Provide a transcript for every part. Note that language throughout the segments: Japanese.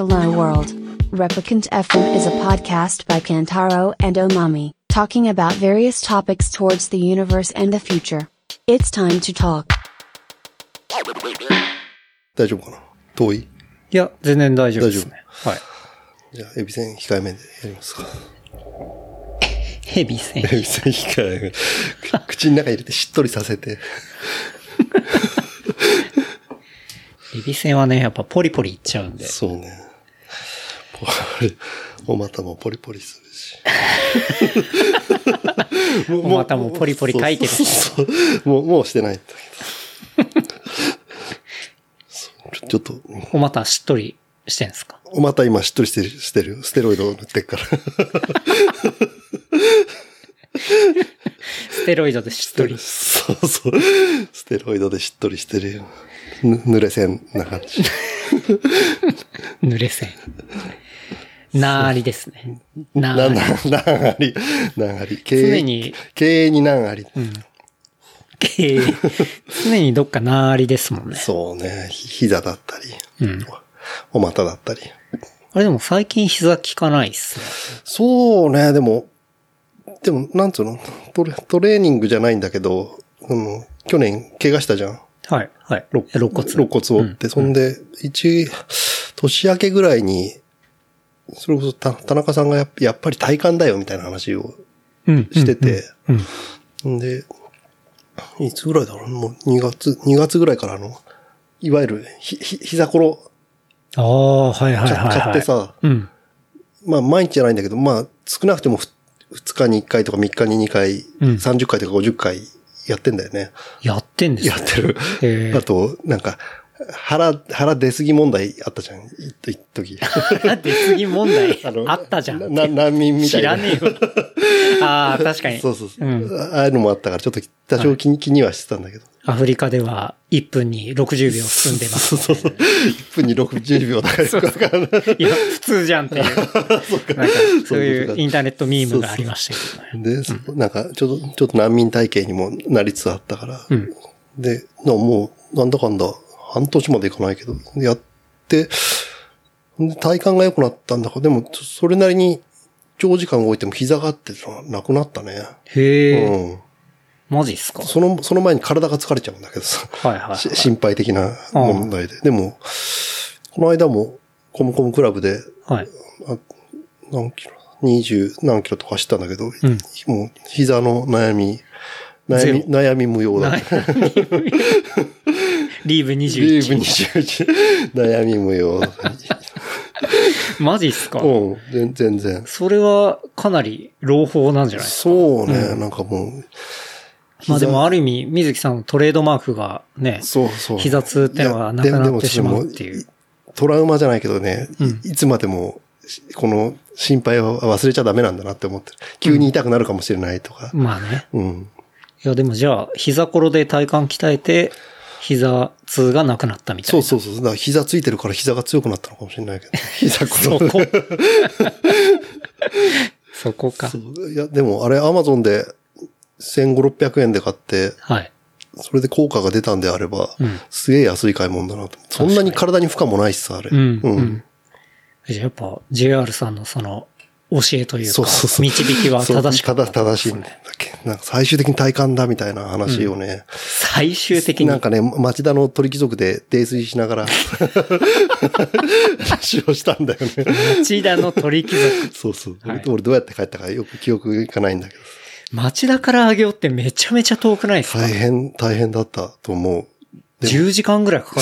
Hello World. Replicant FM is a podcast by Kantaro and Omami, talking about various topics towards the universe and the future. It's time to talk. 大丈夫かな遠いいや、全然大丈夫ですね。はい。じゃあ、エビ戦控えめでやりますか。ヘビ戦エ。ビ戦控えめ。口の中入れてしっとりさせて。ヘビ戦はね、やっぱポリポリいっちゃうんで。そうね。 お股もポリポリするし。お股もポリポリ書いてるしもう、もうしてないんだけど。ちょちょっと、お股しっとりしてんすか？お股今しっとりしてる、してる。ステロイドを塗ってっから。ステロイドでしっとり。そうそう。ステロイドでしっとりしてるよ。ぬ濡れ線な感じ。濡れ線。なーりですね。なな、ーり。な、何あり。何あり。経営常に経営に何あり。経営常にどっかなーりですもんね。そうね。ひ膝だったり。うん。お股だったり。あれでも最近膝効かないっすね。そうね。でも、でも、なんつうの？トレトレーニングじゃないんだけど、うん、去年怪我したじゃん。はい、はい。肋肋骨。肋骨を折って、そんで、一、年明けぐらいに、それこそた田中さんがやっやっぱり体感だよみたいな話をうん。してて、うん。んで、いつぐらいだろうもう2月、2月ぐらいからあの、いわゆるひ、ひ、膝ころああ、はいはいはい、はい。買ってさ、うん。まあ毎日じゃないんだけど、まあ少なくてもふ2日に1回とか3日に2回、うん30回とか50回やってんだよね。やってんですねやってる。あと、なんか、腹、腹出過ぎ問題あったじゃん。い一時。出過ぎ問題？のあったじゃん。な、難民みたいな。知らねえよ。ああ、確かに。そうそうそう。うんああいうのもあったから、ちょっと多少気に,、気にはしてたんだけど。アフリカでは1分に60秒進んでます。そうそう。1分に60秒だからよくわかんない。いや、普通じゃんっていう。なんかそういうインターネットミームがありましたけどね。で、そなんか、ちょっと、ちょっと難民体系にもなりつつあったから。うんで、なもう、なんだかんだ、半年までいかないけど、やって、で体感が良くなったんだから、でも、それなりに長時間動いても膝があってなくなったね。へえ、うん。マジっすか？その、その前に体が疲れちゃうんだけどさ。はいはいはいし心配的な問題で。でも、この間も、コムコムクラブで、はい。あ何キロ ?20 何キロとか走ったんだけど、んもう膝の悩み、悩み、悩み無用だ。リーブリー21。ブ21、悩み無用。マジっすか？うん、全全然。それはかなり朗報なんじゃないですか？そうね、なんかもう、まあでもある意味、水木さんのトレードマークがね、そうそう。膝痛ってのがなくなってしまうっていう。トラウマじゃないけどね、いうんいつまでも、この心配は忘れちゃダメなんだなって思ってる。急に痛くなるかもしれないとか。まあね。うん。いやでもじゃあ、膝ころで体幹鍛えて、膝痛がなくなったみたいな。そうそうそう。だから膝ついてるから膝が強くなったのかもしれないけど。膝こそこ。そこか。いや、でもあれアマゾンで1500、600円で買って、はい。それで効果が出たんであれば、うんすげえ安い買い物だなと。そんなに体に負荷もないしさ、あれ。うん。う。うんん。じゃあやっぱ JR さんのその教えというか、そうそうそう。導きは正しかった。そう正正しいんだっけ。なんか最終的に体感だみたいな話をね、最終的に。なんかね、町田の鳥貴族で泥酔しながら 話をしたんだよね。町田の鳥貴族。そうそう。はい俺どうやって帰ったかよく記憶がないんだけど。町田から上げようってめちゃめちゃ遠くないですか、大変、大変だったと思う。?10 時間ぐらいかかる。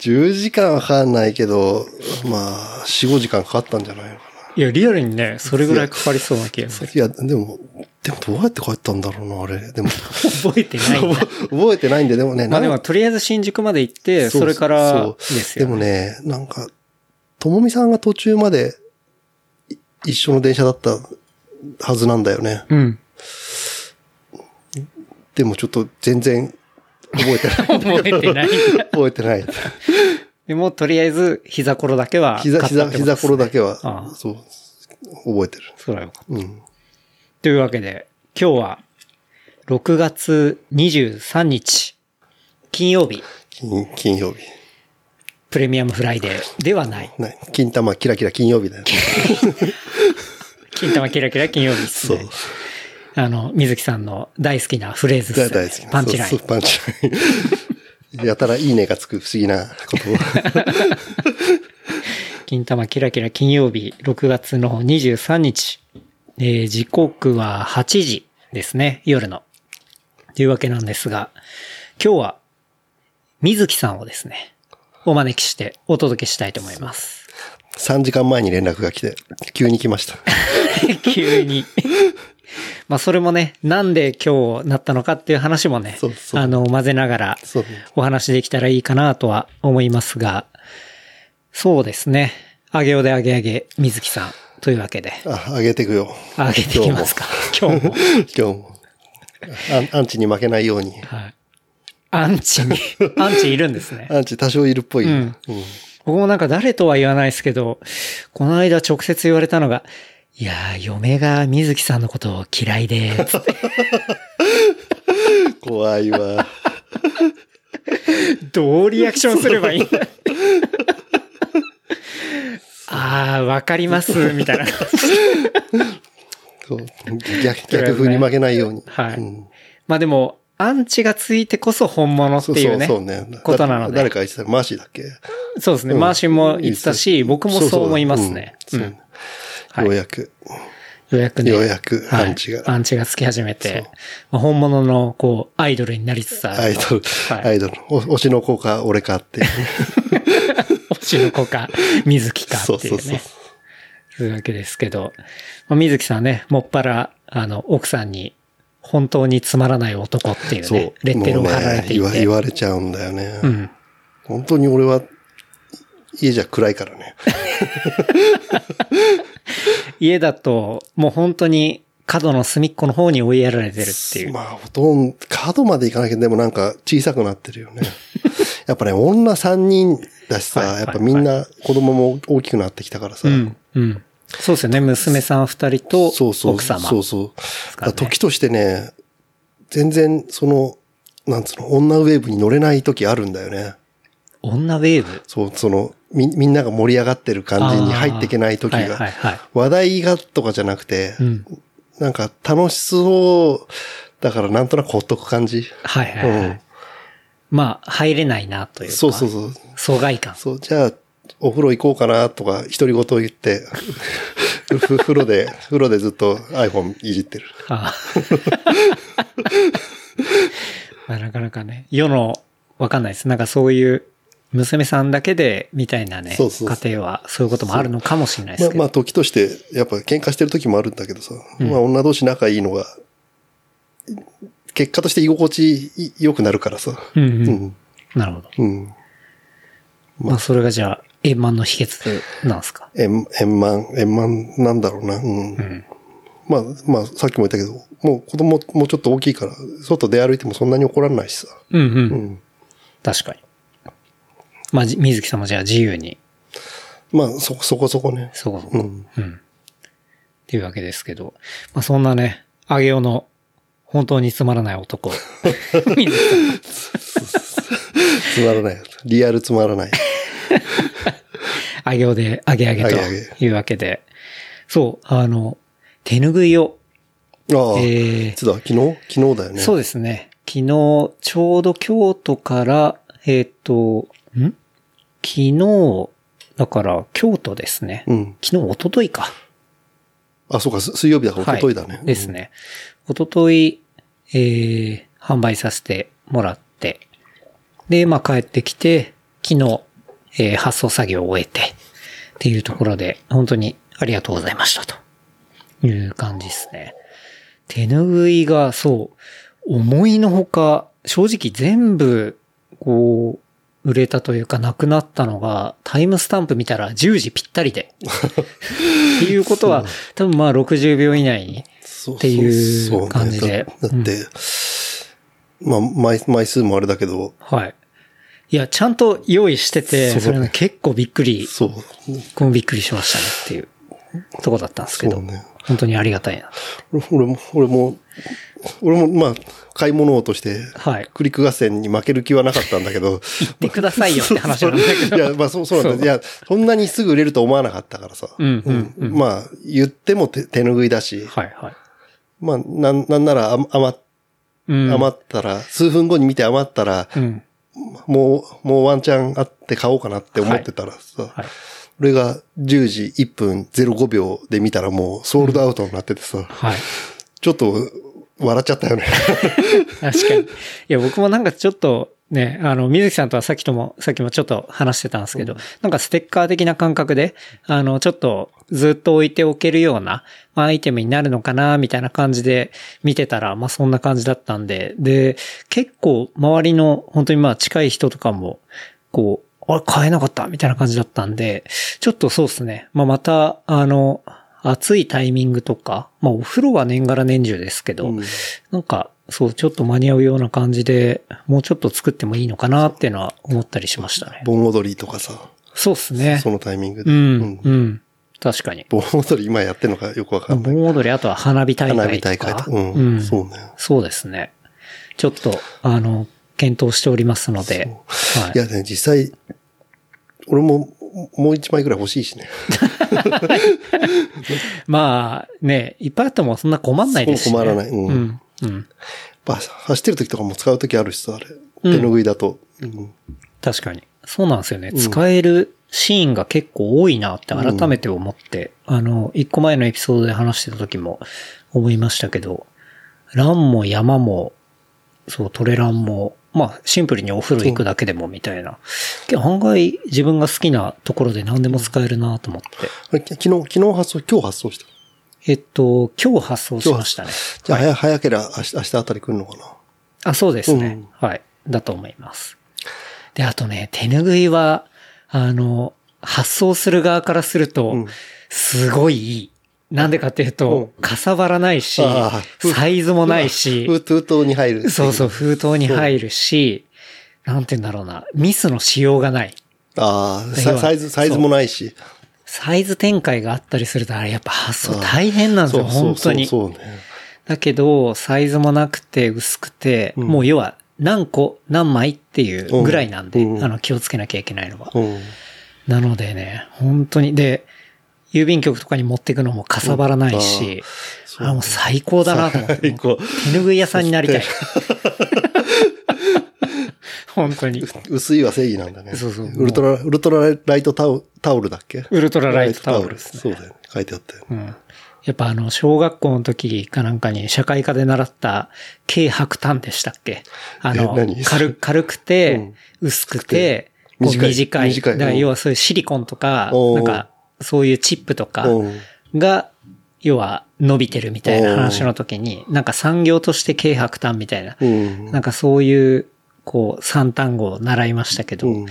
10時間はかかんないけど、まあ、4、5時間かかったんじゃないのかいや、リアルにね、それぐらいかかりそうな気がするな。。いや、でも、でもどうやって帰ったんだろうな、あれ。でも、覚えてない。覚えてないんで、でもね、まあでも、とりあえず新宿まで行って、それからそうですよ、でもね、なんか、ともみさんが途中までい一緒の電車だったはずなんだよね。うん。でもちょっと全然覚えてない。覚えてない。覚えてない。でも、とりあえず、膝ころだけは買膝、膝、膝ころだけはああ、そう、覚えてる。それはよかった。うん。というわけで、今日は、6月23日、金曜日、金金曜日。プレミアムフライデーではない。ない。金玉キラキラ金曜日だよね。金玉キラキラ金曜日ですそうね。。あの、水木さんの大好きなフレーズです、ね。大好きな。パンチラインそう。そうパンチライン。やたらいいねがつく不思議なことを。金玉キラキラ金曜日、6月の23日。えー時刻は8時ですね、夜の。というわけなんですが、今日は、水木さんをですね、お招きしてお届けしたいと思います。3時間前に連絡が来て、急に来ました。急に。まあそれもね、なんで今日なったのかっていう話もねそう、そうあの、混ぜながらお話できたらいいかなとは思いますが、そうですね。あげおであげあげ、水木さん。というわけで、あ、あげてくよ。あげていきますか。今日も。今日も。アンアンチに負けないように。はい。アンチに、アンチいるんですね。アンチ多少いるっぽい。うんうん僕もなんか誰とは言わないですけど、この間直接言われたのが、いやー、嫁が水木さんのことを嫌いで、つって。怖いわ。どうリアクションすればいいんだ ああ、わかります、みたいな。そう逆逆風に負けないように。はいうんまあでも、アンチがついてこそ本物ってそうそういうね。そうね。ことなので誰か言ってたマーシーだっけ？そうですね。うんマーシンも言ってたし、僕もそう思いますね。そうそううんようやく、ようやくね。ようやくはいアンチがアンチがつき始めてまあ本物の、こう、アイドルになりつつある。アイドル、はいアイドル、お推しの子か俺かっていうね。推しの子か、水木かっていうね。そうそうそうそういうわけですけど、まあ、水木さんね、もっぱら、あの、奥さんに、本当につまらない男っていうそうね、。レッテルを貼られていて。ね言わ言われちゃうんだよね。うん。本当に俺は、家じゃ暗いからね。家だと、もう本当に角の隅っこの方に追いやられてるっていう。まあ、ほとんど、角まで行かなきゃでもなんか小さくなってるよね。やっぱね、女3人だしさ、はいはいやっぱみんな子供も大きくなってきたからさ。うん。うん。そうですよね。娘さん二人とそうそう。奥様。そうそう。からねだから時としてね、全然その、なんつうの、女ウェーブに乗れない時あるんだよね。女ウェーブそう、その、み、みんなが盛り上がってる感じに入っていけない時はいはいはい。話題がとかじゃなくて、うん。なんか楽しそう、だからなんとなくほっとく感じ。はいはいはい。うんまあ、入れないなというか。そうそうそう。疎外感。そう、じゃあ、お風呂行こうかなとか、独り言言って、ふ風呂で、風呂でずっと iPhone いじってる。ああ まあなかなかね、世の、わかんないです。なんかそういう、娘さんだけで、みたいなね、そうそう家庭はそういうこともあるのかもしれないですけど。まあまあ時として、やっぱ喧嘩してる時もあるんだけどさ、まあ女同士仲いいのが、結果として居心地良くなるからさ。うんう。うんん。なるほど。うん。まあそれがじゃあ、円満の秘訣なんですか？円、円満、円満なんだろうな。うん。うん。まあ、まあ、さっきも言ったけど、もう子供もうちょっと大きいから、外出歩いてもそんなに怒らないしさ。うんうん。うん。確かに。まあ、じ水木さんもじゃあ自由に、まあ、そ、そこそこね。そこそこ。うん。うん。っていうわけですけど、まあそんなね、あげおの本当につまらない男。つまらない。リアルつまらない。あげおで、あげあげというわけで。そう、あの、手ぬぐいを、ああ。えーいつだ昨日？昨日だよね。そうですね。昨日、ちょうど京都から、えっ、と、ん昨日、だから京都ですね。うん。昨日、一昨日か。あ、そうか、す水曜日だから、一昨日だね。はいですね。一昨日、えー、販売させてもらって、で、まあ帰ってきて、昨日、えー発送作業を終えて、っていうところで、本当にありがとうございました、という感じですね。手ぬぐいが、そう、思いのほか、正直全部、こう、売れたというか、なくなったのが、タイムスタンプ見たら10時ぴったりで。っていうことは、多分まあ60秒以内にそうっていうそうそう感じでだだって、まあ、枚枚数もあれだけど、はい。いや、ちゃんと用意してて、それね、結構びっくり、そう。僕もびっくりしましたねっていうとこだったんですけど。そうね。本当にありがたいな。俺も、俺も、俺も、まあ、買い物として、はい。クリック合戦に負ける気はなかったんだけど。言ってくださいよって話なんだけど。いや、まあそう、そうなんだ。いや、そんなにすぐ売れると思わなかったからさ。うんうんうんまあ、言っても手手拭いだし、はいはい。まあ、なん、なんなら余。余ったら、数分後に見て余ったら、うん。もう、もうワンチャンあって買おうかなって思ってたらさ、はい。俺が10時1分05秒で見たらもうソールドアウトになっててさ、はい。ちょっと笑っちゃったよね。確かに。いや、僕もなんかちょっと、ね、あの、水木さんとはさっきとも、さっきもちょっと話してたんですけど、なんかステッカー的な感覚で、あの、ちょっとずっと置いておけるような、まあ、アイテムになるのかな、みたいな感じで見てたら、まあ、そんな感じだったんで、で、結構周りの、本当にまあ、近い人とかも、こう、あれ、買えなかった、みたいな感じだったんで、ちょっとそうですね。まあ、また、あの、暑いタイミングとか、まあ、お風呂は年がら年中ですけど、うんなんか、そう、ちょっと間に合うような感じで、もうちょっと作ってもいいのかなっていうのは思ったりしましたね。盆踊りとかさ、そうですね。そのタイミングで。うん、うん。確かに。盆踊り今やってんのかよくわかんない。盆踊り、あとは花火大会とか。花火大会とか。うん。うんそうね。そうですね。ちょっと、あの、検討しておりますので。はいいやね、実際、俺ももう一枚ぐらい欲しいしね。まあ、ね、いっぱいあってもそんな困んないですし、ね。困らないうんうん。うん。やっぱ走ってる時とかも使う時あるしさ、あれ。手拭いだと。うん確かに。そうなんですよね。使えるシーンが結構多いなって改めて思って、あの、一個前のエピソードで話してた時も思いましたけど、ランも山も、そう、トレランも、まあ、シンプルにお風呂行くだけでもみたいな。案外自分が好きなところで何でも使えるなと思って。昨日、昨日発送、今日発送した。えっと、今日発送しましたね。じゃあ、早早ければ明日、明日あたり来るのかな。あ、そうですね。うんはい。だと思います。で、あとね、手拭いは、あの、発送する側からするとうん、すごいいい。なんでかっていうと、かさばらないしサイズもないし、封封筒に入る。そうそう、封筒に入るし、なんて言うんだろうな、ミスのしようがない。ああ、ササイズ、サイズもないし。サイズ展開があったりすると、あれやっぱ発送大変なんですよ、本当に。そうね。だけど、サイズもなくて薄くて、うんもう要は何個何枚っていうぐらいなんで、あの気をつけなきゃいけないのは。うん。なのでね、本当に、で、郵便局とかに持っていくのもかさばらないし、あもう最高だなと思って。手拭い屋さんになりたい。本当に。薄いは正義なんだね。そうそうウルトラ、ウルトラライトタオタオルだっけ？ウルトラライトタオルですね。そうだよね。書いてあったよ。うん。やっぱあの、小学校の時かなんかに社会科で習った軽白炭でしたっけ？あの軽軽くて、薄くて、短い短い。だからうん要はそういうシリコンとか、なんか、そういうチップとかうんが、要は伸びてるみたいな話の時に、なんか産業として軽白炭みたいな、うん。なんかそういう、こう、三単語を習いましたけど、うん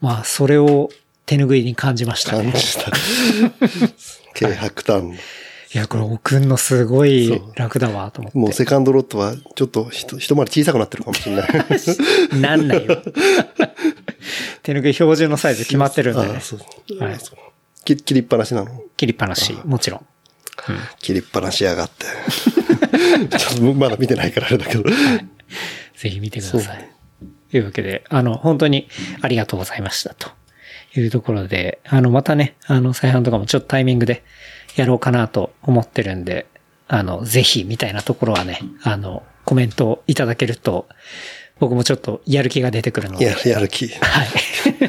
まあ、それを手拭いに感じましたね。感じた。軽白炭。いや、これ置くんのすごい楽だわ、と思って。もうセカンドロットはちょっと一一回り小さくなってるかもしれない。なんないよ。手拭い標準のサイズ決まってるんでねああ、。そう。はい切切りっぱなしなの？切りっぱなし、もちろん。切りっぱなしやがって。ちょっとまだ見てないからあれだけど。ぜひ見てください。というわけで、あの、本当にありがとうございました。というところで、あの、またね、あの、再販とかもちょっとタイミングでやろうかなと思ってるんで、あの、ぜひ、みたいなところはね、あの、コメントいただけると、僕もちょっとやる気が出てくるので。や、やる気。はい。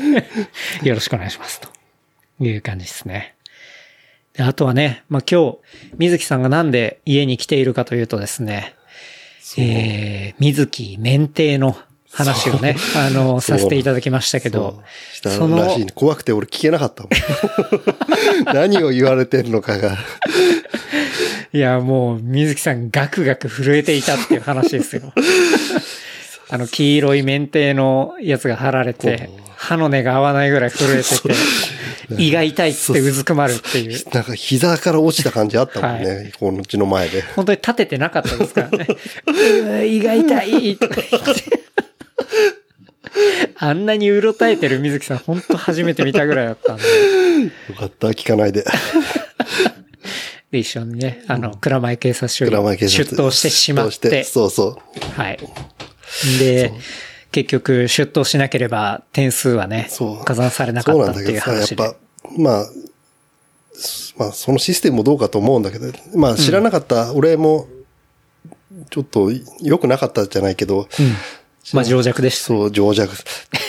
よろしくお願いします。という感じですね。であとはね、まあ、今日、水木さんがなんで家に来ているかというとですね、えー、水木免停の話をね、あの、させていただきましたけどそう、したらしいね。怖くて俺聞けなかったもん。何を言われてんのかが。いや、もう、水木さんガクガク震えていたっていう話ですよ。あの、黄色い免停のやつが貼られて、歯の根が合わないぐらい震えてて、胃が痛いってうずくまるっていう。なんか膝から落ちた感じあったもんね。はこのうちの前で。本当に立ててなかったですからね。胃が痛いとか言って。あんなにうろたえてる水木さん、本当初めて見たぐらいだったんで。よかった、聞かないで。で、一緒にね、あの、蔵前警察署に出頭してしまっ出頭て、そうそう。はい。で、結局、出頭しなければ点数はねそう、加算されなかそうったっていうなんだけどさ、やっ話で。ぱ、まあ、まあ、そのシステムもどうかと思うんだけど、まあ、知らなかった、俺も、ちょっと良くなかったじゃないけど、うん。まあ、情弱でした。そう、情弱。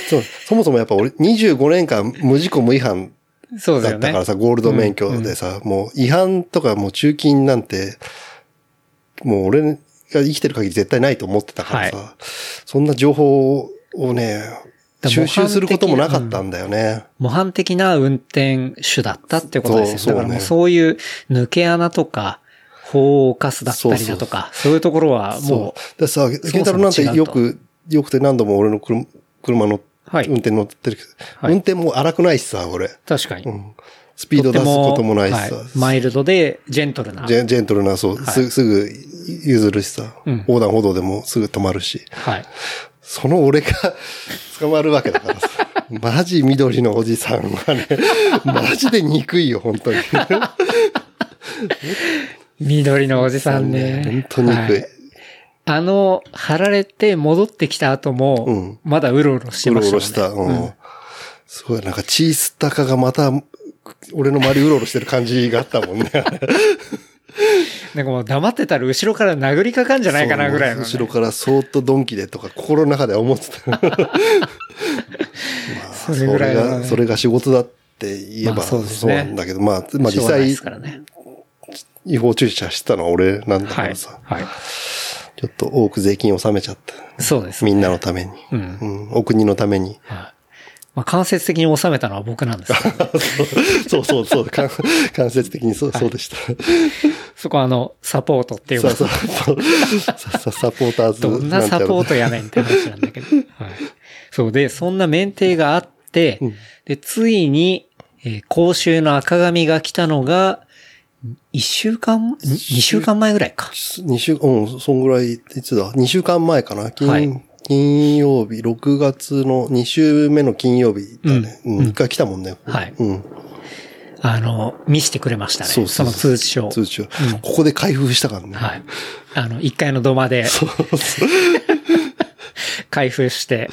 そうそもそもやっぱ俺、25年間無事故無違反だったから。さ、ゴールド免許でさ、もう違反とかもう中金なんて、もう俺が生きてる限り絶対ないと思ってたからさ、はそんな情報をね、だ収集することもなかったんだよね。模範的な運転手だったってことですよ。そうそうねだからもうそういう抜け穴とか、法を犯すだったりだとか、そういうところはもそう。でさ、ケンタロウなんてよく、よくて何度も俺の車車のはい運転乗ってるけど、はい運転も荒くないしさ、俺。う、確かに。うんスピード出すこともないしさ、はいマイルドでジェントルな。ジェンジェントルな、そう、すすぐ譲るしさ、うん横断歩道でもすぐ止まるし、はい。その俺が 捕まるわけだからさ。マジ緑のおじさんはね、マジで憎いよ、本当に。緑のおじさんね。本当に憎い。はあの、貼られて戻ってきた後も、うんまだうろうろしてうましたね。ろうろした。うん。すごい、なんか、チースタカがまた、俺の周りうろうろしてる感じがあったもんね。なんかもう黙ってたら後ろから殴りかかんじゃないかなぐらいの、ね。後ろからそーっとドンキでとか心の中では思ってた。まあそれぐらいそれが、それが仕事だって言えば、まあそうなんだけど、まあ、まあ実際ね。違法駐車してたのは俺なんだかはいらさ、。はい。ちょっと多く税金を納めちゃった。そうです。みんなのために。うんうん。お国のために。はい。まあ、間接的に収めたのは僕なんです けど、そうそうそう。間間接的にそう、そうでした。そこはあの、サポートっていうそうかそうそう。サポーターズ。どんなサポートトやねんって話なんだけど。はい。そうで、そんな免停があって、うんで、ついに、えー講習の赤紙が来たのが、一週間、ん二週間前ぐらいか。二週、うん、そんぐらい、いつだ ?2 週間前かな？金、はい金曜日、6月の2週目の金曜日だね。ううんん。一、回来たもんね。はいうん。あの、見してくれましたね。その通知書を。通知書。ここで開封したからね。はい。あの、一階の土間で、開封して、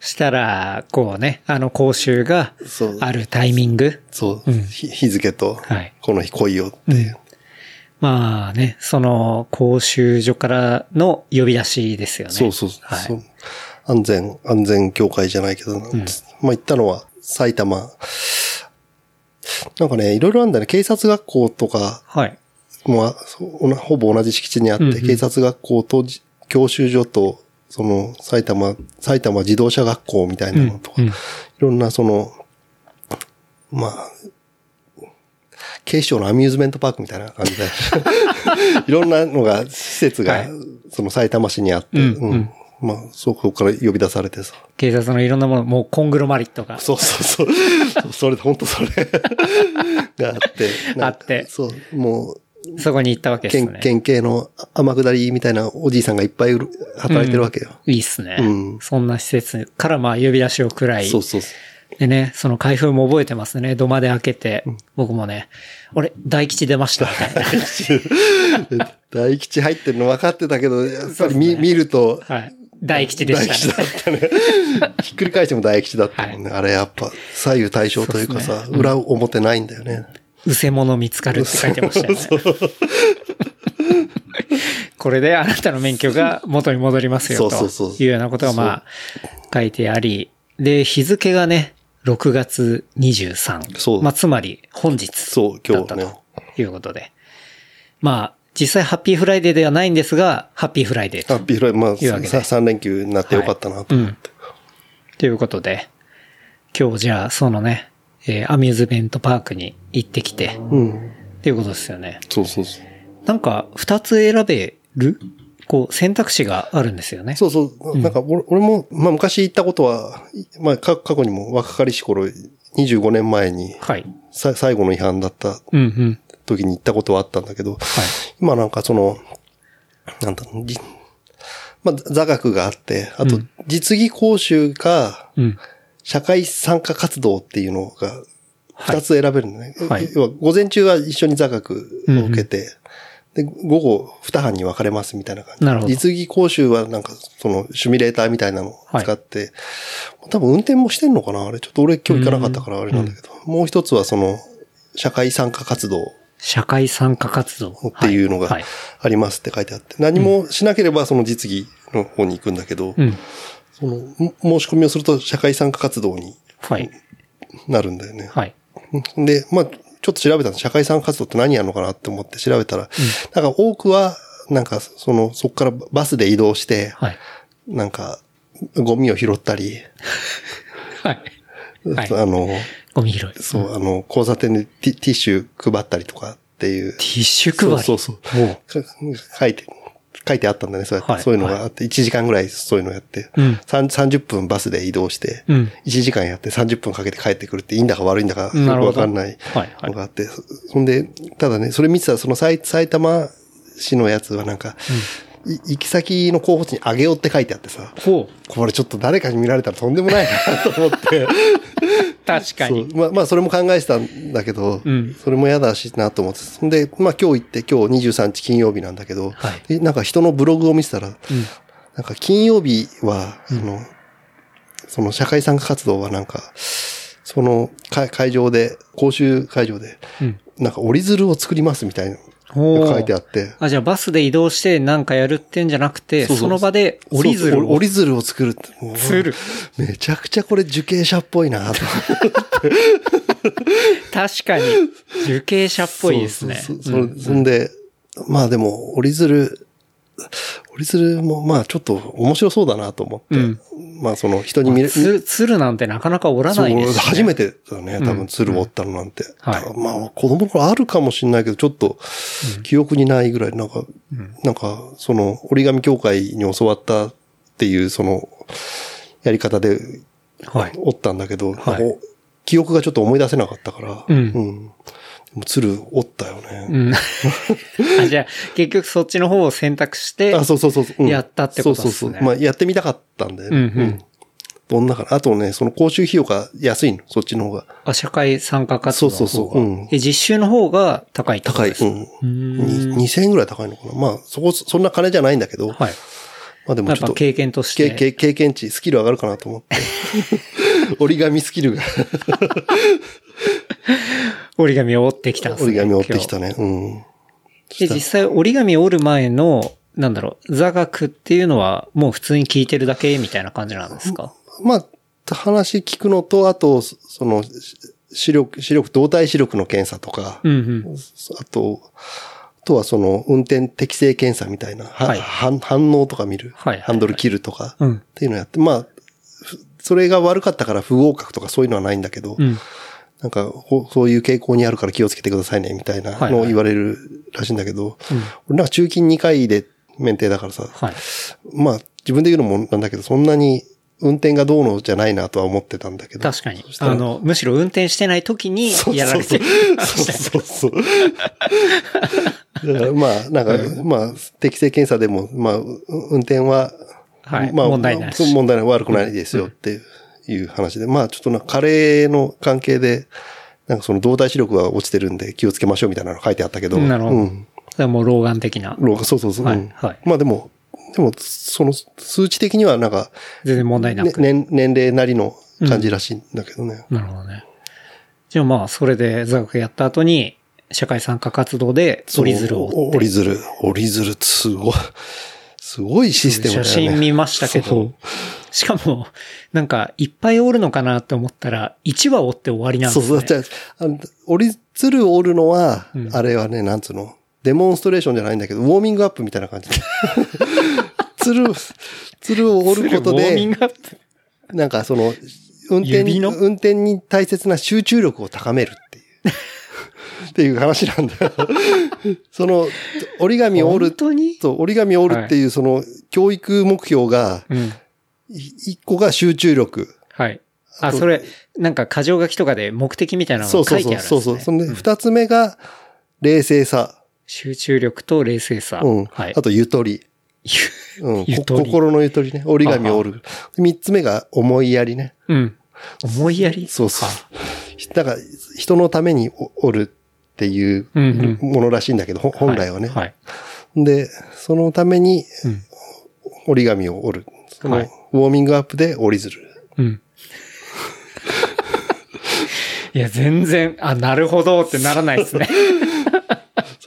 したら、こうね、あの講習がそうあるタイミング。そう、うんひ日付と、はいこの日来いよっていう。まあね、その講習所からの呼び出しですよね。そうそうはいそう。安全、安全協会じゃないけど、まあ行ったのは埼玉。なんかね、いろいろあるんだね。警察学校とかはい。ほぼ同じ敷地にあって、うんうん警察学校とじ教習所と、その埼玉、埼玉自動車学校みたいなのとか、うんうんいろんなその、まあ、警視庁のアミューズメントパークみたいな感じで、いろんなのが、施設がはい、その埼玉市にあって、うんうんうんまあ、そこから呼び出されてさ。警察のいろんなもの、もうコングロマリットが。そうそうそう。それ、本当それ があって。あってそう、もう、そこに行ったわけです県、ね。県警の天下りみたいなおじいさんがいっぱい働いてるわけよ。いいっすね。うんそんな施設からまあ呼び出しをくらい。そうそう。でね、その開封も覚えてますね。土間で開けて、僕もね、俺、大吉出ましたみたいな。大吉入ってるの分かってたけど、やっぱり見,、ね見ると、はい。大吉で大吉しただね。ったね。ひっくり返しても大吉だったもんね。あれやっぱ左右対称というかそうさ、裏表ないんだよね。うせ者見つかるって書いてましたよね。これであなたの免許が元に戻りますよとそうそうそういうようなことがまあ書いてあり、で、日付がね、6月23。そうまあつまり本日そう、今日と。いうことで。まあ、実際 happy Friday ではないんですが、 happy Friday と happy Fri、まあ、いうわけでさ3連休になってよかったなと思って。ということで、今日じゃあそのね、えーアミューズメントパークに行ってきて、うん。っていうことですよね。そうそうそう。なんか、二つ選べるこう、選択肢があるんですよね。そうそう。なんか俺、俺も、まあ昔行ったことは、まあか過去にも若かりし頃、25年前に、はい。さ最後の違反だったうんうん。時に行ったことはあったんだけど、はい。今なんかその、なんだろう、じまあ座学があって、あとうん実技講習か、うん。社会参加活動っていうのがはい二つ選べるんだね。はい要は午前中は一緒に座学を受けて、で、午後二班に分かれますみたいな感じ。なるほど実技講習はなんか、その、シミュレーターみたいなのを使って、多分運転もしてんのかなあれ、ちょっと俺今日行かなかったからあれなんだけど、もう一つはその、社会参加活動社会参加活動。っていうのがはい。ありますって書いてあって、何もしなければその実技の方に行くんだけど、うん。その、も申し込みをすると社会参加活動にはい。なるんだよね。はい。で、まあ、ちょっと調べたの、社会参加活動って何やるのかなって思って調べたら、なんか多くは、なんかその、そこからバスで移動して、はい。なんか、ゴミを拾ったり、はい。はいあの、ゴミ拾い。そう、あの、交差点でティティッシュ配ったりとかっていう。ティッシュ配り。そうそうそう。か書いて、書いてあったんだね、そうやって。はい。そういうのがあって、1時間ぐらいそういうのやって、うん。さん30分バスで移動して、うん。1時間やって30分かけて帰ってくるっていいんだか悪いんだかよくわかんないはいはい。のがあって、そそんで、ただね、それ見てたらその埼埼玉市のやつはなんか、い行き先の候補地にあげようって書いてあってさ、ほう。これちょっと誰かに見られたらとんでもないなと思って。確かに。そうまあ、まあ、それも考えてたんだけど、うんそれも嫌だしなと思って。そんで、まあ今日行って、今日23日金曜日なんだけど、はいでなんか人のブログを見てたら、なんか金曜日は、あの、その社会参加活動はなんか、その会会場で、講習会場で、うん。なんか折り鶴を作りますみたいな書いてあって、あ、じゃあバスで移動してなんかやるってんじゃなくて、その場で折り鶴を。折り鶴を作るめちゃくちゃこれ受刑者っぽいなと。確かに、受刑者っぽいですね。そんで、まあでも、折り鶴、折り鶴もまあちょっと面白そうだなと思って、うん。まあその人に見れ、つ、鶴なんてなかなか折らないです、ね。初めてだね、多分鶴を折ったのなんて。はい。だからまあ子供の頃あるかもしれないけど、ちょっと記憶にないぐらい、なんか、なんかその折り紙協会に教わったっていうそのやり方ではい。折ったんだけど、はい。記憶がちょっと思い出せなかったから、うんでも鶴折ったよね。うん。あじゃあ、結局そっちの方を選択して、あ、そうそうそう。うんやったってことですねそうそうそう。まあ、やってみたかったんだよね。うんうんどんなかな。あとね、その講習費用が安いの、そっちの方が。あ社会参加活動の方が。そうそうそううんえ、実習の方が高いってこと高い。ですか？うん。んに2000円ぐらい高いのかな。まあ、そこ、そんな金じゃないんだけど、はい。まあでもちょっと、経験として。経験値、スキル上がるかなと思って。折り紙スキルが、折り紙を折ってきたんですね。折り紙折ってき今たね。うん。日。で、実際折り紙折る前の、なんだろう、座学っていうのはもう普通に聞いてるだけみたいな感じなんですか？まあ、話聞くのと、あと、その、視力、視力、動体視力の検査とか、うんうん。あと、あとはその運転適正検査みたいな、ははい。反反応とか見る、はいはいはい。ハンドル切るとか、うん。っていうのやって、まあ、ふそれが悪かったから不合格とかそういうのはないんだけど、うん。なんかほそういう傾向にあるから気をつけてくださいね、みたいなはいはい。のを言われるらしいんだけど、俺なんか中勤2回で免停だからさ、はい。まあ自分で言うのもなんだけど、そんなに運転がどうのじゃないなとは思ってたんだけど。確かにあの、むしろ運転してない時にやられてる。そうそうそう。だからまあ、なんか、まあ、適正検査でも、まあ、う運転は、はいまあ、問題ない問題ない、悪くないですよっていう話で、まあ、ちょっとな、加齢の関係で、なんかその動体視力が落ちてるんで気をつけましょうみたいなの書いてあったけど。なるほど。うん。もう老眼的な。老眼そうそうそう。はいうんはいまあでも、でも、その数値的にはなんか、全然問題なね、く。年、年齢なりの感じらしいんだけどね。なるほどね。じゃあまあ、それで座学やった後に、社会参加活動で折り鶴を折り鶴。折り鶴すごい、すごいシステムだよね。写真見ましたけどしかも、なんか、いっぱい折るのかなって思ったら、1話折って終わりなんですね。そうそう。じゃあ折り鶴を折るのは、うんあれはね、なんつうの、デモンストレーションじゃないんだけど、ウォーミングアップみたいな感じで。鶴、鶴を折ることウォーミンで、グアップ？なんかその、運転に、運転に大切な集中力を高めるっていう。っていう話なんだよ。その、折り紙を折る、本当に？そう、折り紙を折るっていうその、教育目標が、一個が集中力。はい。あ、とそれ、なんか、箇条書きとかで目的みたいなのそうそうが書いてあるんですね。そう。そうそう。そんで、二つ目が、冷静さ。集中力と冷静さ。うん。はい。あと、ゆとり。うん。こゆとり心のゆとりね。折り紙を折る。三つ目が、思いやりね。うん。思いやり？そうそう。だから、人のために折るっていううんものらしいんだけど、ほ本来はね。はい。で、そのためにうん折り紙を折る。その、はいウォーミングアップで折り鶴。うん。いや、全然、あ、なるほどってならないですね。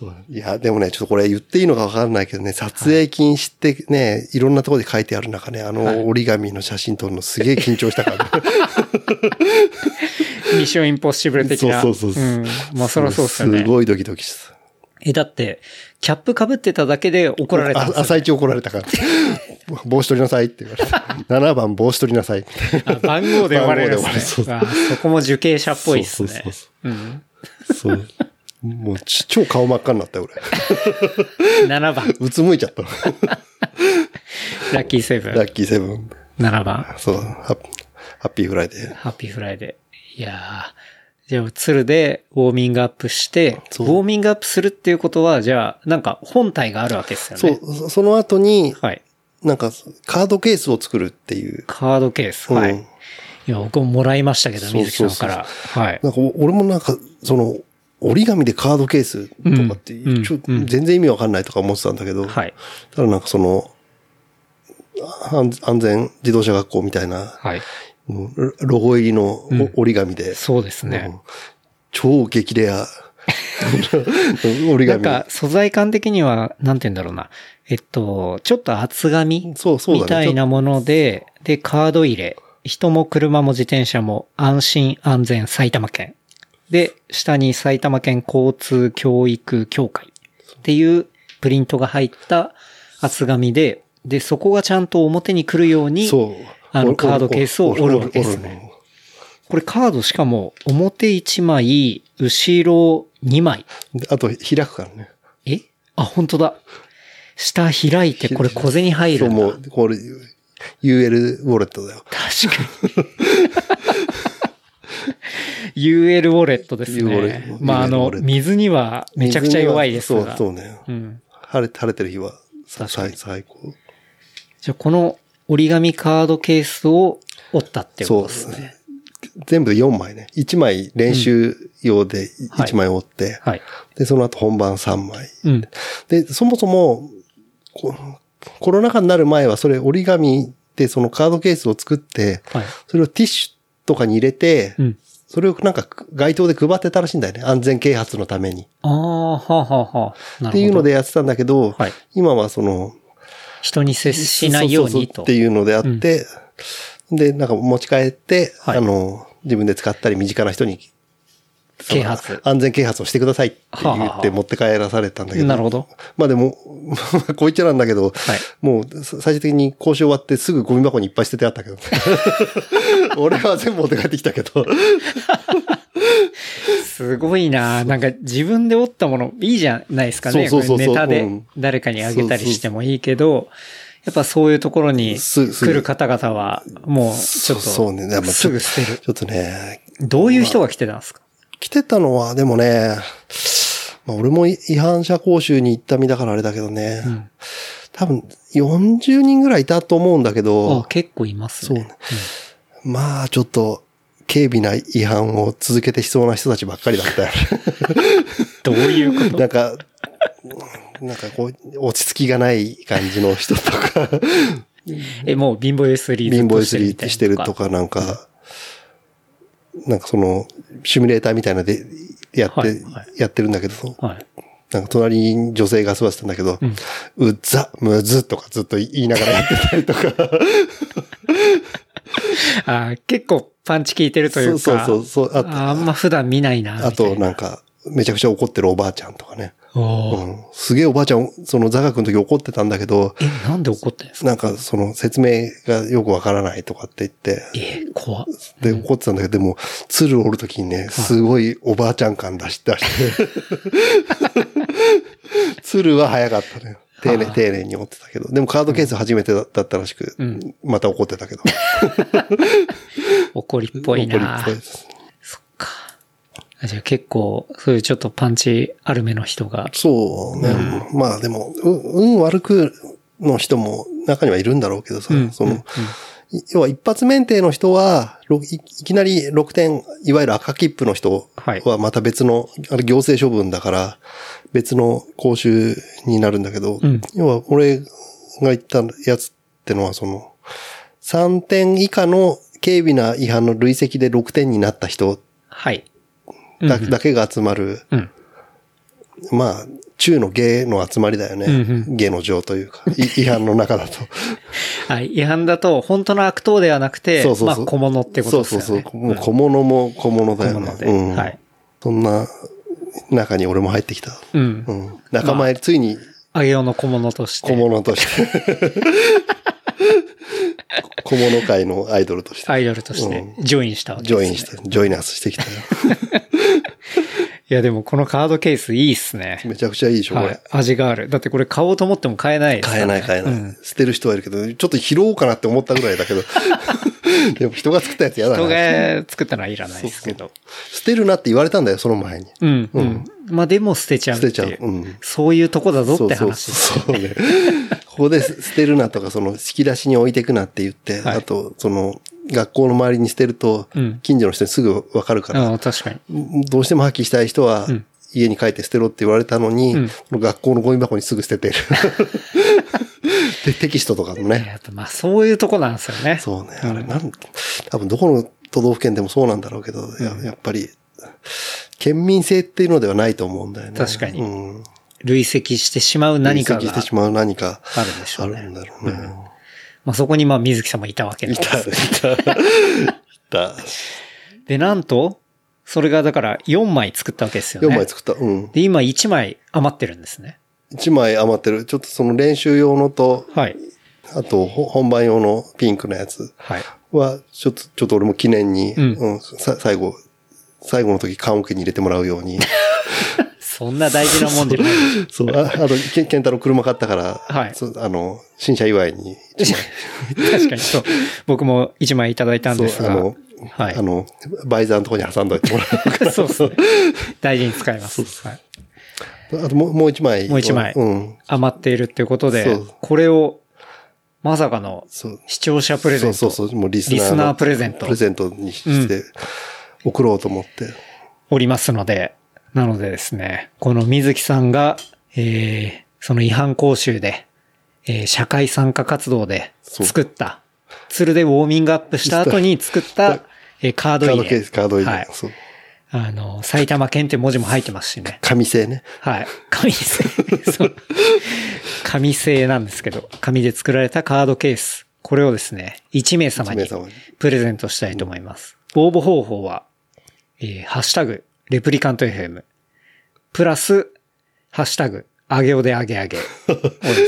そういや、でもね、ちょっとこれ言っていいのかわかんないけどね、撮影禁止ってね、いろんなところで書いてある中ね、あはいの折り紙の写真撮るのすげえ緊張したから、ね。ミッションインポッシブル的な。そうそうそううん。まあ、そりゃそうっすよね。すごいドキドキした。え、だって、キャップ被ってただけで怒られたんですよあ朝一怒られたから。帽子取りなさいって言われた。7番帽子取りなさい。あ番号で呼ばれるん番号ですね。あそこも受刑者っぽいっすね。そうそうそうん。そう。もうち超顔真っ赤になったよ、俺。7番、うつむいちゃった。ラッキーセブン。ラッキーセブン。7番、そう、ハッピーフライデー。ハッピーフライデー。いやー。じゃあ、鶴でウォーミングアップして、ウォーミングアップするっていうことは、じゃあ、なんか本体があるわけですよね。そう、そその後に、はい。なんか、カードケースを作るっていう。カードケース。はい。うんいや、僕ももらいましたけど、水木さんから。はい。なんか、俺もなんか、その、折り紙でカードケースとかって、うんちょうん全然意味わかんないとか思ってたんだけど、はい。ただなんかその、安安全自動車学校みたいな、はい。ロゴ入りの折り紙で、そうですね。うん超激レア 折り紙。なんか、素材感的には、なんて言うんだろうな。えっと、ちょっと厚紙そうそうだねみたいなもので、で、カード入れ。人も車も自転車も安心安全埼玉県。で、下に埼玉県交通教育協会っていうプリントが入った厚紙で、で、そこがちゃんと表に来るように、そう。あのおカードケースを折るわけですね折るこれカードしかも表1枚、後ろ2枚。であと、開くからね。え？あ、本当だ。下開いて、これ小銭入そう、るんだ。もう、これ、UL ウォレットだよ。確かに。UL ウォレットですねまあ、あの水にはめちゃくちゃ弱いですが。そう、そうね。うん。晴れ、晴れてる日は、最最高。じゃあ、この折り紙カードケースを折ったっていうこそうとですね。全部で4枚ね。1枚練習用ではい1枚折って、はい。で、その後本番3枚。うん。で、そもそも、こコロナ禍になる前はそれ折り紙でそのカードケースを作って、はい。それをティッシュとかに入れて、うん。それをなんか街頭で配ってたらしいんだよね。安全啓発のために。ああ、はあ、はあ、はあ。っていうのでやってたんだけど、はい今はその、人に接しないようにと。っていうのであって、で、なんか持ち帰って、はいあの、自分で使ったり身近な人に、啓発安全啓発をしてくださいって言って持って帰らされたんだけど。なるほど。まあでも、こう言っちゃなんだけど、はいもう最終的に交渉終わってすぐゴミ箱にいっぱい捨ててあったけど。俺は全部持って帰ってきたけど。すごいななんか自分で折ったものいいじゃないですかね。そうそうそうネタでうん誰かにあげたりしてもいいけど、やっぱそういうところに来る方々はもうちょっとそうね。すょぐ捨てる。ちょっとね、どういう人が来てたんですか？来てたのは、でもね、まあ俺も違反者講習に行った身だからあれだけどね、ん。多分40人ぐらいいたと思うんだけあど、結構いますね。そうね。まあちょっと、軽微な違反を続けてしそうな人たちばっかりだったよ。どういうこと？なんか、なんかこう、落ち着きがない感じの人とか、え、もう貧乏ゆすり貧乏ゆすずっとりしてるとか、なんか、なんかその、シミュレーターみたいなのでやって、はいはいやってるんだけど、はい。なんか隣に女性が座ってたんだけど、うっざ、むずとかずっと言いながらやってたりとか。あ結構パンチ効いてるというか。そうそうそうあとああんま普段見ないな。あとなんか、めちゃくちゃ怒ってるおばあちゃんとかね。うん、すげえおばあちゃん、その座学の時怒ってたんだけど、え、なんで怒ってんですか？なんかその説明がよくわからないとかって言って、え、怖っ。で、怒ってたんだけど、でも、鶴折るときにね、すごいおばあちゃん感出し出して。鶴は早かったね。丁寧、はあ丁寧に折ってたけど。でもカードケース初めてだったらしく、んまた怒ってたけど。怒りっぽい怒りなっぽいです。じゃあ結構、そういうちょっとパンチあるめの人が。そうね。まあでも、う運悪くの人も中にはいるんだろうけどさ、うんその、い要は一発免停の人は、ろいいきなり6点、いわゆる赤切符の人はいはまた別の、あれ行政処分だから、別の講習になるんだけど、うん要は俺が言ったやつってのはその、3点以下の軽微な違反の累積で6点になった人はい。だ,、だけが集まる、うん。まあ、中の芸の集まりだよね。うん芸の上というか、い 違反の中だと。はい。違反だと、本当の悪党ではなくて、そうそうそう。まあ、小物ってことですよね。そうそうそう。もう小物も小物だよね。うん。はい。そんな中に俺も入ってきた。うん。うん。仲間入り、ついにあげようの小物として。小物として。小物界のアイドルとして。アイドルとして、ジョインしたわけです、ね。ジョインして、ジョイナスしてきたよ。いや、でもこのカードケースいいっすね。めちゃくちゃいいでしょ、これはい。。味がある。だってこれ買おうと思っても買えないね買えない買えない、うん捨てる人はいるけど、ちょっと拾おうかなって思ったぐらいだけど。でも人が作ったやつ嫌だな。人が作ったのはいらないですけど。捨てるなって言われたんだよ、その前に。うん、うん。まあでも捨てちゃう。捨てちゃううんそういうとこだぞって話そうそうそうね。ここで 捨てるなとか、その、引き出しに置いていくなって言って、はいあと、その、学校の周りに捨てるとうん、近所の人にすぐわかるから、ああ、確かに。どうしても破棄したい人はうん、家に帰って捨てろって言われたのに、うんこの学校のゴミ箱にすぐ捨ててる。で、テキストとかもね。やっぱまあそういうとこなんですよね。そうね。あれ、なん、多分どこの都道府県でもそうなんだろうけど、ややっぱり、県民性っていうのではないと思うんだよね。確かにうん。累積してしまう何かが累積してしまう何かあるんでしょうねあるんだろうね。まあそこにまあ水木さんもいたわけでいた、いす。た、いた。で、なんと、それがだから4枚作ったわけですよね。4枚作った。うん。で、今1枚余ってるんですね。1枚余ってる。ちょっとその練習用のと、はい。あとほ本番用のピンクのやつはい。は、ちょっと、ちょっと俺も記念に、うんうんさ最後、最後の時棺桶に入れてもらうように。そんな大事なもんじゃない。そう、ああと、ケンタロウ車買ったから、はいそうあの、新車祝いに確かにそう。僕も1枚いただいたんですそう、あが。の、はいあの、バイザーのところに挟んどいてもらうから。そうですね。大事に使います。はいあともう、一枚。もう一枚うん。余っているっていうことでこれを、まさかの。視聴者プレゼント。そうそうそう、もうリスナーの。リスナープレゼントプレゼントにして、送ろうと思って。おりますので、なのでですね、この水木さんが、えー、その違反講習で、えー、社会参加活動で作った、ツルでウォーミングアップした後に作った、えーカード入れ。カードケース、カード入れ。はい。そう。あの、埼玉県って文字も入ってますしね。紙製ね。はい。紙製。そう。紙製なんですけど、紙で作られたカードケース。これをですね、1名様に一名様にプレゼントしたいと思います。応募方法は、えーハッシュタグ、レプリカント FM、プラス、ハッシュタグ、あげおであげあげをで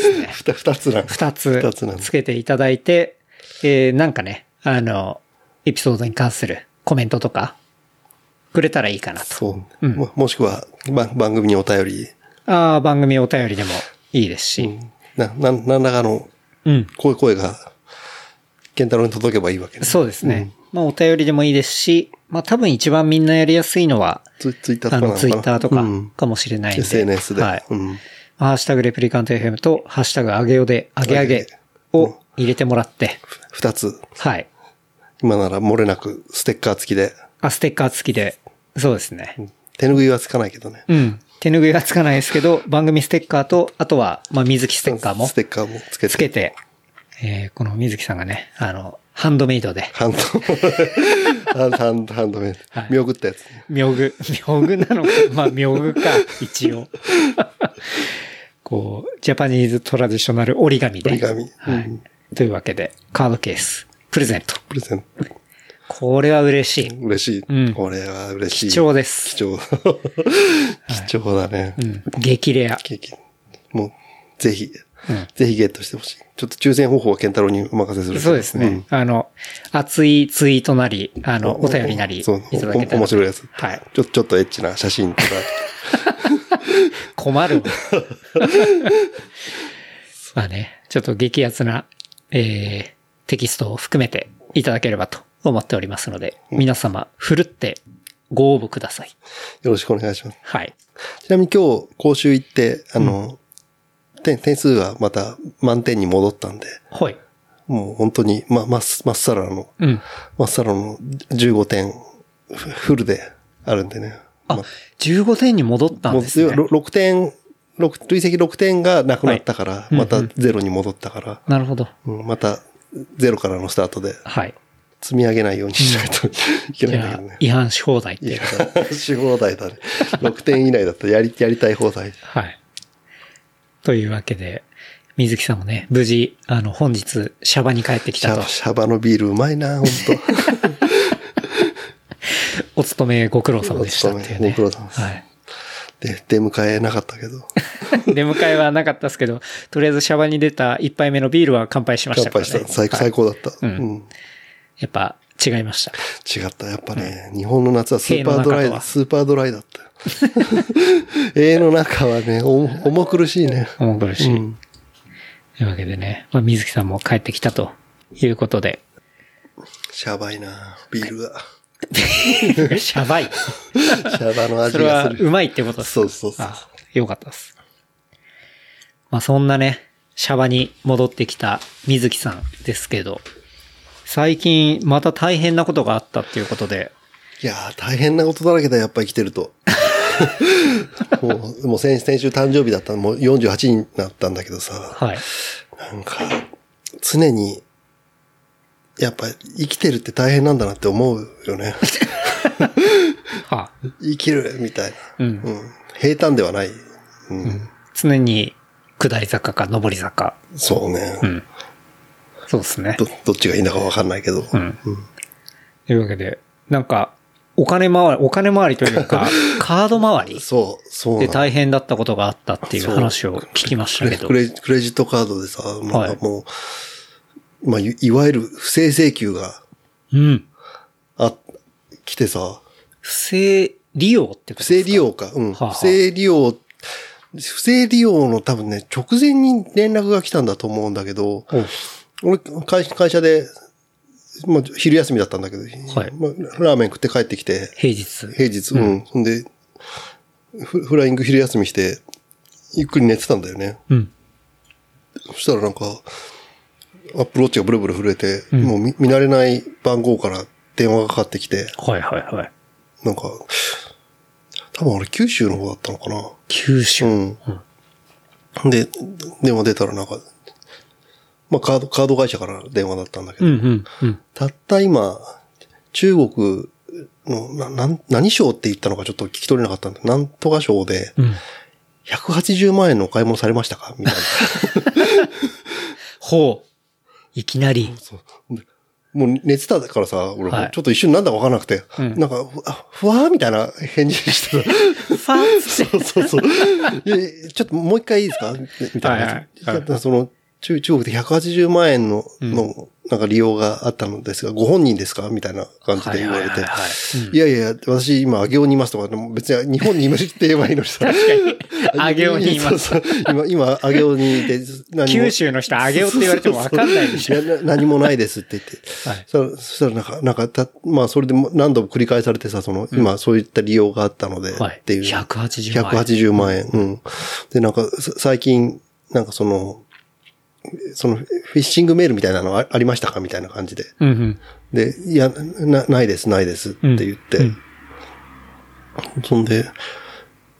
すね、二つなの。二つつけていただいて、えーなんかね、あの、エピソードに関するコメントとか、くれたらいいかなと。そう。ももしくは、ば番組にお便り、ああ、番組お便りでもいいですし、な、なん、何らかの、うん。こういう声が、ケンタロウに届けばいいわけね。そうですね。まあ、お便りでもいいですし、まあ、多分一番みんなやりやすいのは、ツツイッターとかかなツイッターとかうんかもしれないんで。SNS で。はい。うん。ハッシュタグレプリカント FM と、ハッシュタグあげよで、あげあげを入れてもらって、二つ。はい。今なら漏れなくステッカー付きで。あ、ステッカー付きで、そうですね。手拭いはつかないけどね。うん。手拭いがつかないですけど、番組ステッカーと、あとは、まあ、水木ステッカーもステッカーもつけて。つけて、えー、この水木さんがね、あの、ハンドメイドで、ハンド、ハンド、ハンド、メイドはい。見送ったやつね。妙具、妙具なのか、まあ、妙具か、一応。こう、ジャパニーズトラディショナル折り紙で。折り紙はい。うんというわけで、カードケース、プレゼント。プレゼント。これは嬉しい。嬉しい。うんこれは嬉しい。貴重です貴重。貴重だね。うん。激レア。ケーキ。もう、ぜひ、うんぜひゲットしてほしい。ちょっと抽選方法はケンタロウにお任せする。そうですね。んあの、熱いツイートなり、あの、お便りなり、いそうただけたら。お面白いやつ。はい。ちょ、ちょっとエッチな写真とか。困るわ。まあね、ちょっと激アツな、えー、テキストを含めていただければと思っておりますので、皆様、ふるってご応募ください。よろしくお願いします。はい。ちなみに今日、講習行って、あの、点、点数はまた満点に戻ったんで、はい。もう本当に、ま、まっ、まっさらの、うん。まっさらの15点、フフルであるんでね。あ、15点に戻ったんですね。6点、六累積6点がなくなったから、いまたうんうんゼロに戻ったから、なるほど。うんまたゼロからのスタートではい。積み上げないようにしないといけないんだけどね。違反し放題っていやいうこと。、し放題だね。6点以内だったらやり、やりたい放題。はい。というわけで、水木さんもね、無事、あの、本日、シャバに帰ってきたとシャバ、。のビールうまいな、ほんと。お勤めご苦労様でしたね。お勤めご苦労様ですはい。で、出迎えなかったけど。出迎えはなかったですけど、とりあえずシャバに出た一杯目のビールは乾杯しましたからね。乾杯した。最高、だった。うんうんやっぱ違いました。違った。やっぱね、日本の夏はスーパードライだ、スーパードライだったよ。絵の中はね、お重苦しいね。重苦しい。うんというわけでね、まあ、水木さんも帰ってきたということで。シャバいな、ビールが。シャバい。シャバの味それがする。はうまいってことですか？そうそうそうあよかったです。まあそんなね、シャバに戻ってきた水木さんですけど、最近また大変なことがあったっていうことで、いやー、大変なことだらけだよ、やっぱり生きてると。もう、もう先先週誕生日だったの、もう48になったんだけどさ、はい。なんか、常に、やっぱ生きてるって大変なんだなって思うよね。はあ、生きるみたいな。うん。うん。平坦ではない。うん。常に下り坂か上り坂。そうね、うん。そうですね。ど。どっちがいいんだかわかんないけど。うん。というわけで、なんか、お金回り、お金回りというか、カード回りそう、そうで大変だったことがあったっていう話を聞きましたけどク。レクレジットカードでさ、はないんかもう、まあ、いいわゆる不正請求がうん。あ、来てさ、不正利用ってことですか？不正利用か。うん。はあはあ不正利用、不正利用の多分ね、直前に連絡が来たんだと思うんだけど、俺、会会社で、まあ、昼休みだったんだけど、はいまあ、ラーメン食って帰ってきて、平日。平日、うん。ほんで、フフライング昼休みして、ゆっくり寝てたんだよね。うん。そしたらなんか、アップローチがブルブル震えて、もう見見慣れない番号から電話がかかってきて、はいはいはい。なんか、多分俺九州の方だったのかな。九州。うん。で、電話出たらなんか、まあカード、カード会社から電話だったんだけど、うんうんうん。たった今、中国の、な、なん、何省って言ったのかちょっと聞き取れなかったんだなんとか省で、うん。180万円のお買い物されましたか？みたいな。ほう。いきなり。もう寝てたからさ、俺はいちょっと一瞬なんだかわかんなくて、うんなんか、あふわーみたいな返事してた。ファンって。そうそうそう。ちょっともう一回いいですか？みたいな。はいはいはいその、中中国で180万円の、の、なんか利用があったのですが、ご本人ですか？みたいな感じで言われて。はいやいや、私今、上尾にいますとか、別に日本にいますって言えばいいのにさ。確かに。上尾にいます。そうそう今、今、上尾にいて、九州の人上尾って言われてもわかんないでしょ。何もないですって言って。はいそしたら、なんか、なんかた、まあ、それでも何度も繰り返されてさ、その、今、そういった利用があったので、はいっていう。180万円180万円。うん。で、なんか、さ最近、なんかその、その、フィッシングメールみたいなのあありましたか？みたいな感じで。うんうん。で、いや、な、ないです、ないですって言って。うん。そんで、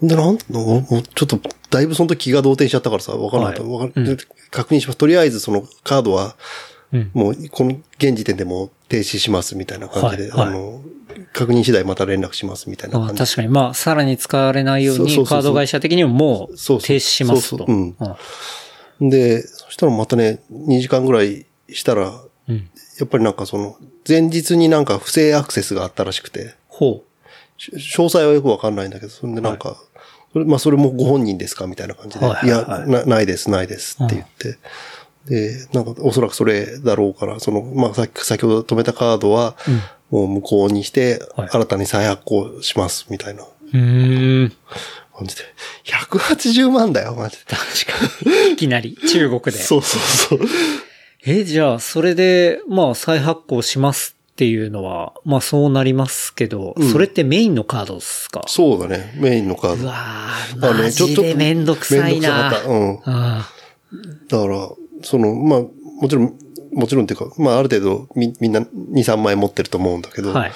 で、なんの、ちょっと、だいぶその時気が動転しちゃったからさ、わかんない、はい。わかんで確認します。とりあえずそのカードは、うん。もう、この現時点でもう停止しますみたいな感じで、はいはい。あの、確認次第また連絡しますみたいなあ感じ。確かに。まあ、さらに使われないように、そうそうそうそう。カード会社的にももうそうそう停止しますと。そうそう。うんで、そしたらまたね、2時間ぐらいしたら、うん。やっぱりなんかその、前日になんか不正アクセスがあったらしくて、ほし詳細はよくわかんないんだけど、それでなんか、それまあそれもご本人ですかみたいな感じで、はいいはいはい。やな、ないです、ないですって言って、で、なんかおそらくそれだろうから、その、まあさっき、先ほど止めたカードは、もう無効にして、はい。新たに再発行します、みたいな。感じで。180万だよ、マジで。確かに。いきなり、中国で。そうそうそう。え、じゃあ、それで、まあ、再発行しますっていうのは、まあ、そうなりますけど、うんそれってメインのカードですか？そうだね、メインのカード。うわー、マジでめんどくさいな。めんどくさかった。うん。あだから、その、まあ、もちろん、もちろんっていうか、まあある程度みみんな2、3万円持ってると思うんだけど、はい、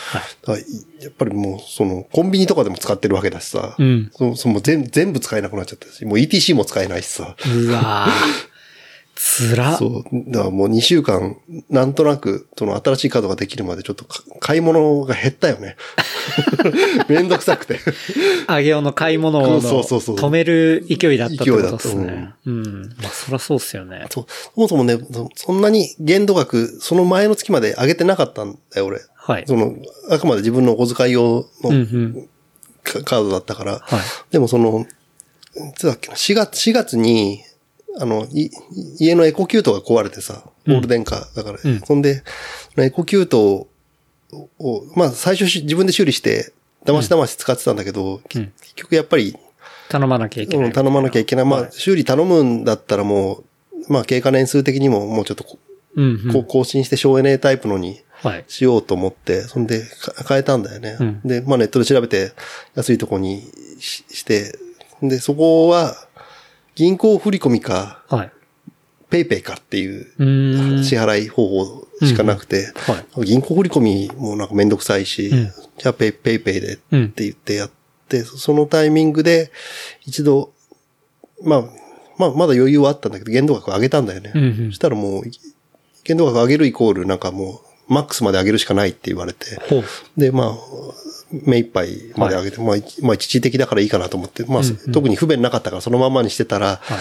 はい。やっぱりもう、その、コンビニとかでも使ってるわけだしさ、うん。そその全全部使えなくなっちゃったし、もう ETC も使えないしさ、うわー つら。そう、だからもう2週間、なんとなく、その新しいカードができるまでちょっとか買い物が減ったよね。めんどくさくて。あげおの買い物を止める勢いだったってことです勢いだね。うん。まあ、そりゃそうっすよね。そうそもそもね、そそんなに限度額、その前の月まで上げてなかったんだよ、俺。はい。その、あくまで自分のお小遣い用のカードだったから。はい。でもその、いつだっけな、4月、4月に、あの、い、家のエコキュートが壊れてさ、オール電化だから、うんそんで、エコキュートを、まあ最初し自分で修理して、だましだまし使ってたんだけど、きうん結局やっぱり、頼まなきゃいけない。うん頼まなきゃいけない。まあ、はい修理頼むんだったらもう、まあ経過年数的にももうちょっとこ、うんうん。更新して省エネタイプのにはい。しようと思って、そんでか変えたんだよね。うんで、まあネットで調べて安いとこにしして、で、そこは銀行振込か、はい。ペイペイかっていう。支払い方法しかなくて、はい。銀行振込もなんかめんどくさいし、うんじゃあペイペイペイでってうん。言ってやって、そのタイミングで一度、まあ、まあまだ余裕はあったんだけど、限度額上げたんだよね。うんうんそしたらもう、限度額上げるイコールなんかもう、マックスまで上げるしかないって言われて。で、まあ、目いっぱいまで上げて、まあ、一まあ一時的だからいいかなと思って、まあ、うんうん特に不便なかったからそのままにしてたら、はい。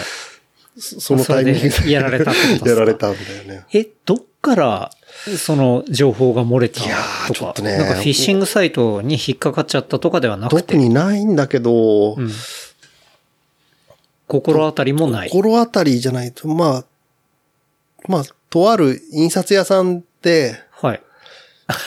そそのタイミングでやられたってことですか？やられたんだよね。え、どっから、その情報が漏れたいやーとか、ちょっとねなんかフィッシングサイトに引っかかっちゃったとかではなくて、特にないんだけど、うん。心当たりもない。心当たりじゃないと、まあ、まあ、とある印刷屋さんで、はい。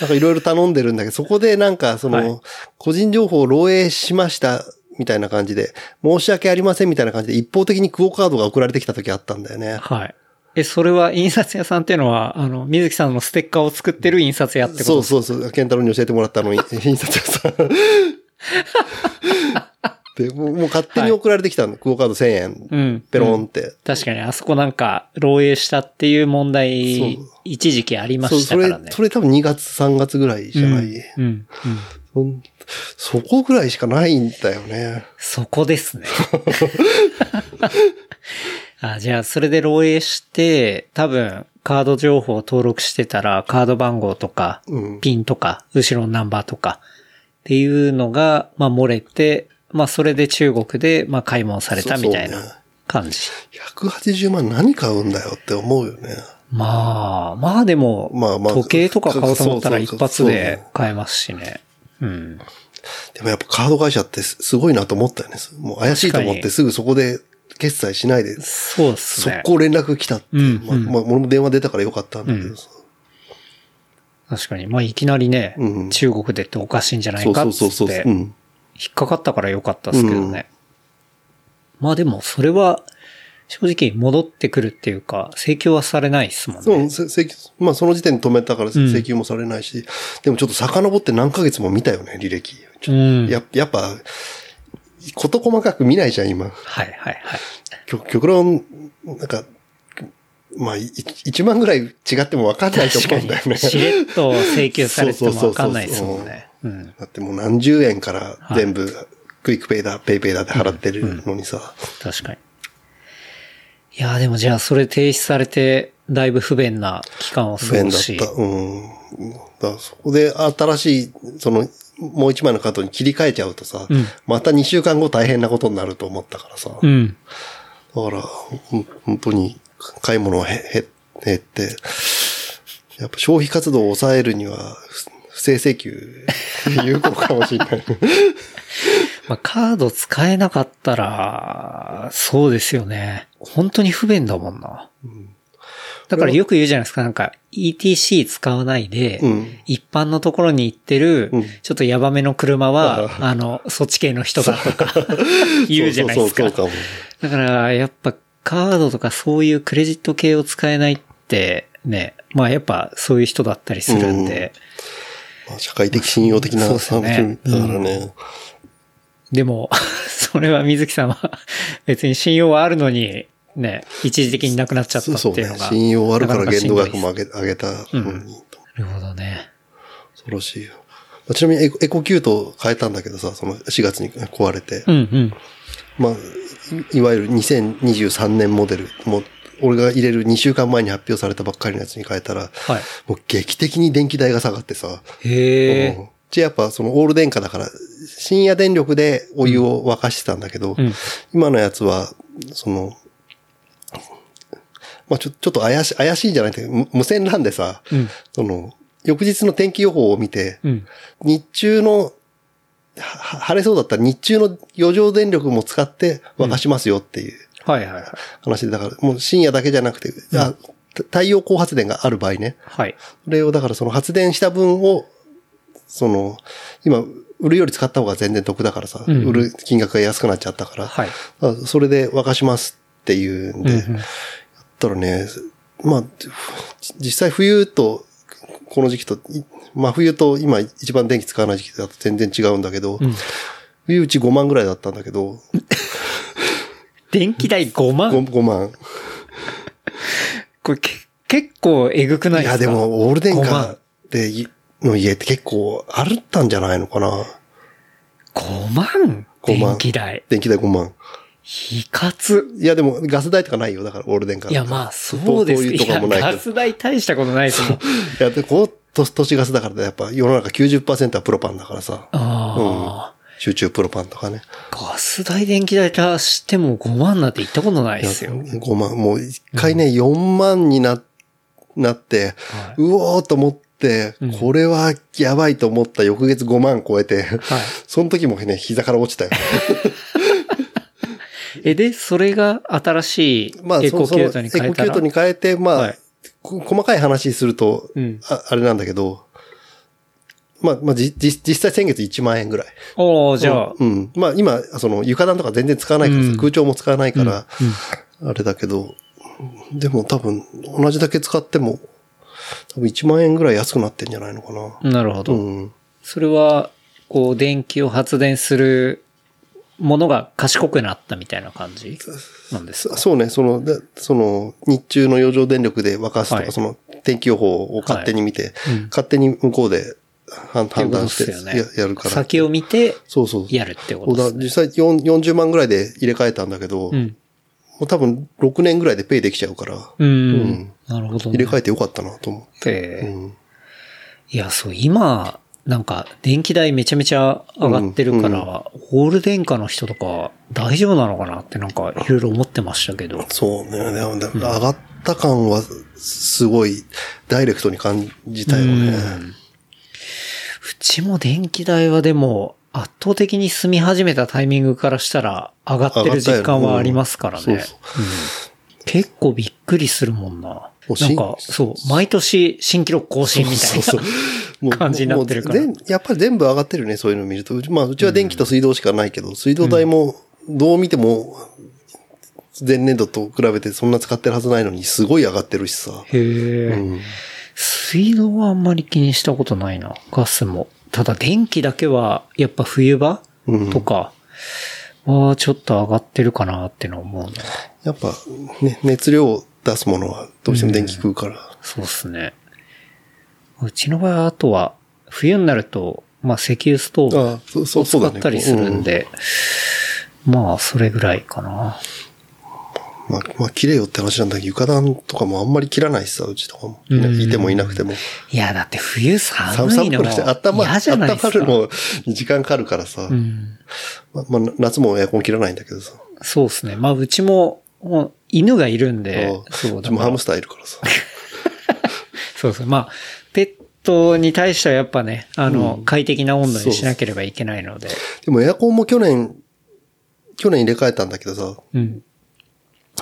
なんかいろいろ頼んでるんだけど、そこでなんかその、はい個人情報を漏洩しました、みたいな感じで、申し訳ありませんみたいな感じで一方的にクオカードが送られてきた時あったんだよね。はい。え、それは印刷屋さんっていうのは、あの、水木さんのステッカーを作ってる印刷屋ってことそうそうそう、ケンタロウに教えてもらったの、印刷屋さん。で、もうもう勝手に送られてきたの、クオカード1000円、うん。ペロうんンって。確かに、あそこなんか、漏洩したっていう問題そう、一時期ありまそう、それしたからね。、それ多分2月、3月ぐらいじゃない？うん。うん。そんそこぐらいしかないんだよね。そこですね。あ、じゃあ、それで漏洩して、多分、カード情報を登録してたら、カード番号とか、うん。ピンとか、後ろのナンバーとか、っていうのが、まあ、漏れて、まあ、それで中国で、まあ、買い物されたみたいそうそうねな感じ。180万何買うんだよって思うよね。まあ、まあでも、まあまあ時計とか買おうと思ったら一発で買えますしね。うん。でもやっぱカード会社ってすすごいなと思ったよね。もう怪しいと思ってすぐそこで決済しないで、そうですね。速攻連絡来たって。うんうんまあまあ、俺も電話出たからよかったんだけどさ。確かに。まあ、いきなりね、うん中国でっておかしいんじゃないかっつそうそうそうそう。って、引うん。っかかったからよかったですけどね。まあでも、それは、正直戻ってくるっていうか、請求はされないですもんね。そう、せ請求、まあその時点で止めたから請求もされないし、でもちょっと遡って何ヶ月も見たよね、履歴。うん。ややっぱ、こと細かく見ないじゃん、今。はいはいはい。極極論、なんか、まあ、い1万ぐらい違っても分かんないと思うんだよね。しれっと請求されてもそうそうそうそうわかんないですもんね。うん。だってもう何十円から全部、クイックペイだ、ペイペイだって払ってるのにさ。確かに。いやーでもじゃあそれ停止されて、だいぶ不便な期間を過不便ごし。だった。うん。だそこで新しい、その、もう一枚のカードに切り替えちゃうとさ、うんまた2週間後大変なことになると思ったからさ。うん。だから、本当に買い物がへへ減って、やっぱ消費活動を抑えるには、ふ不正請求有効かもしれない。まあ、カード使えなかったら、そうですよね。本当に不便だもんな。だからよく言うじゃないですか、なんか ETC 使わないで、うん一般のところに行ってる、うんちょっとヤバめの車は、あ あの、そっち系の人だとか 言うじゃないですか。そうそうそうかも。だから、やっぱカードとかそういうクレジット系を使えないって、ね、まあやっぱそういう人だったりするんで、まあ、社会的信用的なそうですよねだからね。でも、それは水木さんは 別に信用はあるのに、ね、一時的になくなっちゃったそうねっていうのが。。信用あるから限度額も上げ上げたのに。うんなるほどね。恐ろしいよ。まあちなみにエコエコキュート変えたんだけどさ、その4月に壊れて。うんうん。まあ、いいわゆる2023年モデル。もう、俺が入れる2週間前に発表されたばっかりのやつに変えたら、はい。もう劇的に電気代が下がってさ。へえ。うんじゃあやっぱそのオール電化だから、深夜電力でお湯を沸かしてたんだけど、うん今のやつは、その、まあちょ、ちょっと怪しい、怪しいんじゃないけど、む無線なんでさ、うん。その、翌日の天気予報を見て、うん。日中の、は晴れそうだったら日中の余剰電力も使って沸かしますよっていうはいはいはい。話で、だからもう深夜だけじゃなくて、あ太陽光発電がある場合ね。はい。それをだからその発電した分を、その、今、売るより使った方が全然得だからさ、うん売る金額が安くなっちゃったから、はい。あそれで沸かしますっていうんで、うんうんやったらね、まあ、実際冬と、この時期と、いまあ冬と今一番電気使わない時期だと全然違うんだけど、うん冬うち5万ぐらいだったんだけど、電気代5万？5, 5万。これけ結構えぐくないいですか？やでも、オール電5化万でいの家って結構あるったんじゃないのかな。5万？5万電気代。電気代5万。いかつ。いやでもガス代とかないよ。だからオール電化。いやまあそうです灯油とかもないガス代大したことないですもん。いや、で、こう、都都市ガスだからやっぱ世の中90%はプロパンだからさ。ああ、集中プロパンとかね。ガス代電気代足しても5万なんて言ったことないですよ。5万、もう一回ね、4万にな、なって、はうおーと思って、うんこれはやばいと思った翌月5万超えて、はい。その時もね、膝から落ちたよ。え、で、それが新しいまあ、エコキュートに変えたら？エコキュートに変えて、まあ、はいこ細かい話すると、うんああれなんだけど、まあ、まあ、じ、じ実際先月1万円ぐらい。おーじゃあ、うん。まあ、今、その、床暖とか全然使わないからさ、うん空調も使わないから、うんあれだけど、でも多分、同じだけ使っても、多分1万円ぐらい安くなってんじゃないのかな。なるほど。うん。それは、こう、電気を発電するものが賢くなったみたいな感じなんですか？そうね、その、でその、日中の余剰電力で沸かすとか、はいその、天気予報を勝手に見て、うん勝手に向こうで判断してすよね。ややるから。先を見てそうそう。やるってことですね。実際4 40万ぐらいで入れ替えたんだけど、うん。もう多分6年ぐらいでペイできちゃうから、うん。うんなるほど、ね。入れ替えてよかったなと思ってて。うんいや、そう、今、なんか、電気代めちゃめちゃ上がってるから、オール電化の人とか大丈夫なのかなってなんか、いろいろ思ってましたけど。そうね。でもでも上がった感はすごいダイレクトに感じたよね。うんうちも電気代はでも、圧倒的に住み始めたタイミングからしたら上がってる実感はありますからね。結構びっくりするもんな。なんか、そう、毎年新記録更新みたいな。そうそうもう感じになってるからやっぱり全部上がってるね、そういうのを見ると。うちまあ、うちは電気と水道しかないけど、水道代もどう見ても前年度と比べてそんな使ってるはずないのにすごい上がってるしさ。へえ、うん水道はあんまり気にしたことないな。ガスも。ただ電気だけは、やっぱ冬場うんとかはちょっと上がってるかなってのは思うな。やっぱ、ね、熱量を出すものはどうしても電気食うから。そうっすね。うちの場合は、あとは、冬になると、まあ、石油ストーああ、そう、そう、ブそうだね。使ったりするんで、まあ、それぐらいかな。まあ、まあ、切れよって話なんだけど、床暖とかもあんまり切らないしさ、うちとかも。いいてもいなくても。いや、だって冬寒寒いのも寒くなって、温ま、温。まるのに時間かかるからさ。うん。ままあ、夏もエアコン切らないんだけどさ。そうですね。まあ、うちも、もう犬がいるんで、ああそううちもハムスターいるからさ。そうそう。まあ、ペットに対してはやっぱね、あの、うん快適な温度にしなければいけないので。でもエアコンも去年、去年入れ替えたんだけどさ、うん。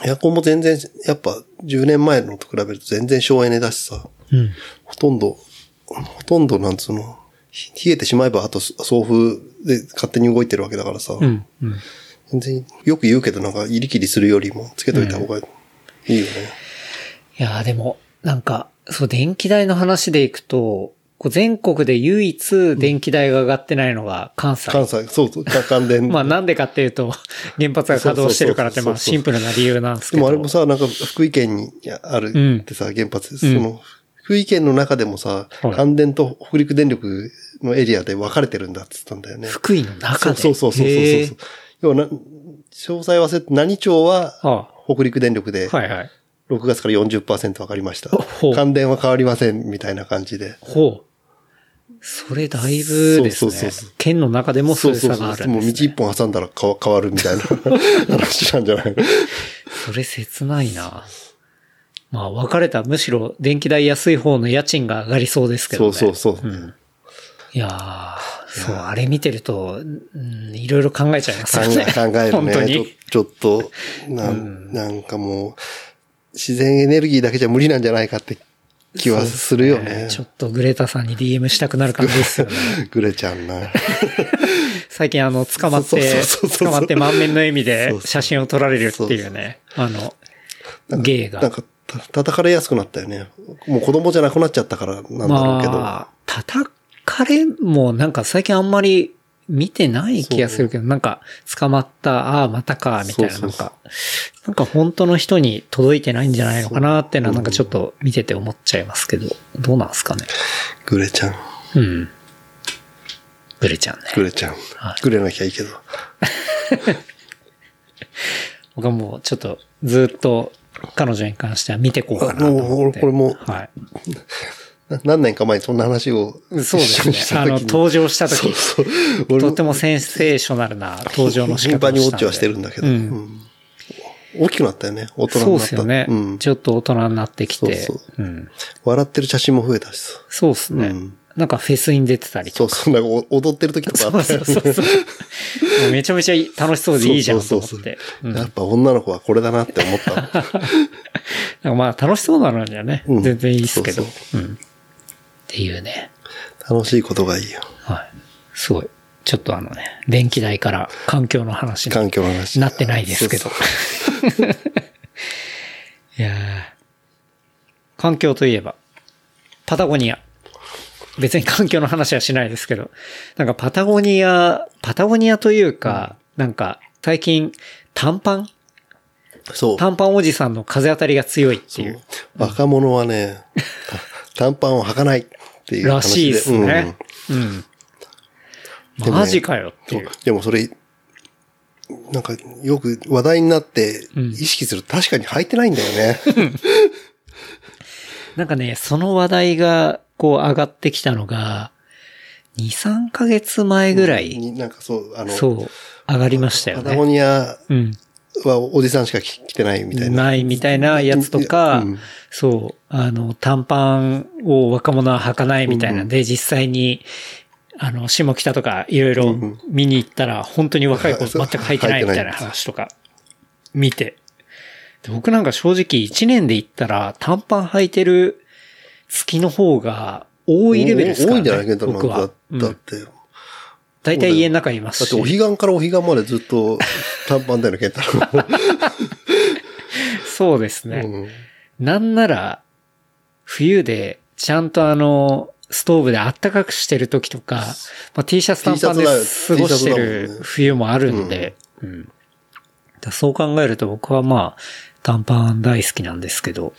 エアコンも全然、やっぱ10年前のと比べると全然省エネだしさ、うん。ほとんど、ほとんどなんつうの、冷えてしまえばあと送風で勝手に動いてるわけだからさ、うん。うん。全然よく言うけどなんか、入り切りするよりもつけといた方がいいよね。いやーでも、なんか、そう、電気代の話でいくと、こう全国で唯一電気代が上がってないのが関西。関西、そうそう、か関電。まあなんでかっていうと、原発が稼働してるからってまあシンプルな理由なんですけど。でもあれもさ、なんか福井県にあるってさ、原発、その、福井県の中でもさ、はい関電と北陸電力のエリアで分かれてるんだって言ったんだよね。福井の中で？そうそうそうそうそうへそう。要はな、詳細忘れて、何町はあ北陸電力で、はいはい。6月から40%分かりました。関電は変わりません、みたいな感じで。ほう。それだいぶですねそうそうそう。県の中でもそういう差があるんもう。道一本挟んだら変わるみたいな 話なんじゃない？それ切ないな。まあ、分かれた、むしろ電気代安い方の家賃が上がりそうですけどね。そうそうそう。ん。いやー、そう、あれ見てると、うん、いろいろ考えちゃいますね。え、考える本当ね。ちょに。ちょっと、なん、なんかもう、自然エネルギーだけじゃ無理なんじゃないかって気はするよね。ちょっとグレタさんに DM したくなる感じですよね。グレちゃんな。最近あの、捕まって捕まって満面の笑みで写真を撮られるっていうね。あの、芸が。なんか、た叩かれやすくなったよね。もう子供じゃなくなっちゃったからなんだろうけど。まあ、叩かれもなんか最近あんまり見てない気がするけど、なんか捕まった、ああ、またか、みたいな、そうんか、なんか本当の人に届いてないんじゃないのかなっていうのはなんかちょっと見てて思っちゃいますけど、どうなんですかね？グレちゃん。うん。ブレちゃんね。グレちゃんは。グレなきゃいいけど。僕はもうちょっとずっと彼女に関しては見てこうかなと思って。あもうこれもはい。な 何年か前にそんな話を。そうですねあの、登場した時、そう。俺とてもセンセーショナルな登場の仕方をしたんで。頻繁にウォッチはしてるんだけど。うんうん大きくなったよね。大人にそうなった。ですよね、うん。ちょっと大人になってきて。そうそううん、笑ってる写真も増えたしさ。そうですね、うんなんかフェスに出てたりとか。そうそう、なんかお踊ってる時とかあったよね。そうそうそう。めちゃめちゃ楽しそうでいいじゃんと思そうそうそうって。うんやっぱ女の子はこれだなって思った。なんかまあ楽しそうなのにはね、うん全然いいですけど。そううん。っていうね。楽しいことがいいよ。はい。すごい。ちょっとあのね、電気代から環境の話に環境の話。なってないですけど。いやー環境といえば、パタゴニア。別に環境の話はしないですけど、なんかパタゴニア、パタゴニアというか、なんか最近短パン？そう。短パンおじさんの風当たりが強いっていう。若者はね、短パンを履かないっていう。らしいですね。うん。でもねマジかよってうんいう。でもそれ、なんかよく話題になってん意識すると確かに履いてないんだよね。なんかね、その話題がこう上がってきたのが、2、3ヶ月前ぐらい、になんかそう、あの、そう、上がりましたよパタゴね。ニアうん。はおじさんしか着着てないみたいな。ないみたいなやつとか、うんそう、あの、短パンを若者は履かないみたいなんで、実際に、あの、下北とかいろいろ見に行ったら、本当に若い子全く履いてないみたいな話とか見て。で僕なんか正直1年で行ったら短パン履いてる月の方が多いレベルですからね。多いんじゃないけど、僕は。だって。だ大体家の中いますし。ってお彼岸からお彼岸までずっと短パンだよね、ケンタロウ。そうですね。うん。なんなら、冬で、ちゃんとあの、ストーブで暖かくしてる時とか、まあ、T シャツ短パンで T シャツだよ過ごして T シャツだもんるね冬もあるんで、うん。だそう考えると僕はまあ、短パン大好きなんですけど、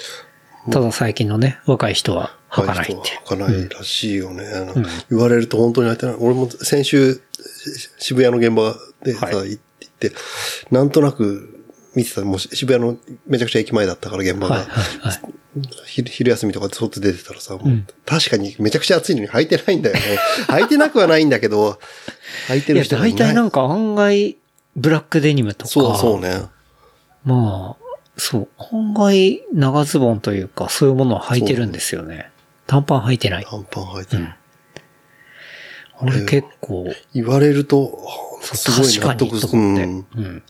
ただ最近のね、若い人は履かないって。履かないらしいよね。うん言われると本当に履いてない。俺も先週、し渋谷の現場でさ、はい行って、なんとなく見てた。もう渋谷のめちゃくちゃ駅前だったから現場が。はい、はい、はい。昼昼休みとかで外出てたらさ、もう確かにめちゃくちゃ暑いのに履いてないんだよね。履いてなくはないんだけど、履いていや、る人がいない。大体なんか案外、ブラックデニムとか、そうそうね。まあ、そう、案外長ズボンというか、そういうものを履いてるんですよね。短パン履いてない。短パン履いてる。俺結構、言われると、すごい納確かに得する。と思って。ううんん。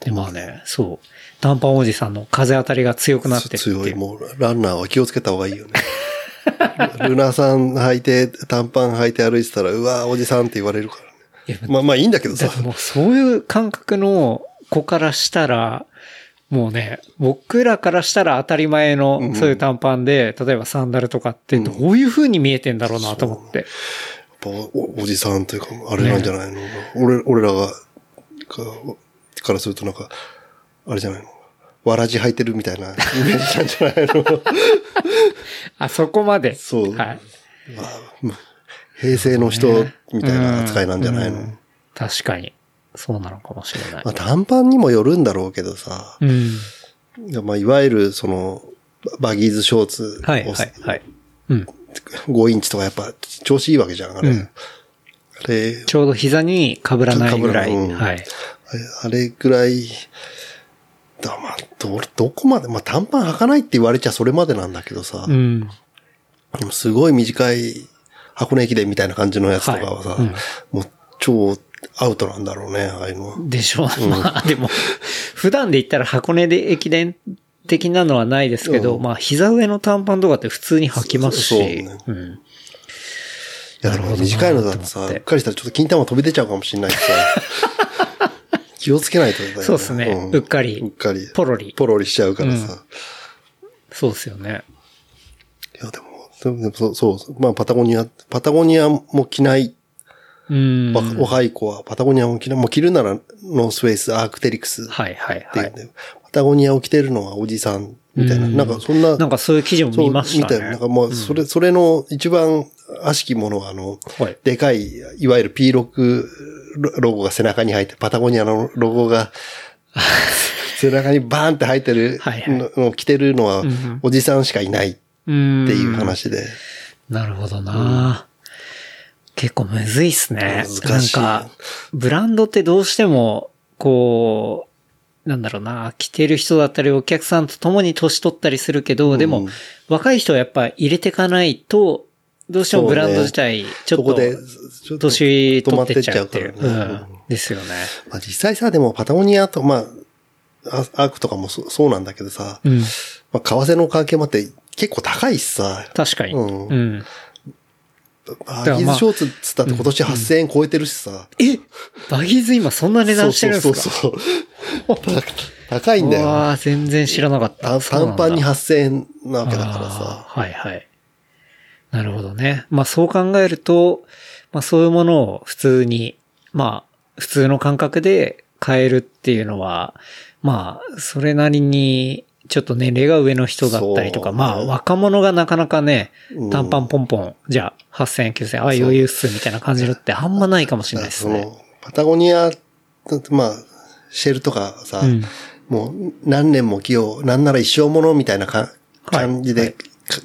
で、まあね、そう。短パンおじさんの風当たりが強くなって。強い。もう、ランナーは気をつけた方がいいよね。ルナさん履いて、短パン履いて歩いてたら、うわーおじさんって言われるからね。まあまあいいんだけどさもうそういう感覚の子からしたら、もうね、僕らからしたら当たり前のうんそういう短パンで、例えばサンダルとかってどういう風に見えてんだろうなと思って。やっぱおおじさんというか、あれなんじゃないの、俺、俺らが、かからするとなんか、あれじゃないの？わらじ履いてるみたいなイメージなんじゃないの？あそこまで。そう。はい。まあ平成の人みたいな扱いなんじゃないの、うん。確かに。そうなのかもしれないまあ、。短パンにもよるんだろうけどさ、うん。まあ、いわゆるその、バギーズショーツを、はい、はい、はい。うん。5インチとかやっぱ調子いいわけじゃん、あれ。うんあれ、ちょうど膝に被らないぐらい。被らうんはい。あれあれぐらい、だまあ、ど、どこまで、まあ短パン履かないって言われちゃそれまでなんだけどさ、うん。すごい短い箱根駅伝みたいな感じのやつとかはさ、はいうんもう超アウトなんだろうね、ああいうのは。でしょう。まあでも、普段で言ったら箱根で駅伝的なのはないですけど、うんまあ膝上の短パンとかって普通に履きますし、そうねうん。いや、でも短いのだとさ、うっかりしたらちょっと金玉飛び出ちゃうかもしれないしさ、気をつけないとだよね。そうですねんうっかりうっかり。ポロリポロリしちゃうからさ。そうですよね。いや、でも、でもそう、そう、まあパタゴニア、パタゴニアも着ない若い子はパタゴニアを着ない。もう着るならノースフェイス、アークテリクスっはいはいはい。パタゴニアを着てるのはおじさんみたいな。うんなんかそんな、なんかそういう記事も見ましたね。そう見たよなんかもう、それ、それの一番悪しきものは、あの、はいでかい、いわゆる P6 ロロゴが背中に入って、パタゴニアのロゴが、背中にバーンって入ってるのを着てるのはんうん、おじさんしかいないってうん。いう話で。なるほどな、結構むずいっすね。難しいなんか、ブランドってどうしても、こう、なんだろうな、着てる人だったりお客さんと共に年取ったりするけど、でもうん、若い人はやっぱ入れてかないと、どうしてもブランド自体、ちょっと年取ってっちゃうっていう。うねうん。ですよね。まあ実際さ、でもパタゴニアと、まあ、アアークとかもそそうなんだけどさ、うん。まあ、為替の関係もあって結構高いしさ、確かに。うんうん。バギーズショーツっつったって今年8000円超えてるしさ。えバギーズ今そんな値段してるんですか？そうそうそう高いんだよ。わあ全然知らなかった。短パンに8000円なわけだからさ。はいはい。なるほどね。まあそう考えると、まあそういうものを普通に、まあ普通の感覚で買えるっていうのは、まあそれなりにちょっと年齢が上の人だったりとか、まあ若者がなかなかねうん、短パンポンポン、じゃあ8000円9000円、あ余裕っすみたいな感じのってあんまないかもしれないですね。パタゴニア、まあ、シェルとかさ、うん。もう何年も着よう、なんなら一生ものみたいなかはい。感じで、はい。か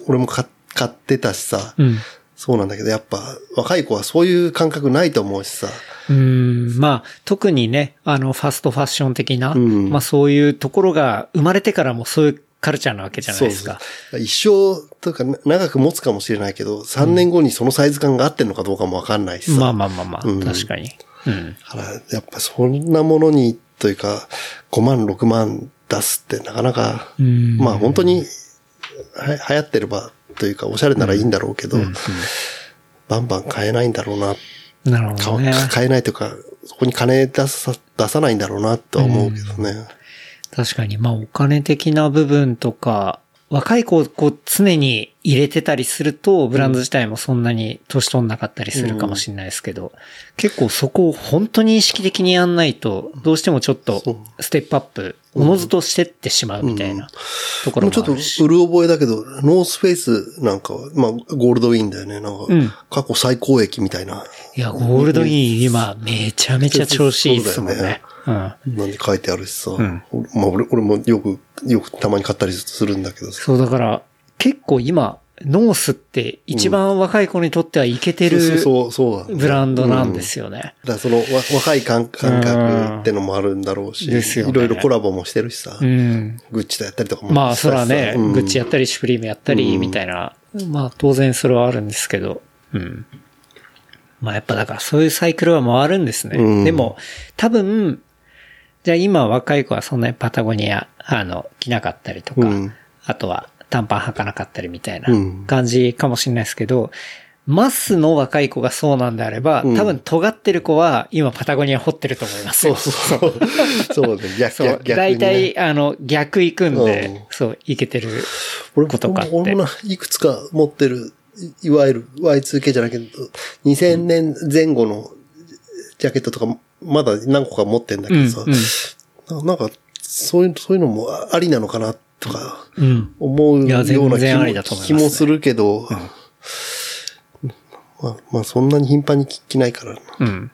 俺も買買ってたしさ、うん。そうなんだけど、やっぱ若い子はそういう感覚ないと思うしさ、うん、まあ、特にね、あの、ファストファッション的な、うんまあそういうところが生まれてからもそういうカルチャーなわけじゃないですか。そう一生というか長く持つかもしれないけど、3年後にそのサイズ感が合ってんのかどうかもわかんないしさ。まあまあまあまあ、うん確かに。うん。やっぱそんなものに、というか、5万、6万出すってなかなか、うんまあ本当には流行ってれば、というか、おしゃれならいいんだろうけど、バンバン買えないんだろうな、なるほかどね。買えないというか、そこに金出さ出さないんだろうなとは思うけどね。確かに、まあお金的な部分とか、若い子をこう常に入れてたりすると、ブランド自体もそんなに年取んなかったりするかもしれないですけど、結構そこを本当に意識的にやんないと、どうしてもちょっとステップアップ、おのずとしてってしまうみたいなところもうちょっと。うる覚えだけど、ノースフェイスなんかは、まあ、ゴールドウィンだよね。なんか、うん過去最高益みたいな、いや、ゴールドウイン今めちゃめちゃ調子いいですもんね。うん。なんで書いてあるしさ。んまあ、俺、俺もよく、よくたまに買ったりするんだけどさ。そうだから、結構今、ノースって一番若い子にとってはいけてる。ブランドなんですよね。だからそのわ若い感感覚ってのもあるんだろうし、ですよねいろいろコラボもしてるしさ、うん。グッチとやったりとかもまあ、そらね、うんグッチやったり、シュプリームやったり、みたいな。まあ、当然それはあるんですけど。うん。まあ、やっぱだからそういうサイクルは回るんですね。うんでも、多分、じゃあ今若い子はそんなにパタゴニア、あの、着なかったりとか、うんあとは短パン履かなかったりみたいなうん感じかもしれないですけど、マスの若い子がそうなんであれば、うん多分尖ってる子は今パタゴニア掘ってると思いますよ。そうそうそう。そうね、逆そう。逆ね。大体、あの、逆行くんうんで、そう、いけてる。俺ことかって俺もな、いくつか持ってる、いいわゆる Y2K じゃないけど、2000年前後のジャケットとか、まだ何個か持ってんだけうん、どさ、ななんか、そういう、そういうのもありなのかな、とか、うん。うん。思うような気もね気もするけど、まあ、まあ、そんなに頻繁に着ないからな。うん。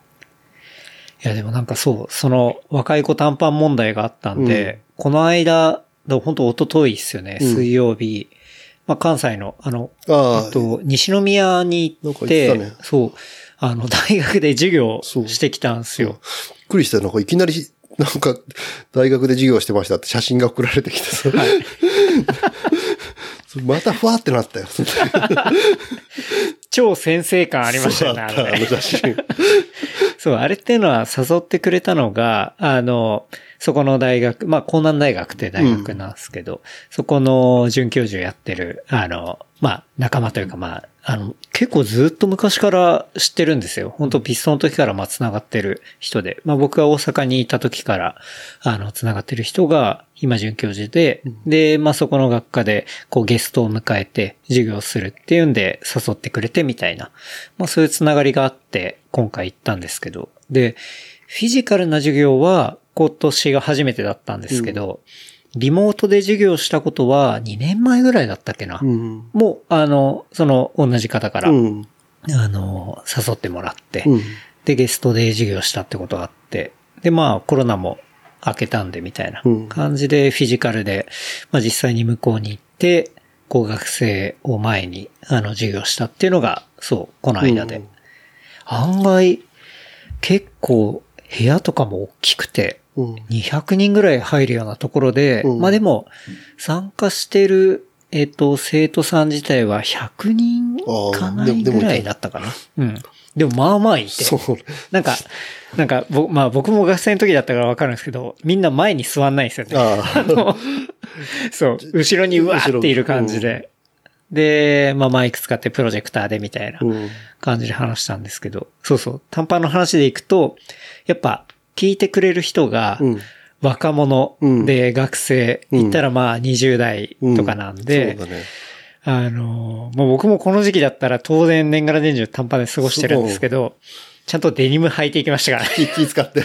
いや、でもなんかそう、その若い子短パン問題があったんで、この間、だ本当一昨日ですよね、うん水曜日、まあ関西の、あの、ああえっと、西宮に行って、ねそう、あの、大学で授業してきたんですよ。びっくりしたよなんかいきなり、なんか、大学で授業してましたって写真が送られてきてさ、またふわってなったよ。超先生感ありましたねあの写真。そう、あれっていうのは誘ってくれたのが、あの、そこの大学、まあ、江南大学って大学なんですけど、そこの准教授やってる、あの、まあ、仲間というか、まあ、あの、結構ずっと昔から知ってるんですよ。本当ピストンの時から、まあ、繋がってる人で、まあ、僕が大阪にいた時から、あの、繋がってる人が、今准教授で、で、まあ、そこの学科で、こう、ゲストを迎えて、授業をするっていうんで、誘ってくれてみたいな、まあ、そういう繋がりがあって、今回行ったんですけど、で、フィジカルな授業は今年が初めてだったんですけど、リモートで授業したことは2年前ぐらいだったっけな。うん。もう、あの、その同じ方から、うん。あの、誘ってもらって、うん。で、ゲストで授業したってことがあって、で、まあ、コロナも明けたんでみたいなうん感じで、フィジカルで、まあ実際に向こうに行って、こう学生を前に、あの、授業したっていうのが、そう、この間で。うん案外、結構、部屋とかも大きくて、うん。200人ぐらい入るようなところで、うんまあでも、参加してる、えっ、と、生徒さん自体は100人いかないぐらいだったかな。うん。でもまあまあいて。そう。なんか、なんか、ぼまあ僕も学生の時だったからわかるんですけど、みんな前に座んないんですよね。ああ。のそう、後ろにうわーっている感じで。で、まあマイク使ってプロジェクターでみたいなうん。感じで話したんですけど、そうそう、短パンの話でいくと、やっぱ聞いてくれる人がうん。若者うんで学生、うん言ったらまあ20代とかなんで。あの、もう僕もこの時期だったら当然年がら年中短パンで過ごしてるんですけど、ちゃんとデニム履いていきましたからね、気気使って。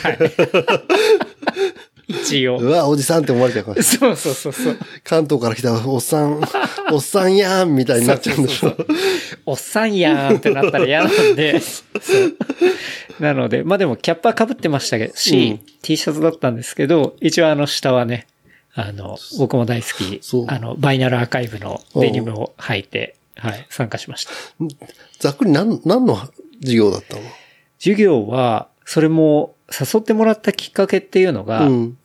一応 う。わ、おじさんって思われちゃうから。そうそうそうそう。関東から来たおっさん、おっさんやんみたいになっちゃうんでしょ。そうそうそうおっさんやんってなったら嫌なんで。なので、まあでもキャッパー被ってましたけど、し、うん T シャツだったんですけど、一応あの下はね、あの、僕も大好きあの、バイナルアーカイブのデニムを履いて、はい、参加しました。ざっくり何、何の授業だったの？授業は、それも誘ってもらったきっかけっていうのが、うん。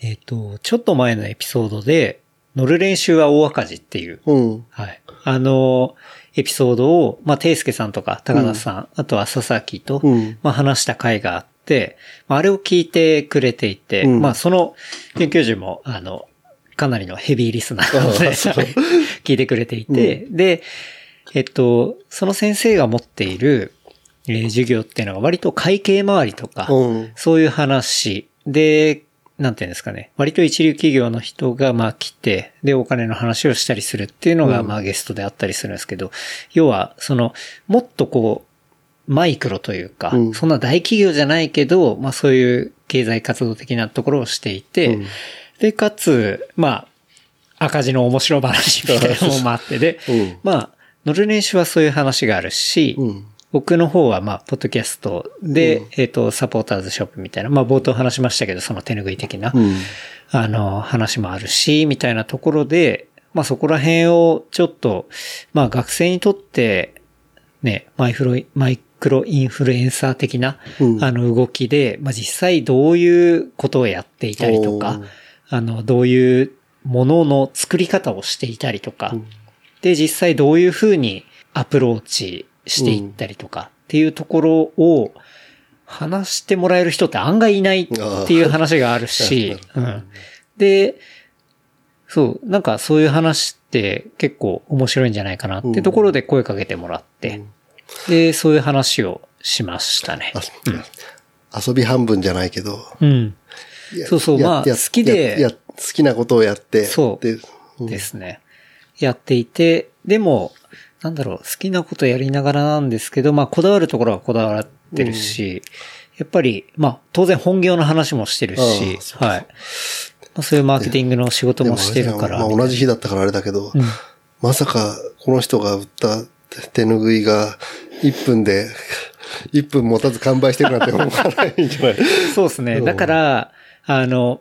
えっ、と、ちょっと前のエピソードで、乗る練習は大赤字っていう、うん。はい。あの、エピソードを、まあ、ていすけさんとか、高田さん、あとは佐々木と、うん。まあ、話した回があって、まあ、あれを聞いてくれていて、うんまあ、その、研究授も、あの、かなりのヘビーリスナーなので、聞いてくれていて、で、えっと、その先生が持っている、えー授業っていうのが割と会計周りとか、うん。そういう話で、なんていうんですかね。割と一流企業の人がまあ来て、で、お金の話をしたりするっていうのがうんまあゲストであったりするんですけど、要は、その、もっとこう、マイクロというか、うんそんな大企業じゃないけど、まあそういう経済活動的なところをしていて、うんで、かつ、まあ、赤字の面白話みたいなのもあってで、うんまあ、乗る練習はそういう話があるし、うん。僕の方は、まあ、ポッドキャストで、うん。えっ、と、サポーターズショップみたいな、まあ、冒頭話しましたけど、その手拭い的な、うん。あの、話もあるし、みたいなところで、まあ、そこら辺をちょっと、まあ、学生にとって、ね、マイフロ、マイクロインフルエンサー的な、うん。あの、動きで、まあ、実際どういうことをやっていたりとかあの、どういうものの作り方をしていたりとか、うん。で、実際どういうふうにアプローチしていったりとかっていうところを話してもらえる人って案外いないっていう話があるし、うん。で、そう、なんかそういう話って結構面白いんじゃないかなってところで声かけてもらって、で、そういう話をしましたね。あ遊び半分じゃないけど。うん。やそうそうやまあや好きで好きなことをやって。そうですね。やっていて、でも、なんだろう、好きなことやりながらなんですけど、まあ、こだわるところはこだわってるし、やっぱり、まあ、当然本業の話もしてるしはい。まあ、そういうマーケティングの仕事もしてるから。まあ、同じ日だったからあれだけど、まさかこの人が売った手ぬぐいが1分で、1分持たず完売してるなんて思わないんじゃない？そうですね。うんだから、あの、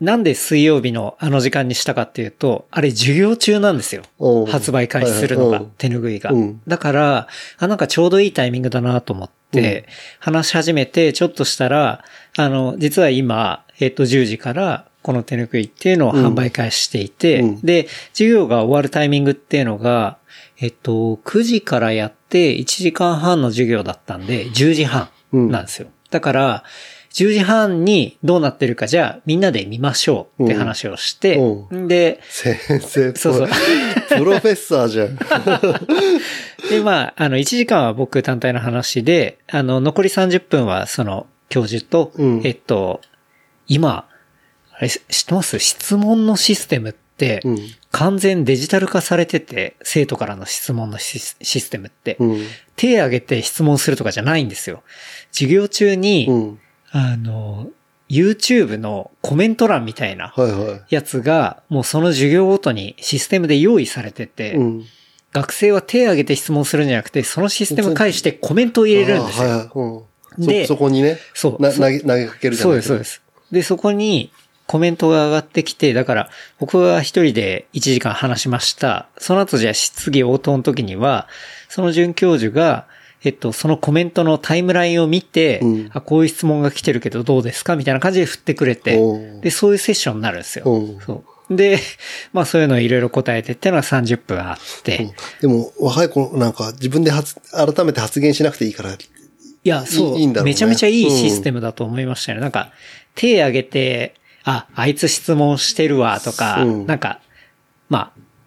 なんで水曜日のあの時間にしたかっていうと、あれ授業中なんですよ。発売開始するのがはいはいうん、手ぬぐいがうん。だから、あ、なんかちょうどいいタイミングだなと思って、話し始めて、ちょっとしたら、あの、実は今、えっと、10時から、この手ぬぐいっていうのを販売開始していて、うんで、授業が終わるタイミングっていうのが、えっと、9時からやって1時間半の授業だったんで、10時半なんですよ。だから、10時半にどうなってるかじゃあみんなで見ましょうって話をして、うんで、先生、そうそう プロフェッサーじゃん。で、まあ、あの、1時間は僕単体の話で、あの、残り30分はその教授と、うんえっと、今、あれ、知ってます？質問のシステムってうん、完全デジタル化されてて、生徒からの質問のシステムって、うん。手挙げて質問するとかじゃないんですよ。授業中に、うん。あの、YouTube のコメント欄みたいな。やつが、もうその授業ごとにシステムで用意されてて、うん。学生は手挙げて質問するんじゃなくて、そのシステム介してコメントを入れるんですよ。あはいはいうんでそ、そこにね、そうな投げ、投げかけるじゃそうです、ないそうです。で、そこにコメントが上がってきて、だから僕は一人で1時間話しました。その後じゃあ質疑応答の時には、その准教授が、えっと、そのコメントのタイムラインを見て、うんあ、こういう質問が来てるけどどうですか？みたいな感じで振ってくれてで、そういうセッションになるんですようん。そう。で、まあそういうのをいろいろ答えてっていうのは30分あって、でも、若い子なんか自分で発、改めて発言しなくていいから、いや、そう。いいねめちゃめちゃいいシステムだと思いましたね。なんか、手挙げて、あ、あいつ質問してるわとか、うんなんか、まあ、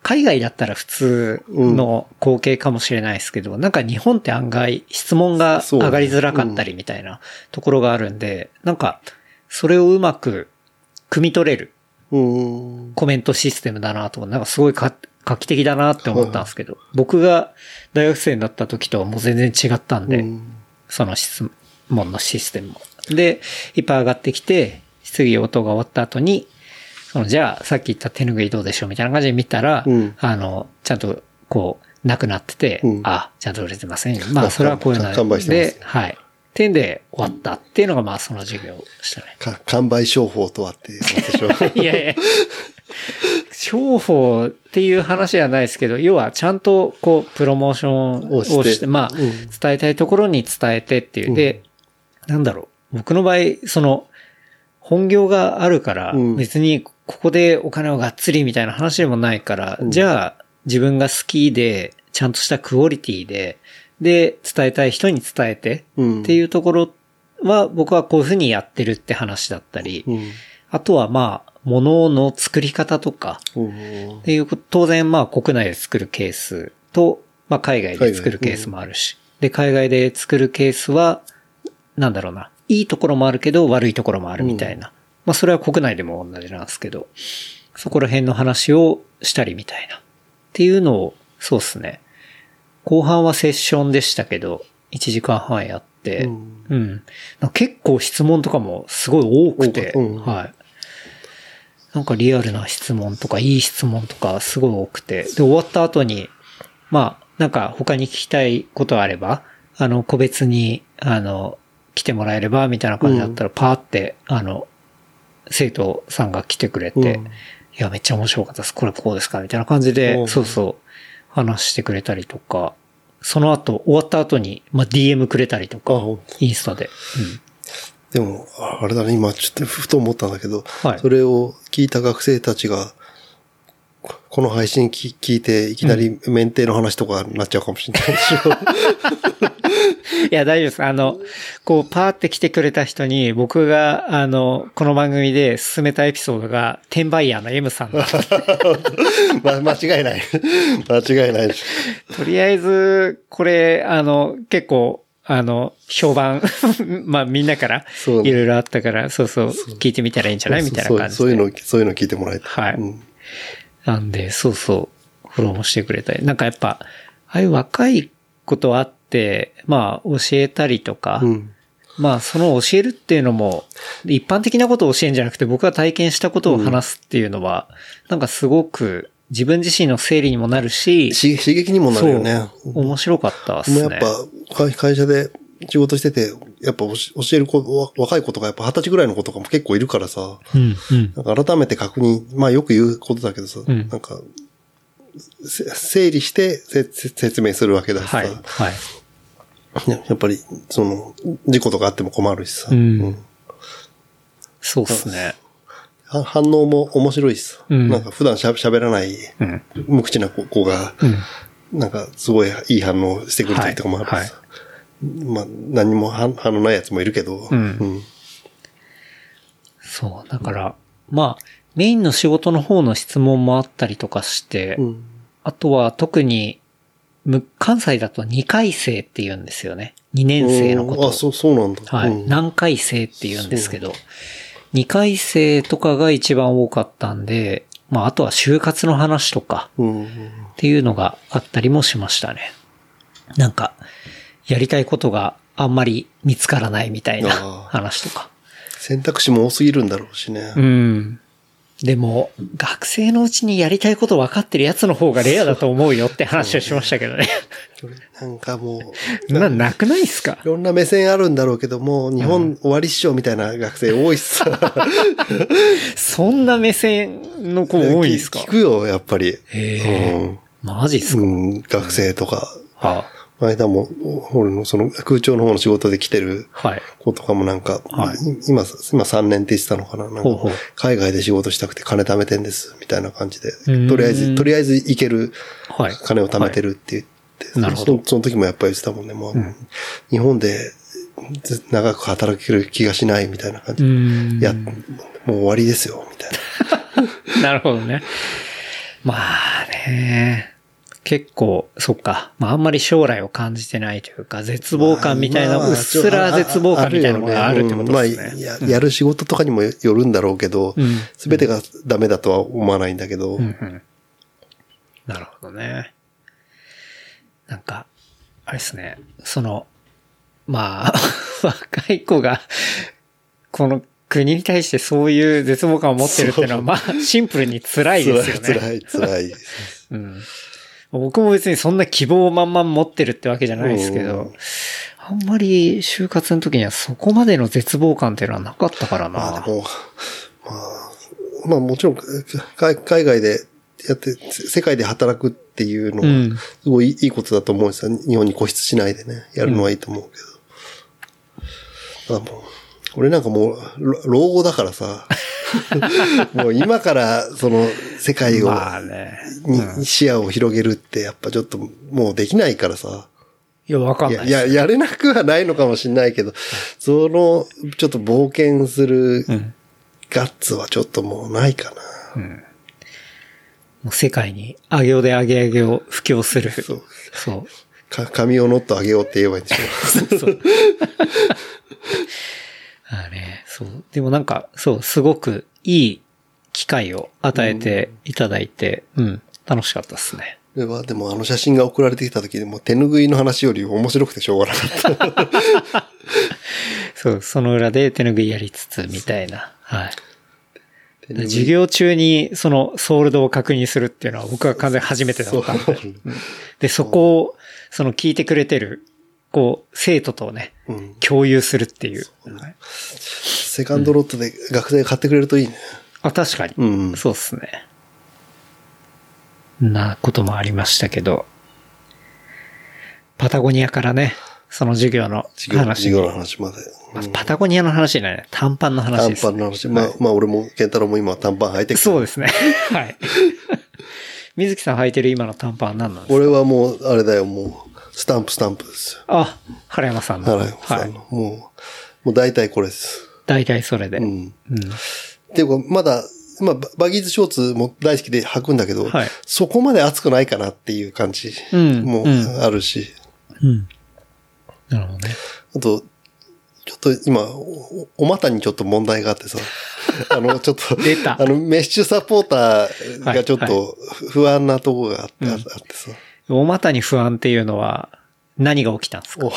海外だったら普通の光景かもしれないですけど、なんか日本って案外質問が上がりづらかったりみたいなところがあるんで、なんか、それをうまく汲み取れるうん。コメントシステムだなと、なんかすごいか画期的だなって思ったんですけど、僕が大学生になった時とはもう全然違ったんで、うん。その質問のシステムも。で、いっぱい上がってきて、質疑応答が終わった後に、その、じゃあ、さっき言った手ぬぐいどうでしょうみたいな感じで見たら、うんあの、ちゃんと、こう、なくなってて、うんあ、ちゃんと売れてません。まあ、それはこういうの完売してますで、はい。点で終わったっていうのが、まあ、その授業でしたね。か完売商法とはっていうやつでしょ。いやいや。商法っていう話じゃないですけど、要はちゃんとこう、プロモーションをして、をしてまあ、うん伝えたいところに伝えてっていう。で、なんだろう。僕の場合、その、本業があるからうん、別にここでお金をがっつりみたいな話でもないから、うんじゃあ自分が好きで、ちゃんとしたクオリティで、で、伝えたい人に伝えて、うんっていうところは僕はこういうふうにやってるって話だったり、うん。あとはまあ、物の作り方とか、うんっていう当然まあ国内で作るケースと、まあ海外で作るケースもあるし。で、海外で作るケースは、なんだろうな。いいところもあるけど悪いところもあるみたいな。まあそれは国内でも同じなんですけど、そこら辺の話をしたりみたいな。っていうのを、そうですね。後半はセッションでしたけど、1時間半やって、うんうん。結構質問とかもすごい多くて、うんはい。なんかリアルな質問とか、いい質問とかすごい多くて、で、終わった後に、まあ、なんか他に聞きたいことあれば、あの、個別に、あの、来てもらえれば、みたいな感じだったら、パーって、あの、生徒さんが来てくれて、うん。いや、めっちゃ面白かったです。これこうですかみたいな感じで、うん。そうそう、話してくれたりとか、その後、終わった後に、まあ、DM くれたりとかインスタで。でも、ああれだね、今ちょっとふと思ったんだけど、はい。それを聞いた学生たちが、この配信聞聞いて、いきなり免停の話とかになっちゃうかもしれないでしょ。いや、大丈夫です。あの、こう、パーって来てくれた人に、僕が、あの、この番組で進めたエピソードが、転売ヤーの M さんだ。ま、間違いない。間違いないでしとりあえず、これ、あの、結構、あの、評判、まあみんなから、いろいろあったから、そうそう、聞いてみたらいいんじゃない？みたいな感じで。そうそういうの、そういうの聞いてもらえた。はいうんなんで、そうそう、フォローもしてくれたり。なんかやっぱ、ああいう若いことあって、まあ教えたりとか、うん。まあその教えるっていうのも、一般的なことを教えるんじゃなくて僕が体験したことを話すっていうのは、なんかすごく自分自身の整理にもなるし、し刺激にもなるよね。面白かったっすね。もうやっぱ、会会社で仕事してて、やっぱ教教える子、わ若い子とかやっぱ二十歳ぐらいの子とかも結構いるからさ、うん、うん。なんか改めて確認、まあよく言うことだけどさ、んなんか、せ整理して説明するわけだしさ、はい、はい。ねやっぱり、その、事故とかあっても困るしさ、うん。そうっすね。は反応も面白いしさ、うん。なんか普段しゃ喋らないうん。無口な子子が、うん。なんかすごいいい反応してくる時とかもあるしさ、はいまあ何も反反応ないやつもいるけど、ん。うん。そう。だから、まあ、メインの仕事の方の質問もあったりとかして、うん。あとは特に、む関西だと2回生って言うんですよね。2年生のことをあ、そう、そうなんだ。はい。うん何回生って言うんですけど、2回生とかが一番多かったんで、まあ、あとは就活の話とかうんっていうのがあったりもしましたね。なんか、やりたいことがあんまり見つからないみたいな話とか。選択肢も多すぎるんだろうしね。うん。でも、学生のうちにやりたいこと分かってるやつの方がレアだと思うよって話をしましたけどね。なんかもう、な、なくないっすか？いろんな目線あるんだろうけども、日本終わりっしょみたいな学生多いっすさ。そんな目線の子多いんすか？聞くよ、やっぱり。へえ。マジっすか、うん、学生とか。は前田も、俺のその空調の方の仕事で来てる。子とかもなんか、はい今、今3年って言ってたのかな？なんか海外で仕事したくて金貯めてんです、みたいな感じで。とりあえず、とりあえず行けるはい。金を貯めてるって言って、なるほどそその時もやっぱり言ってたもんね、もう、日本でず長く働ける気がしないみたいな感じうで。ん。いや、もう終わりですよ、みたいな。なるほどね。まあね。結構、そっか。まああんまり将来を感じてないというか、絶望感みたいな、まあうっすら絶望感みたいなものがあるってことですね。うんまあや、やる仕事とかにもよるんだろうけどうん、すべ、てがダメだとは思わないんだけど、うんうんなるほどね。なんか、あれですね。その、まあ、若い子が、この国に対してそういう絶望感を持ってるっていうのは、まあ、シンプルに辛いですよね。辛い、辛い。うん。僕も別にそんな希望満々持ってるってわけじゃないですけうんど、あんまり就活の時にはそこまでの絶望感っていうのはなかったからな。まあでも、まあ、まあもちろん、海海外でやって、世界で働くっていうのうんは、すごいいいことだと思うんですよ。日本に固執しないでね、やるのはいいと思うけど。ただもう、俺なんかもう、老老後だからさ、もう今からその世界を、まあね。に視野を広げるってやっぱちょっともうできないからさ。いや、わかんないです。や、やれなくはないのかもしれないけど、その、ちょっと冒険するうん。ガッツはちょっともうないかな。もう世界に、あげおであげあげを布教する。そう。そう。か、髪をノットあげようって言えばいいんでしょ。そう。あね、そう。でもなんか、そう、すごくいい機会を与えていただいて、うん、楽しかったですね。では、でもあの写真が送られてきた時でもう手拭いの話より面白くてしょうがなかった。そう、その裏で手拭いやりつつ、みたいな。はい。授業中にそのソールドを確認するっていうのは僕は完全に初めてだったんで。そううんで、そこを、その聞いてくれてる、こう、生徒とね、うん。共有するっていう。はいセカンドロットで学生が買ってくれるといいね。あ、確かに。うんそうっすね。なこともありましたけど、パタゴニアからね、その授業の授業話に授業の話まで。まあパタゴニアの話じゃないね。短パンの話短です。パンの話。まあ、まあ俺も、ケンタロウも今短パン履いてそうですね。はい。水木さん履いてる今の短パンは何なんですか？俺はもう、あれだよ、もう、スタンプスタンプですよ。あ、原山さんの。はい。はい。もう、もう大体これです。大体それで。ううん。ん。っていうか、まだ、まあ、ババギーズショーツも大好きで履くんだけど、はいそこまで暑くないかなっていう感じうんもうんあるし、うん。なるほどね。あと、ちょっと今、おお股にちょっと問題があってさ、あの、ちょっと、あの、メッシュサポーターがちょっはいと不安なとこがあって,、あってさ、お股に不安っていうのは、何が起きたんですか？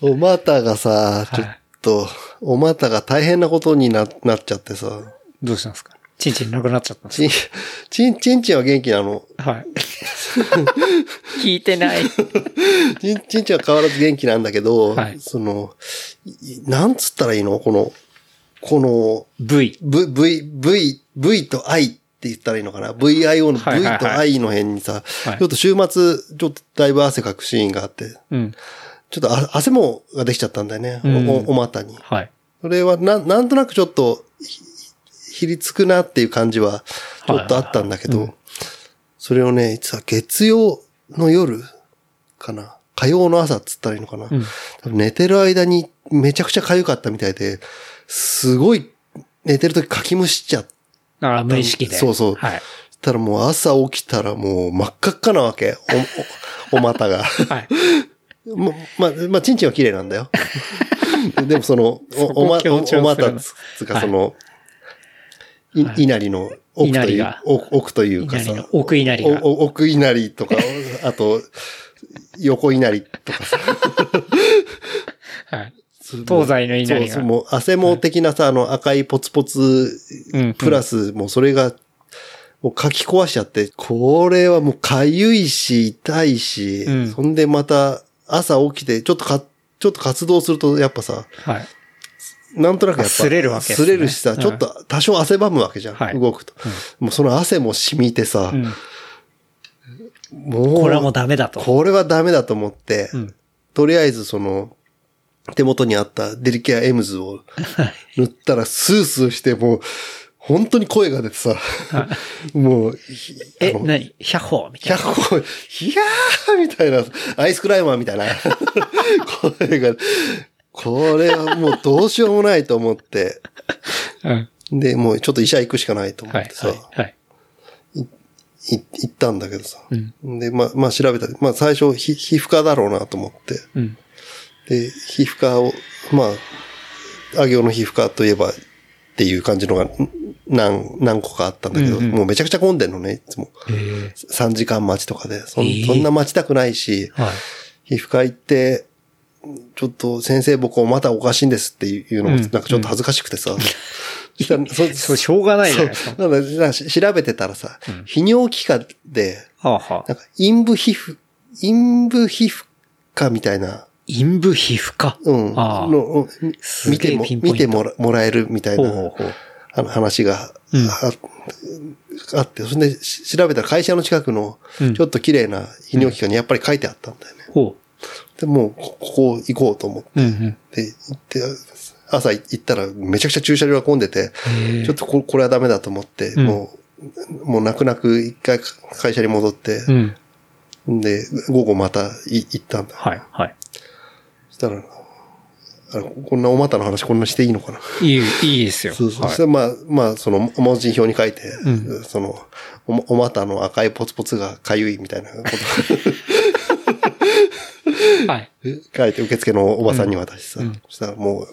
お 股がさ、いちょっと、お股が大変なことにななっちゃってさ、どうしたんですか？チンチンなくなっちゃったんですか？ちん、ちん、ちんちんは元気なの？はい。聞いてない。ちん、ちんちんは変わらず元気なんだけど、はいその、いなんつったらいいの？この、この、V。V、V、V、V と I って言ったらいいのかな ?VIO の V と I の辺にさ、はいちょっと週末、ちょっとだいぶ汗かくシーンがあって、うん。ちょっとあ汗もができちゃったんだよね。うんおおお股に。はい。それはな、なんとなくちょっと、ひひりつくなっていう感じは、ちょっとあったんだけど、それをね、いつは月曜の夜かな火曜の朝っつったらいいのかな、ん多分寝てる間にめちゃくちゃ痒かったみたいで、すごい寝てる時かきむしちゃった。ああ、無意識で。そうそうはい。たらもう朝起きたらもう真っ赤っかなわけ。お、お、お股が。はい。ま、ま、まあ、ちんちんは綺麗なんだよ。でもその、お、おま、お股つつか、はいその、い、はい稲荷の奥という奥奥というかさ奥稲荷が奥稲荷とか、あと、横稲荷とかさ。はい。東西の稲荷がそうそう、もう汗も的なさ、あの赤いポツポツうん、プラス、もうそれが、もう書き壊しちゃって、これはもうかゆいし、痛いし、うんそんでまた朝起きて、ちょっとか、ちょっと活動すると、やっぱさ、はい。なんとなくやっぱ、擦れるわけ擦れるしさ、うんちょっと多少汗ばむわけじゃん、はい動くと。もうその汗も染みてさ、うん。もう、これはもうダメだと。これはダメだと思って、うん。とりあえずその、手元にあったデリケアエムズを塗ったらスースーしてもう、本当に声が出てさ、もう、ひえ、あの何？百歩みたいな。百歩、ひやーみたいな、アイスクライマーみたいな 声が、これはもうどうしようもないと思って、うん。で、もうちょっと医者行くしかないと思はい。ってさ、はい。はい。い行ったんだけどさ、うん。で、まあ、まあ調べた。まあ最初、ひ皮膚科だろうなと思って、うん。で、皮膚科を、まあ、あ行の皮膚科といえばっていう感じのがん何、何個かあったんだけど、うんうんもうめちゃくちゃ混んでんのね、いつも。ええ。3時間待ちとかで。そん,、な待ちたくないし、はい。皮膚科行って、ちょっと先生僕またおかしいんですっていうのも、うんなんかちょっと恥ずかしくてさ。そ したらそ そう、しょうがないじゃないですか。か調べてたらさ、泌尿器科で、はあはあなんか陰部皮膚、陰部皮膚科みたいな、陰部皮膚科？うん。ああの見ても、見てもらもらえるみたいなほうほう。あの話がうんああって、それでし調べたら会社の近くのうんちょっと綺麗な泌尿器科にやっぱり書いてあったんだよね。ほで、もうこここ行こうと思ってう。うんうん。行って、朝行ったらめちゃくちゃ駐車場が混んでて、ちょっとここれはダメだと思って、うんもう、もう泣く泣く一回会社に戻ってう、ん。で、午後またい行ったんだ。はい。はい。そしたら、あのこんなお股の話こんなしていいのかな？いい、いいですよ。そうそう。はいそまあ、まあ、その、文字表に書いて、うその、お、お股の赤いポツポツがかゆいみたいなこと はい。書いて受付のおばさんに渡してさ、そしたらもう、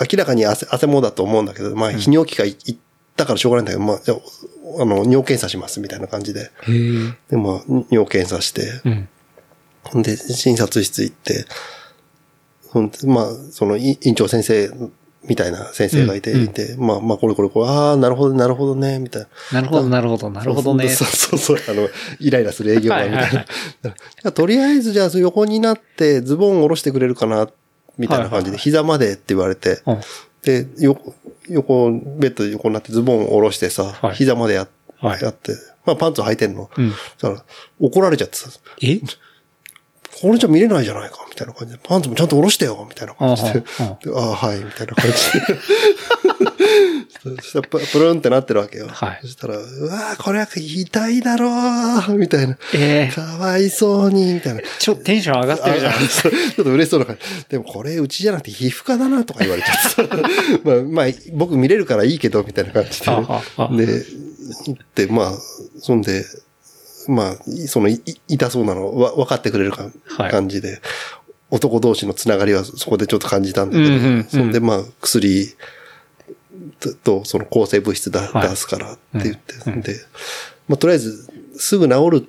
明らかに汗、汗もだと思うんだけど、まあ、泌尿器科行行ったからしょうがないんだけど、まあ、じゃあ、あの、尿検査しますみたいな感じで。で、まあ、尿検査して、うん。ほんで、診察室行って、まあ、その、い院長先生みたいな先生がいて、うんいて、まあ、まあ、これこれこれ、ああ、なるほど、なるほどね、みたいな。なるほど、なるほど、なるほどね。そうそうそう、あの、イライラする営業マンみたいな。とりあえず、じゃあ、横になって、ズボン下ろしてくれるかな、みたいな感じで、膝までって言われて、うんで、横、横、ベッドで横になってズボン下ろしてさ、はい膝までや,、はいやって、まあ、パンツ履いてんの。うん。怒られちゃってさ、え？これじゃ見れないじゃないか、みたいな感じで、パンツもちゃんと下ろしてよ、みたいな感じで、あ ああ、はい、みたいな感じで。そしたらププルンってなってるわけよ。はいそしたら、うわーこれは痛いだろーみたいな。ええかわいそうに、みたいな。ちょっとテンション上がってるじゃん。ちょっと嬉しそうな感じ。でもこれうちじゃなくて皮膚科だなとか言われちゃって。まあ、まあ、僕見れるからいいけど、みたいな感じで。で、行って、まあ、そんで、まあ、その、い痛そうなのわ分かってくれるか、はい。感じで、男同士のつながりはそこでちょっと感じたんだけど、うんうんうん。そんでまあ、薬と、とその抗生物質だ、はい。出すからって言って、で、まあ、とりあえず、すぐ治る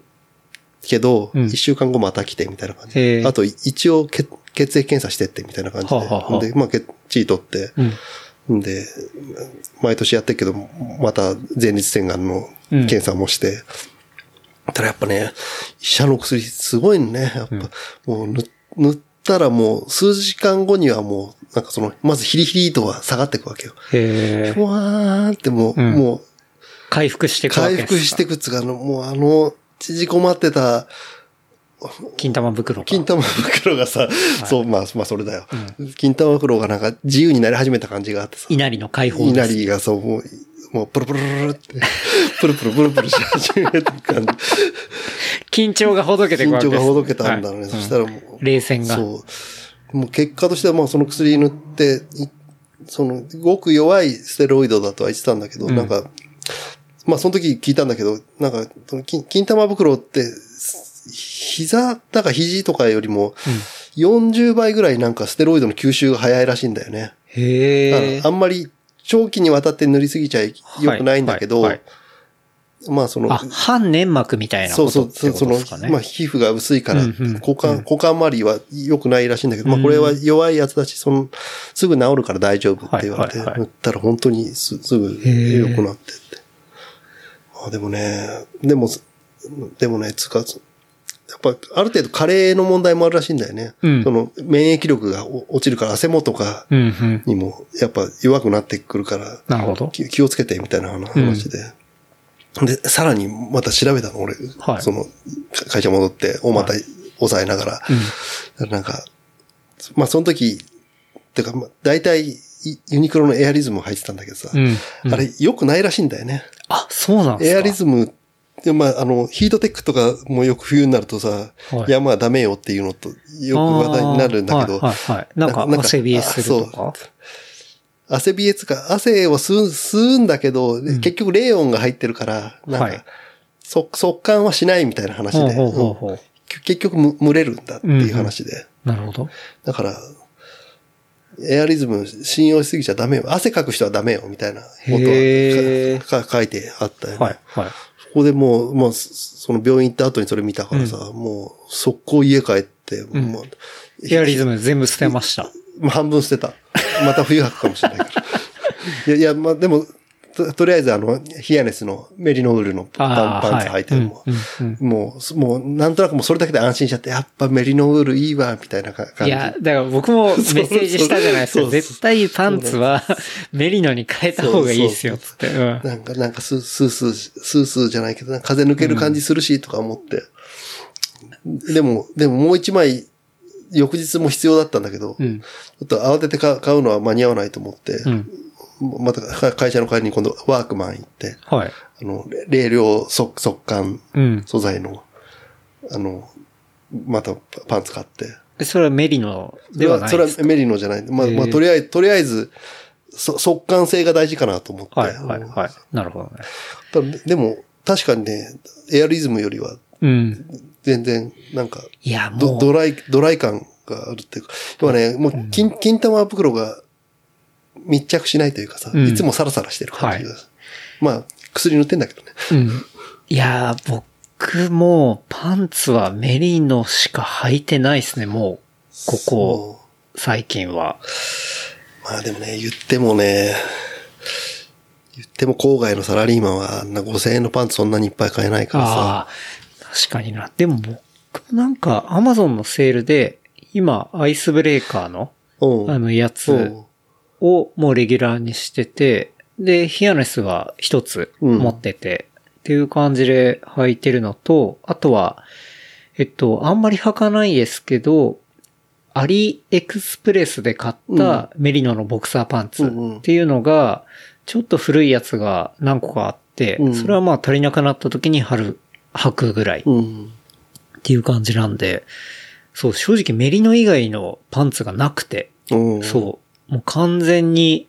けど、一、うん。週間後また来て、みたいな感じ。で。あと、一応血、血液検査してって、みたいな感じで。はあはで、まあ、血血取って、うん。で、毎年やってるけど、また前立腺がんの検査もして、ただやっぱね、医者の薬すごいね。やっぱ、もう塗塗ったらもう数時間後にはもう、なんかその、まずヒリヒリとは下がっていくわけよ。へえふ。わーってもう、うんもう回復していくわけ回ですか？復していくっつうか、あの、もうあの、縮こまってた金玉袋か。金玉袋がさ、そう、まあ、まあそれだよ。金玉袋がなんか自由になり始めた感じがあってさ。稲荷の解放稲です。荷がそう、もう、もう、プルプルって、プルプルプルプルし始めた感じ。緊張がほどけていく緊わけです。張がほどけたんだろうね。はいそしたらもう、冷戦が。そう。もう結果としてはまあその薬塗って、いその、ごく弱いステロイドだとは言ってたんだけど、うんなんか、まあその時聞いたんだけど、なんか、その金金玉袋って、膝だか肘とかよりも、40倍ぐらいなんかステロイドの吸収が早いらしいんだよね。へえあ。んまり長期にわたって塗りすぎちゃ良くないんだけど、はいはい。まあその、あ、半粘膜みたいなそうそう、ことってそのことですかね。、まあ皮膚が薄いから、うんうん股間、股間周りは良くないらしいんだけど、まあこれは弱いやつだし、その、すぐ治るから大丈夫って言われて、はいはい。はい塗ったら本当にすすぐ良くなってって。あでもね、でも、でもね、つか、やっぱ、ある程度加齢の問題もあるらしいんだよね。うんその、免疫力がお落ちるから、汗元が、うんうん。にも、やっぱ弱くなってくるから、なるほど。気気をつけてみたいな話で。で、さらにまた調べたの、俺。はいその、か会社戻って、おまた抑えながら。なんか、まあその時、てか、まあ大体、いユニクロのエアリズム入ってたんだけどさ、うんうんあれ良くないらしいんだよね。あ、そうなんですかエアリズムで、まあ、あの、ヒートテックとかもよく冬になるとさ、はい山はダメよっていうのとよく話題になるんだけど、はいはいはい。なんかなんか汗冷えするとあか汗冷えつか、汗を吸う、吸うんだけど、結局冷温が入ってるから、なんか、はいそ速乾はしないみたいな話で、ほうほうほうほううん結局む蒸れるんだっていう話で。なるほど。だから、エアリズム信用しすぎちゃダメよ。汗かく人はダメよ、みたいなことは 書いてあったよね。はい、はい。そこでもう、もう、その病院行った後にそれ見たからさ、もう、速攻家帰って、もう、エアリズム全部捨てました。まあ、半分捨てた。また冬履くかもしれないから。いや、いや、まあ、でも、ととりあえずあの、 HERENESS のメリノウールのパンパンツ履いてるももう、もう、なんとなくもうそれだけで安心しちゃって、やっぱメリノウールいいわ、みたいなか感じ。いや、だから僕も メッセージしたじゃないですか。絶対パンツはメリノに変えた方がいいですよ、つって。うんなんか、なんかスースースー、スースーじゃないけど、風抜ける感じするし、とか思って。でも、でももう一枚、翌日も必要だったんだけど、うんちょっと慌てて買う買うのは間に合わないと思って、うん。またか会社の帰りに今度ワークマン行って、はい。あの、冷涼速速乾うん。素材の、あの、またパンツ買って。でそれはメリノではないそれですはメリノじゃない。まあ、まあ、とりあえず、とりあえず、そ速乾性が大事かなと思って。はい、はい、はい。なるほどね。でも、確かにね、エアリズムよりはうん。全然、なんか、いや、どもう、ドライ、ドライ感があるっていうか、今ね、もう、金、金玉袋が密着しないというかさ、うんいつもサラサラしてる感じが。はまあ、薬塗ってんだけどね。うん。いや、僕もパンツはメリノしか履いてないですね、もう。ここ、最近は。まあでもね、言ってもね、言っても郊外のサラリーマンはあんな5000円のパンツそんなにいっぱい買えないからさ。確かにな。でも僕なんかアマゾンのセールで、今、アイスブレーカーの、うん。あのやうつんをもうレギュラーにしてて、で、ヒアネスは一つ持ってて、っていう感じで履いてるのと、あとは、えっと、あんまり履かないですけど、アリエクスプレスで買ったメリノのボクサーパンツっていうのが、ちょっと古いやつが何個かあって、うん。それはまあ足りなくなった時に貼る、履くぐらいっうん。ていう感じなんで、そう、正直メリノ以外のパンツがなくて、うん。そう、もう完全に、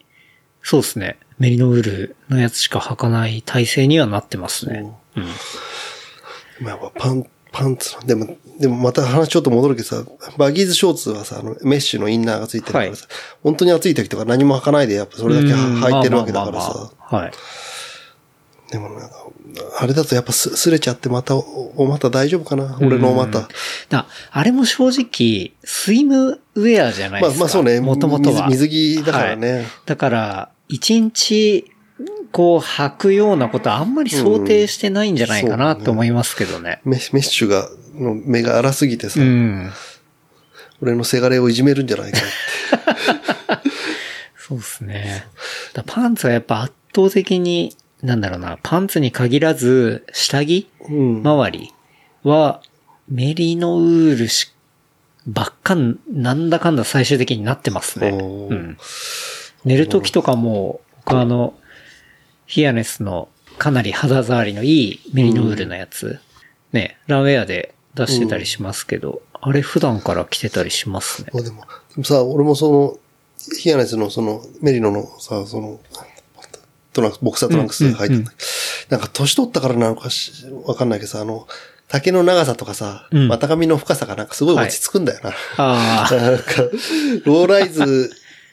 そうですね、メリノウールのやつしか履かない体制にはなってますね。うん。まあ、パン、パンツの、でも、でもまた話ちょっと戻るけどさ、バギーズショーツはさ、あの、メッシュのインナーがついてるからさ、本当に暑い時とか何も履かないで、やっぱそれだけうん履いてるわけだからさ。はい。でもなんか、あれだとやっぱす擦れちゃってまた、おお股大丈夫かな？俺のお股。だあれも正直、スイムウェアじゃないですか。まあまあそうね。もともとは。水水着だからね。はいだから、一日、こう、履くようなことはあんまり想定してないんじゃないかなと思いますけどね。メッメッシュが、の目が荒すぎてさ、うん。俺のせがれをいじめるんじゃないかって。そうですね。だパンツはやっぱ圧倒的に、なんだろうな、パンツに限らず、下着うん。周りは、メリノウールし、ばっかん、なんだかんだ最終的になってますね。うん。寝る時とかも、僕あの、ヒアネスのかなり肌触りのいいメリノウールのやつ、ね、ランウェアで出してたりしますけど、あれ普段から着てたりしますね。まあでも、でもさ、俺もその、ヒアネスのその、メリノのさ、その、トランクス、ボクサートランクスで入ってた、なんか年取ったからなのかし、わかんないけどさ、あの、丈の長さとかさ、うん股上の深さがなんかすごい落ち着くんだよな。ああ、なんか、ローライズ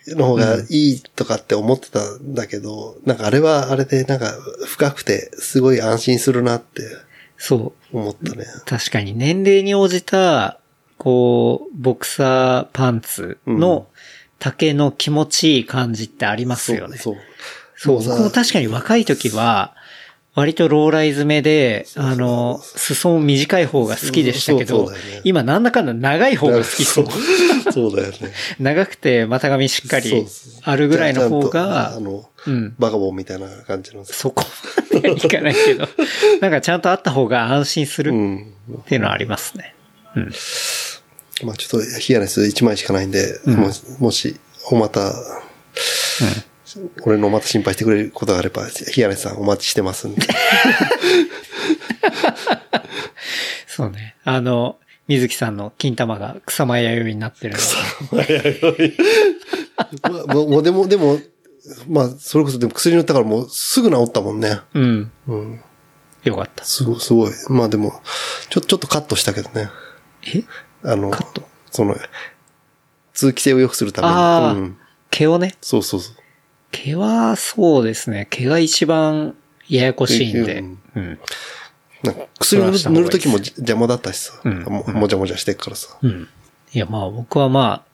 の方がいいとかって思ってたんだけど、なんかあれはあれでなんか深くてすごい安心するなってそう。思ったね。確かに年齢に応じた、こう、ボクサーパンツの丈の気持ちいい感じってありますよね。そう。そう、もうさ僕も確かに若い時は、割とローライ詰めで、あの、裾も短い方が好きでしたけど今なんだかんだ長い方が好きそう。そうだよね。長くて股上しっかりあるぐらいの方があ、の、うん。バカボンみたいな感じのさ。そこまではいかないけど、なんかちゃんとあった方が安心するっうん。ていうのはありますね。うん。まあちょっとヒアネス1枚しかないんで、もし、おまた、俺のおまた心配してくれることがあれば、ヒアネスさんお待ちしてますんで。そうね。あの、水木さんの金玉が草間弥生になってるので。まあもうもうでも、でも、まあ、それこそでも薬塗ったからもうすぐ治ったもんね。うん。うん。よかった。すごい、すごい。まあでも、ちょ、ちょっとカットしたけどね。え？あの、カット？その、通気性を良くするために。ああ、うん。毛をね。そうそうそう。毛はそうですね。毛が一番ややこしいんで。うんうん。なんか薬塗る塗る時も邪魔だったしさ。うんももじゃもじゃしてっからさ。うん。いや、まあ僕はまあ、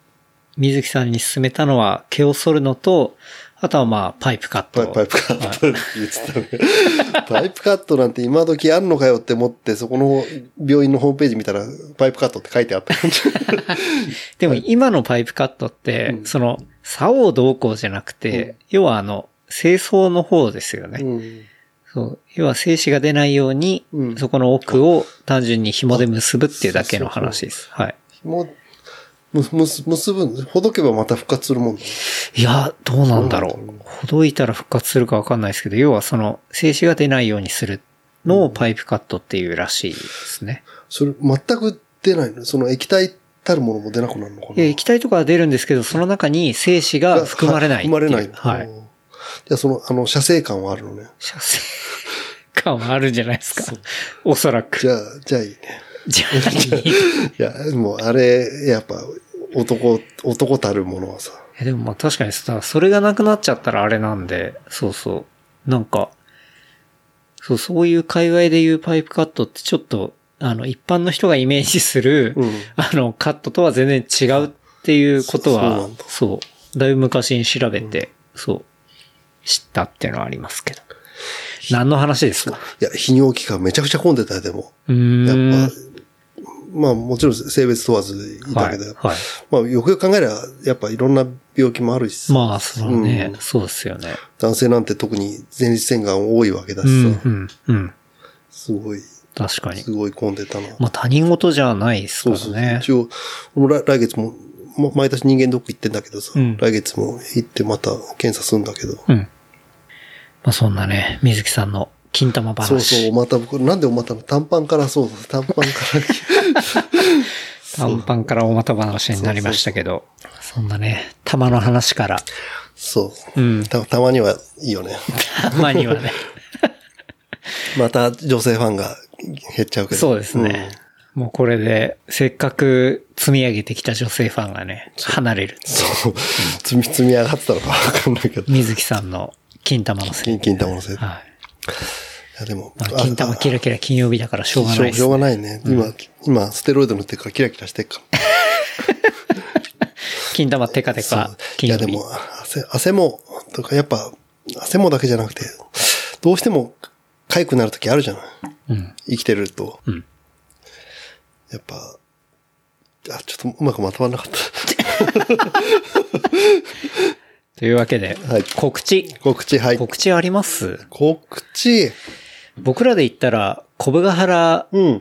水木さんに勧めたのは毛を剃るのと、あとはまあ、パイプカット。パイプカットって言ってたね。パイプカットなんて今時あんのかよって思って、そこの病院のホームページ見たら、パイプカットって書いてあった。でも今のパイプカットって、うんその、竿をどうこうじゃなくて、要はあの、清掃の方ですよね。うんそう。要は精子が出ないように、うんそこの奥を単純に紐で結ぶっていうだけの話です。はい。もう、む、むす、結ぶんほどけばまた復活するもんだね。いや、どうなんだろそう。ほどいたら復活するかわかんないですけど、要はその、精子が出ないようにするのをパイプカットっていうらしいですね。それ、全く出ないのその液体たるものも出なくなるのかな？液体とかは出るんですけど、その中に精子が含まれない。含まれない。はい。うん。じゃあその、あの、射精感はあるのね。射精感はあるんじゃないですか。おそらく。じゃあ、じゃあいいね。じゃあ何いいや、もうあれ、やっぱ、男、男たるものはさ。やでもまあ確かにさ、それがなくなっちゃったらあれなんで、そうそう。なんか、そう、そういう界隈で言うパイプカットってちょっと、あの、一般の人がイメージする、うんあの、カットとは全然違うっていうことはそそうそう、だいぶ昔に調べて、そう、知ったっていうのはありますけど。何の話ですか？いや、泌尿器科めちゃくちゃ混んでたよ、でも。やっぱ、まあもちろん性別問わずいたけど、はいはいまあよくよく考えれば、やっぱいろんな病気もあるしさまあ、そのね、うんそうですよね。男性なんて特に前立腺がん多いわけだしうん、さ、うん、うん。すごい、確かにす。ごい混んでたな。まあ他人事じゃないですかそうそう。らね。一応、来来月も、ま毎年人間ドック行ってんだけどさ、うん来月も行ってまた検査するんだけど、うん。まあそんなね、水木さんの金玉話。そうそう、また僕、なんでおまたの短パンからそうそう、短パンから。短パンから大股話になりましたけど、そんなね、玉の話から、そう。うんたたまにはいいよね。たまにはね、また女性ファンが減っちゃうけど。そうですね。もうこれで、せっかく積み上げてきた女性ファンがね、離れる。うん。そう。積み、積み上がってたのかわかんないけど。水木さんの金玉のせい。金、金玉のせい。いはい。や、でも。まあ、金玉キラキラ金曜日だからしょうがないですしょうがないね。今、今、ステロイド塗ってるからキラキラしてるから。金玉テカテカいや、金曜日。でも、汗、汗も、とか、やっぱ、汗もだけじゃなくて、どうしても、痒くなるときあるじゃない。うん。生きてると。うんやっぱ、あ、ちょっとうまくまとまらなかった。というわけで、はい告知。告知、はい。告知あります？告知、僕らで言ったら、小部ヶ原うん。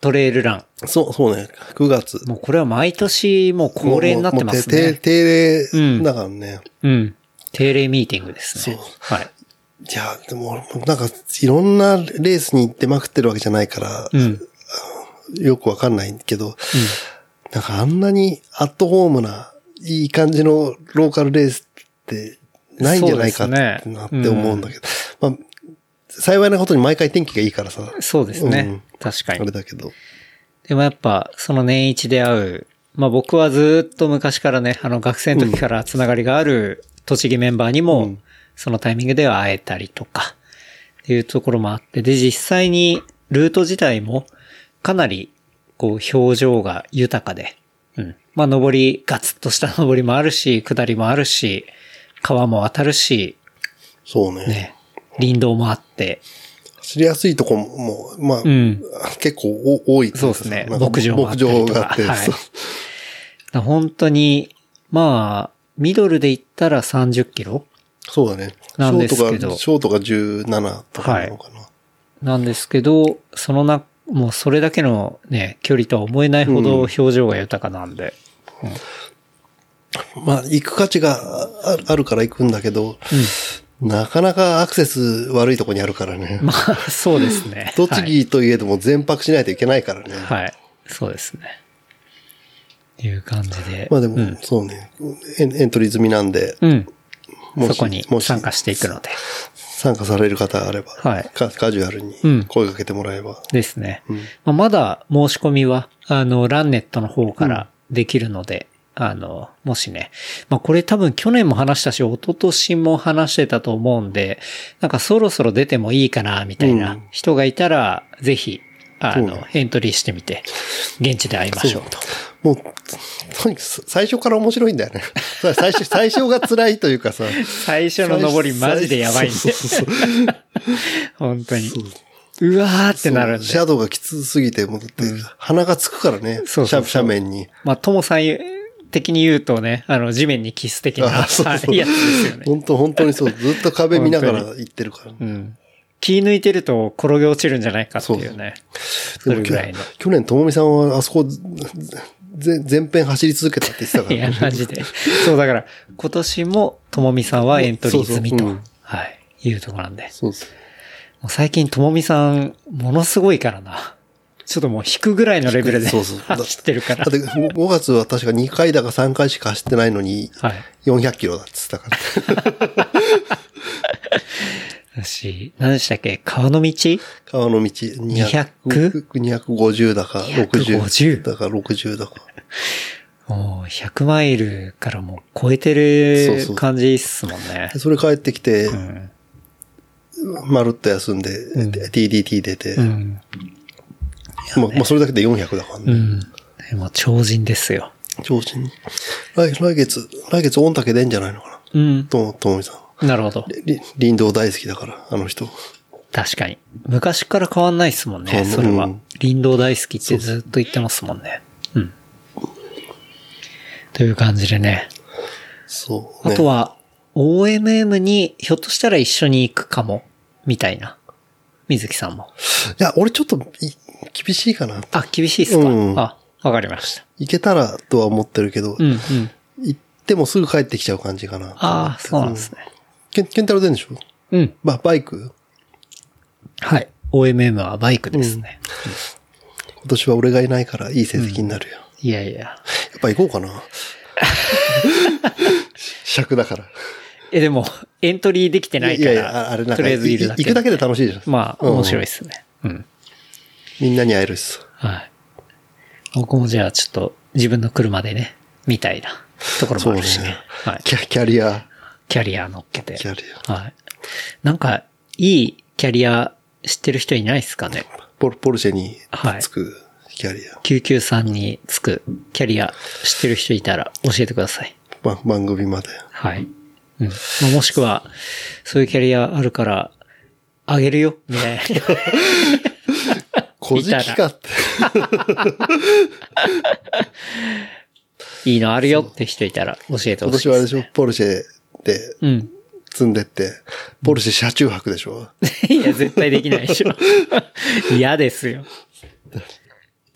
トレイルラン。そう、そうね。9月。もうこれは毎年もう恒例になってますね。定うん例だからね。うん。定例ミーティングですね。そうはい。いや、でも、なんか、いろんなレースに行ってまくってるわけじゃないから、うん。よくわかんないけど、なんかあんなにアットホームな、いい感じのローカルレースってないんじゃないかってなって思うんだけど、まあ、幸いなことに毎回天気がいいからさ、そうですね。うん。あ確かに。れだけど、でもやっぱ、その年一で会う、まあ僕はずっと昔からね、あの学生の時からつながりがある栃木メンバーにも、うん。そのタイミングでは会えたりとか、っていうところもあって、で、実際にルート自体もかなり、こう、表情が豊かで、うん。まあ、登り、ガツッとした登りもあるし、下りもあるし、川も渡るし、そうね。ね、林道もあって、走りやすいとこも、まあ、うん。結構お多いそうですね。牧場もあった牧場があって、はい。本当に、まあ、ミドルで言ったら30キロそうだね。なんですけど。ショートが、ショートが17とかなのかな。なんですけど、そのな、もうそれだけのね、距離とは思えないほど表情が豊かなんで。まあ、行く価値がああるから行くんだけど、なかなかアクセス悪いとこにあるからね。まあ、そうですね。栃木といえども全泊しないといけないからね。はい。はい。そうですね。いう感じで。まあでも、うん。そうねエン、エントリー済みなんで、うん。もしそこに参加していくので。参加される方があれば、はいカカジュアルうんに声かけてもらえば。ですね。んまあ、まだ申し込みは、あの、ランネットの方からできるので、あの、もしね、まあ、これ多分去年も話したし、一昨年も話してたと思うんで、なんかそろそろ出てもいいかな、みたいな人がいたら、ぜひ、あの、エントリーしてみて、現地で会いましょうと。もう、とにかく最初から面白いんだよね。最初、最初が辛いというかさ。最初の登りマジでやばいんで本当に。うわーってなるんで。シャドウがきつすぎて、もうだって、鼻がつくからね。そうそうそう斜斜面に。まあ、ともさん的に言うとね、あの、地面にキス的なあそうそうやつですよね。本当本当にそう。ずっと壁見ながら行ってるから。うん。気抜いてると転げ落ちるんじゃないかっていうね。それぐらいの。去年、ともみさんはあそこ、ぜ全編走り続けたって言ってたかいや、らね。マジで。そう、だから、今年も、ともみさんはエントリー済みと、そうそううんはい、いうところなんで。そうそう。もう最近、ともみさん、ものすごいからな。ちょっともう引くぐらいのレベルでそうそう 走ってるからだっ。て、5月は確か2回だか3回しか走ってないのに、はい。400キロだって言ってたから。だし、何でしたっけ？川の道？川の道200 200 250だか250 60だか60だか。もう、100マイルからもう超えてる感じっすもんねで。それ帰ってきて、うん。まるっと休んで、TDT 出て、うん。まあ、まあそれだけで400だからね。うん。でも超人ですよ。調子に。来来月、来月御嶽出んじゃないのかな？うん。とも、ともみさん。なるほど。り林道大好きだから、あの人。確かに。昔から変わんないっすもんね、それはうん。林道大好きってずっと言ってますもんね。うん。という感じでね。そう、ね。あとは、OMM にひょっとしたら一緒に行くかも、みたいな。水木さんも。いや、俺ちょっとい厳しいかな。あ、厳しいっすか、うんあ、わかりました。行けたらとは思ってるけど、うん、うん。行ってもすぐ帰ってきちゃう感じかな。ああ、そうなんですね。ケン、ケンタロウ出んでしょうん。まあ、バイク？はい。OMM はバイクですね。今年は俺がいないからいい成績になるよ。いやいや。やっぱ行こうかな。尺だから。え、でも、エントリーできてないから、いやいや、ああれなんか、とりあえずいるだけ。行くだけで楽しいじゃん。まあ、うん面白いですね。うん。みんなに会えるし。はい。僕もじゃあちょっと自分の車でね、みたいなところもあるしね。ねはい。キャキャリア、キャリア乗っけて。キャリはい。なんか、いいキャリア知ってる人いないですかね？ポルポルシェにはいつくキャリア。?993 につくキャリア知ってる人いたら教えてください。ま、番組まで。はい。うん。まあ、もしくは、そういうキャリアあるから、あげるよみたいな。小じきかって。いいのあるよって人いたら教えて今ほしいでね。年はあれですしょ、ポルシェでうん。積んでって、ポルシェ車中泊でしょ？いや、絶対できないでしょ。嫌ですよ。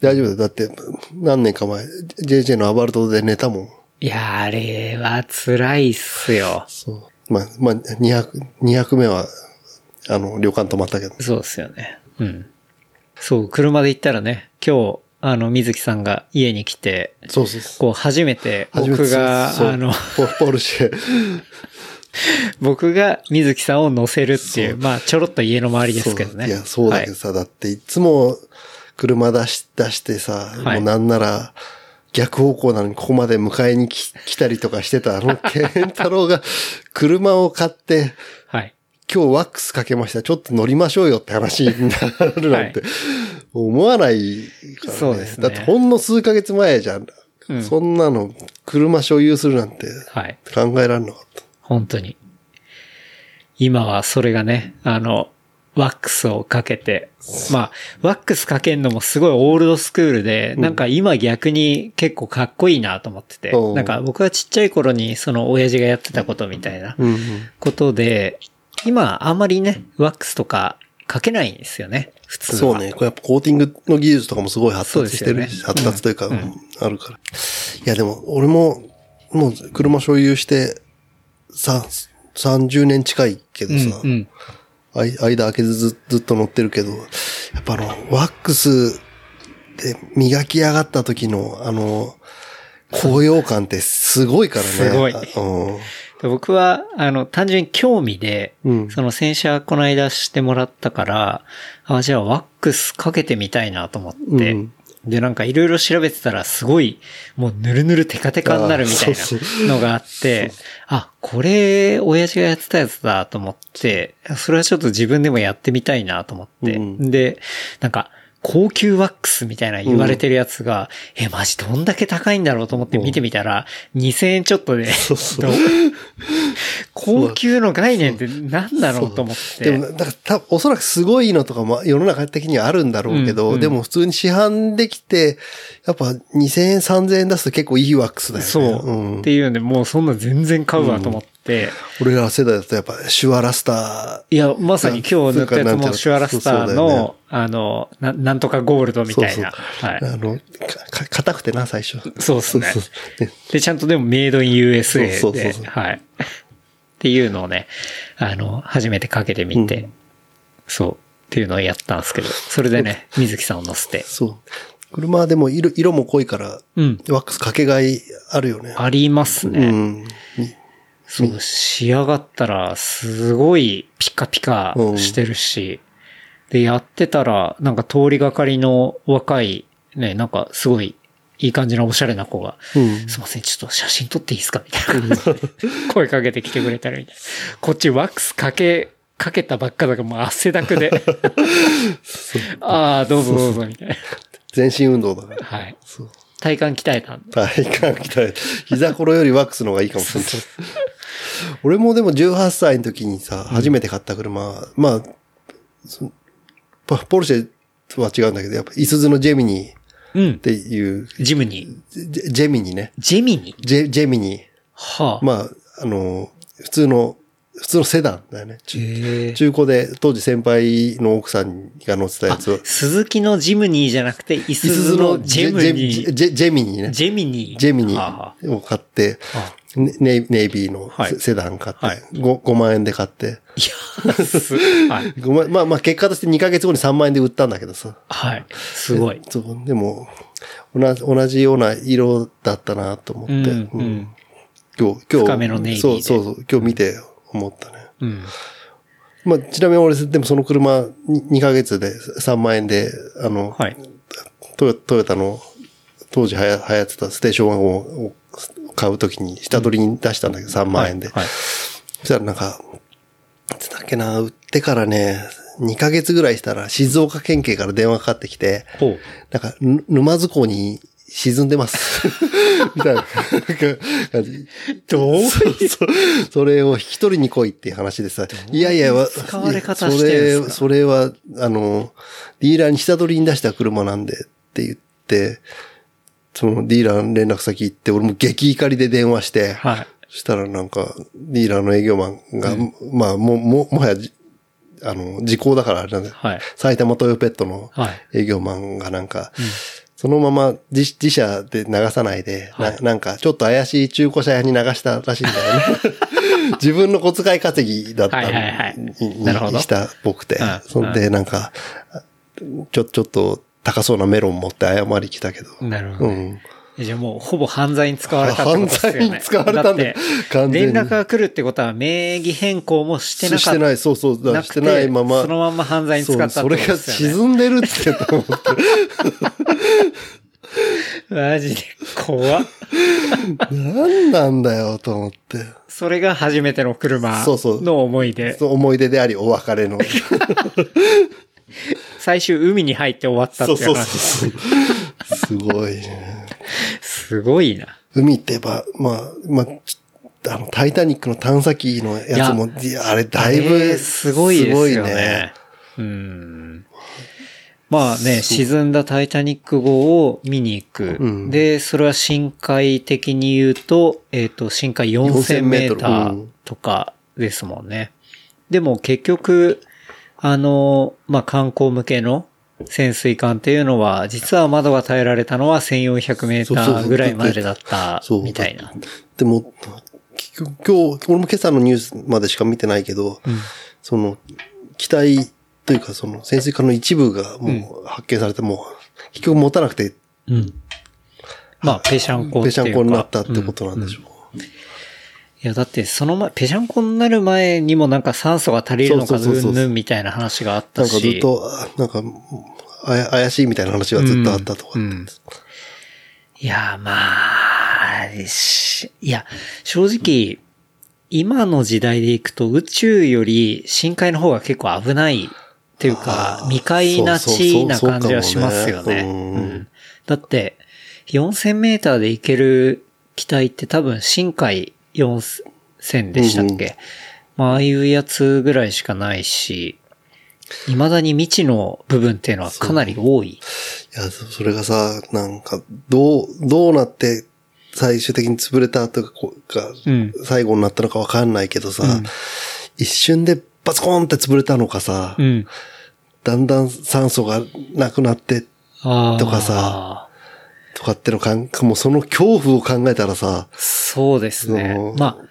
大丈夫だよ。だって、何年か前、JJ のアバルトで寝たもん。いや、あれは辛いっすよ。そう。まあ、まあ、200、200目は、あの、旅館泊まったけど。そうですよね。うん。そう、車で行ったらね、今日、あの、水木さんが家に来て、そうそう。こう、初めて、僕が、あの、ポポルシェ。僕が水木さんを乗せるっていう、まあ、ちょろっと家の周りですけどね。いや、そうだけどさ、だっていつも車出し、出してさ、はいもうなんなら、逆方向なのにここまで迎えに来来たりとかしてたあの、ケンタロウが車を買って、はい。はい。今日ワックスかけました。ちょっと乗りましょうよって話になるなんて、思わないからね。そうですねだってほんの数ヶ月前じゃん。うんそんなの、車所有するなんてはい。考えられなかった。本当に。今はそれがね、あの、ワックスをかけて、まあ、ワックスかけんのもすごいオールドスクールで、なんか今逆に結構かっこいいなと思ってて、うんなんか僕がちっちゃい頃にその親父がやってたことみたいな。ことで、今あんまりね、ワックスとかかけないんですよね、普通は。そうね。これやっぱコーティングの技術とかもすごい発達してるし、ね発達というか、うんうんあるから。いやでも、俺も、もう車所有して、さ、30年近いけどさ、うん、うん。あい間開けずずずっと乗ってるけど、やっぱあの、ワックスで磨き上がった時の、あの、高揚感ってすごいからね。すごいあうん。で僕は、あの、単純に興味で、うん。その洗車この間してもらったから、あ、じゃあワックスかけてみたいなと思って、うん。で、なんかいろいろ調べてたらすごい、もうぬるぬるテカテカになるみたいなのがあって、あ、これ、親父がやってたやつだと思って、それはちょっと自分でもやってみたいなと思って、うん。で、なんか、高級ワックスみたいな言われてるやつが、え、マジどんだけ高いんだろうと思って見てみたら、2000円ちょっとで、そうそう。高級の概念って何だろうと思って。でも、だからた、おそらくすごいのとかも世の中的にはあるんだろうけど、うん。うんでも普通に市販できて、やっぱ2000円3000円出すと結構いいワックスだよね。そう、ん。っていうんで、もうそんな全然買うわと思って。俺ら世代だとやっぱシュアラスタいや、まさに今日塗ったやつもシュアラスターそうだよねの、あのな、なんとかゴールドみたいな。はい。ー、あの、か、硬くてな、最初。そうっすねで、ちゃんとでもメイドイン USA でそうそうそう、そうはい。っていうのをね、あの、初めてかけてみて、うんそう、っていうのをやったんですけど、それでね、水木さんを乗せて。そう。車はでも色、色も濃いから、うん。ワックスかけがいあるよね。ありますね。うん。そう、仕上がったら、すごいピカピカしてるし、で、やってたら、なんか通りがかりの若い、ね、なんかすごいいい感じのおしゃれな子が、うんすいません、ちょっと写真撮っていいですか？みたいな感じで声かけてきてくれたらいな。こっちワックスかけ、かけたばっかだからもう汗だくで。ああ、どうぞどうぞ、みたいな。全身運動だから。はい。体幹鍛えた。体幹鍛えて、膝ころよりワックスの方がいいかもしれない。俺もでも18歳の時にさ、初めて買った車、まあ、そポポルシェとは違うんだけど、やっぱ、イスズのジェミニうんっ。ていう、ジムに。ジェジェミニね。ジェミにジェジェミニ。はあ。まあ、あの、普通の普通のセダンだよね。中古で、当時先輩の奥さんが乗ってたやつを。鈴木のジムニーじゃなくて、イスズのジェムニー。ジェミニーね。ジェミニー。ジェミニーを買ってネイネイビーのはいセセダン買って、はい 5, 5万円で買って。いや、す、はい。5万まあまあ結果として2ヶ月後に3万円で売ったんだけどさ。はい。すごい。そう、でも、同じ、同じような色だったなと思って。うんうんうん今日、今日。深めのネイビーでそうそうそう。今日見て思ったね。うん。まあ、ちなみに俺、でもその車に2ヶ月で3万円で、あの、はい。トヨトヨタの当時はや流行ってたステーションワゴンを買うときに下取りに出したんだけど、3万円で。はい。そしたらなんか、いつだっけな、売ってからね、2ヶ月ぐらいしたら静岡県警から電話かかってきて。なんか、ぬ沼津港に沈んでます。みたいな感じ。どうそれを引き取りに来いっていう話でさ、いやいや、わ使われ方してるんですか？それ、それは、あの、ディーラーに下取りに出した車なんでって言って、そのディーラーの連絡先行って、俺も激怒りで電話して、はい。そしたらなんか、ディーラーの営業マンが、まあ、もう、もう、もはやじ、あの、時効だからあれなんだはい。埼玉トヨペットのはい。営業マンがなんか、そのまま自自社で流さないで、はい。ななんかちょっと怪しい中古車屋に流したらしいんだよね。自分の小遣い稼ぎだったはいはいはい。にしたっぽくてうん。そんでなんか、ちょ、ちょっと高そうなメロン持って謝り来たけど。なるほど。うん。じゃあもうほぼ犯罪に使われたってことですよね。犯罪に使われたんだだって完全に連絡が来るってことは名義変更もしてなかった。してない、そうそう、してないまま。そのまんま犯罪に使ったってことそうそれがですよね。沈んでるって思って。マジで怖っ。何なんだよ、と思って。それが初めての車そうそうの思い出。そう思い出であり、お別れの。最終海に入って終わったってそうそう話。そう。すごいね。すごいな。海ってば、まあ、まあ、ちあの、タイタニックの探査機のやつも、いや、あれだいぶ、すごいですよすごいね。うん。まあね、沈んだタイタニック号を見に行く。うんで、それは深海的に言うと、えっ、と、深海4000メーターとかですもんね。でも結局、あの、まあ観光向けの潜水艦っていうのは、実は窓が耐えられたのは1400メーターぐらいまでだったみたいな。でも、今日、俺も今朝のニュースまでしか見てないけど、その、機体というかその潜水艦の一部がもう発見されても、結局持たなくて、うん。まあ、ペシャンコっていうか。ぺしゃんこになったってことなんでしょう。いや、だってその前、ペシャンコになる前にもなんか酸素が足りるのかそうそうそうそううんぬんみたいな話があったし。なんかずっと、あなんか、あや怪しいみたいな話はずっとあったとか。うんうんいや、まあ、しいや、正直、今の時代でいくと宇宙より深海の方が結構危ないっていうか未開な地な感じはしますよね。うんだって、4000メーターで行ける機体って多分深海4000でしたっけ、うんまあ、ああいうやつぐらいしかないし、未だに未知の部分っていうのはかなり多い。いや、そそれがさ、なんか、どう、どうなって、最終的に潰れたとか、こうん。最後になったのかわかんないけどさ、うん。一瞬でバツコーンって潰れたのかさ、うん。だんだん酸素がなくなって、とかさとかってのかん、もうその恐怖を考えたらさ、そうですね。まあ、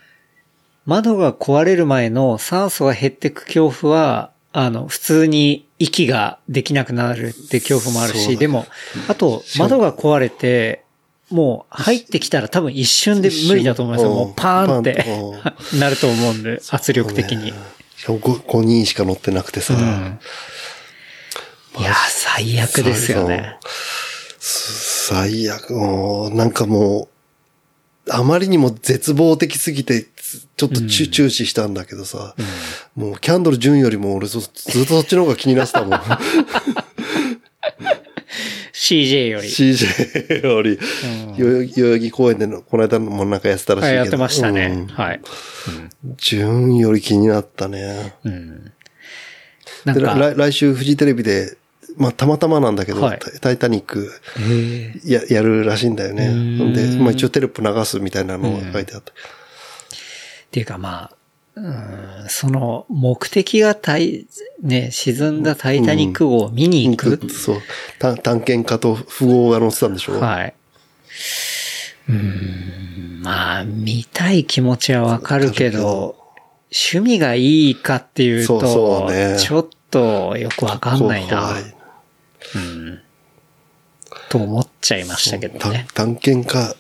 窓が壊れる前の酸素が減ってく恐怖は、あの、普通に息ができなくなるって恐怖もあるし、でも、あと、窓が壊れて、もう入ってきたら多分一瞬で無理だと思いますよ。もうパーンってう。ん なると思うんで、圧力的に。しかも 5, 5人しか乗ってなくてさ、うん。いや、最悪ですよね。最悪、もう、なんかもう、あまりにも絶望的すぎて、ちょっと注,、注視したんだけどさ、もうキャンドル順よりも俺そずっとそっちの方が気になってたもん。CJ より。CJ より、代々木代々木公園でのこの間もなんかやってたらしいけど。はい、やってましたね。うんはい。順より気になったね。うん。なでんか、来来週フジテレビで、まあたまたまなんだけど、はい。タタイタニックややるらしいんだよね。ん。で、まあ一応テロップ流すみたいなのが書いてあった。っていうかまあ、その目的がタイ、ね、沈んだタイタニック号を見に行く、そう。探探検家と富豪が乗ってたんでしょはい。うーん、まあ、見たい気持ちはわかるけど、趣味がいいかっていうと、そうそうね。ちょっとよくわかんないな怖、いと思っちゃいましたけど探ね。探検家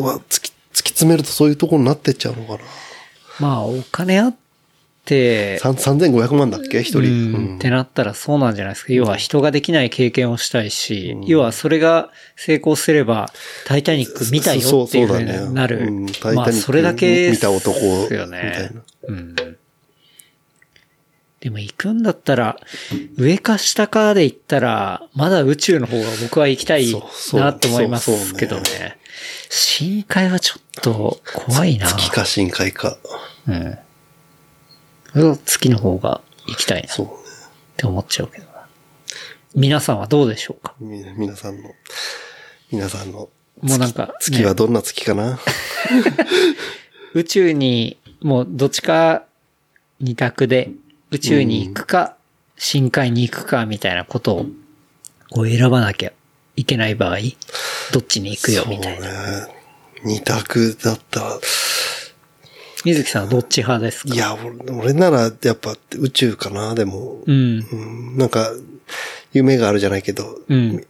は突き、突き詰めるとそういうところになってっちゃうのかな。まあ、お金あって、三3500万だっけ？一人。うんうんってなったらそうなんじゃないですか。要は人ができない経験をしたいし、要はそれが成功すれば、タイタニック見たよっていうふうになる。まあ、それだけ見た男ですよみたいねな。うん。でも行くんだったら、上か下かで行ったら、まだ宇宙の方が僕は行きたいなと思いまそうそうすけどね。深海はちょっと怖いな。月か深海か。うん。月の方が行きたいな。そうって思っちゃうけどな。皆さんはどうでしょうか？皆さんの、皆さんのもうなんか、月はねどんな月かな、宇宙に、もうどっちか二択で、宇宙に行くか、深海に行くか、みたいなことを、こう選ばなきゃいけない場合、どっちに行くよ、みたいな。そうね。二択だったら、水木さんはどっち派ですか？いや、俺俺ならやっぱ宇宙かな、でも。うん。うん、なんか、夢があるじゃないけど、うん。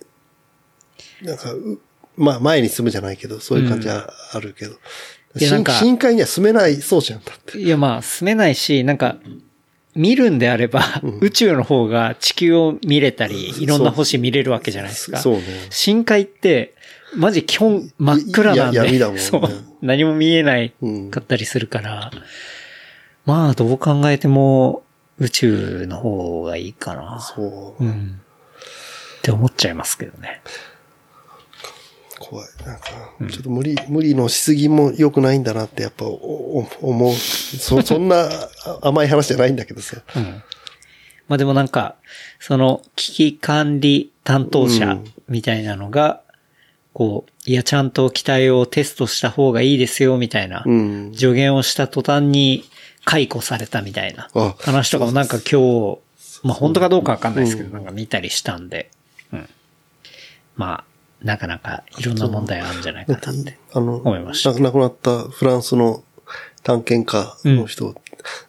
なんか、うまあ前に住むじゃないけど、そういう感じはあるけど。深いやなんか深海には住めないそうじゃん、だって。いや、まあ、住めないし、なんか、見るんであれば、宇宙の方が地球を見れたり、いろんな星見れるわけじゃないですか。そうね。深海って、マジ基本真っ暗なんで。闇だもんね そう。何も見えないうんかったりするから。まあ、どう考えても、宇宙の方がいいかな。そう。うん。って思っちゃいますけどね。怖い。なんか、ちょっと無理、無理のしすぎも良くないんだなってやっぱ思う。そ、そんなあ甘い話じゃないんだけどさ。うん。まあでもなんか、その危機管理担当者うんみたいなのが、こう、いや、ちゃんと機体をテストした方がいいですよ、みたいなうん。助言をした途端に解雇されたみたいなあ話とかもなんか今日、まあ本当かどうかわかんないですけど、なんか見たりしたんで、うん。まあ、なかなかいろんな問題あるんじゃないかなって。思いました亡くなったフランスの探検家の人、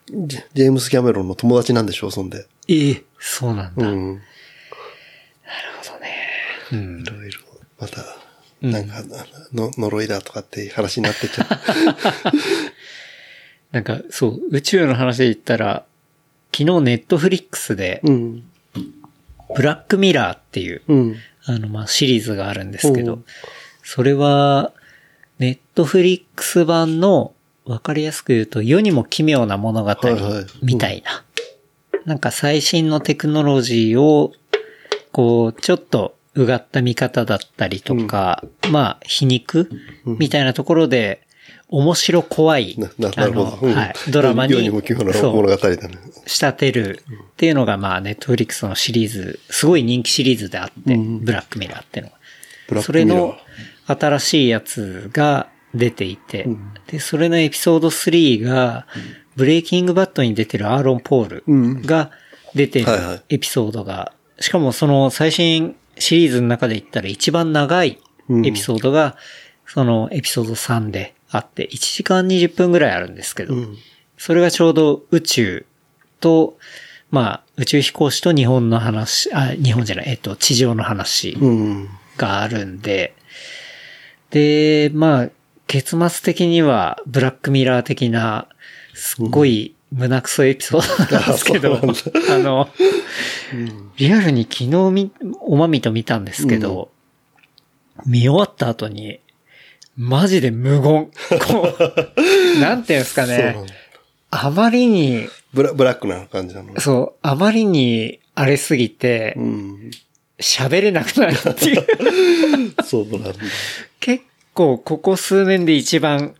ジェジェームス・キャメロンの友達なんでしょ、そんで。ええそうなんだ。うん。うんいろいろ。また、なんか、の呪いだとかっていう話になってっちゃう。なんか、そう、宇宙の話で言ったら、昨日ネットフリックスで、うん。ブラックミラーっていう、うん。あの、まあ、シリーズがあるんですけどう。ん、それは、ネットフリックス版の、わかりやすく言うと、世にも奇妙な物語みたいな。なんか最新のテクノロジーを、こう、ちょっとうがった見方だったりとか、まあ、皮肉みたいなところで、面白怖い、な、ななるほど。うん。あのはい、ドラマに世にも物語だね。仕立てるっていうのが、まあ、ネットフリックスのシリーズ、すごい人気シリーズであって、ブラックミラーっていうのが。それの新しいやつが出ていて、で、それのエピソード3が、ブレイキングバットに出てるアーロン・ポールが出てるエピソードが、しかもその最新シリーズの中で言ったら一番長いエピソードが、そのエピソード3であって、1時間20分ぐらいあるんですけど、それがちょうど宇宙と、まあ、宇宙飛行士と日本の話、あ、日本じゃない、えっと、地上の話うん。があるんで、で、まあ、結末的には、ブラックミラー的な、すっごい胸クソエピソードなんですけど、あの、リアルに昨日み、おまみと見たんですけど、見終わった後に、マジで無言。こう、なんていうんですかねあまりに、ブラブラックな感じなの。そう、あまりに荒れすぎてう、ん。喋れなくなるっていう。そうなんだ。結構ここ数年で一番、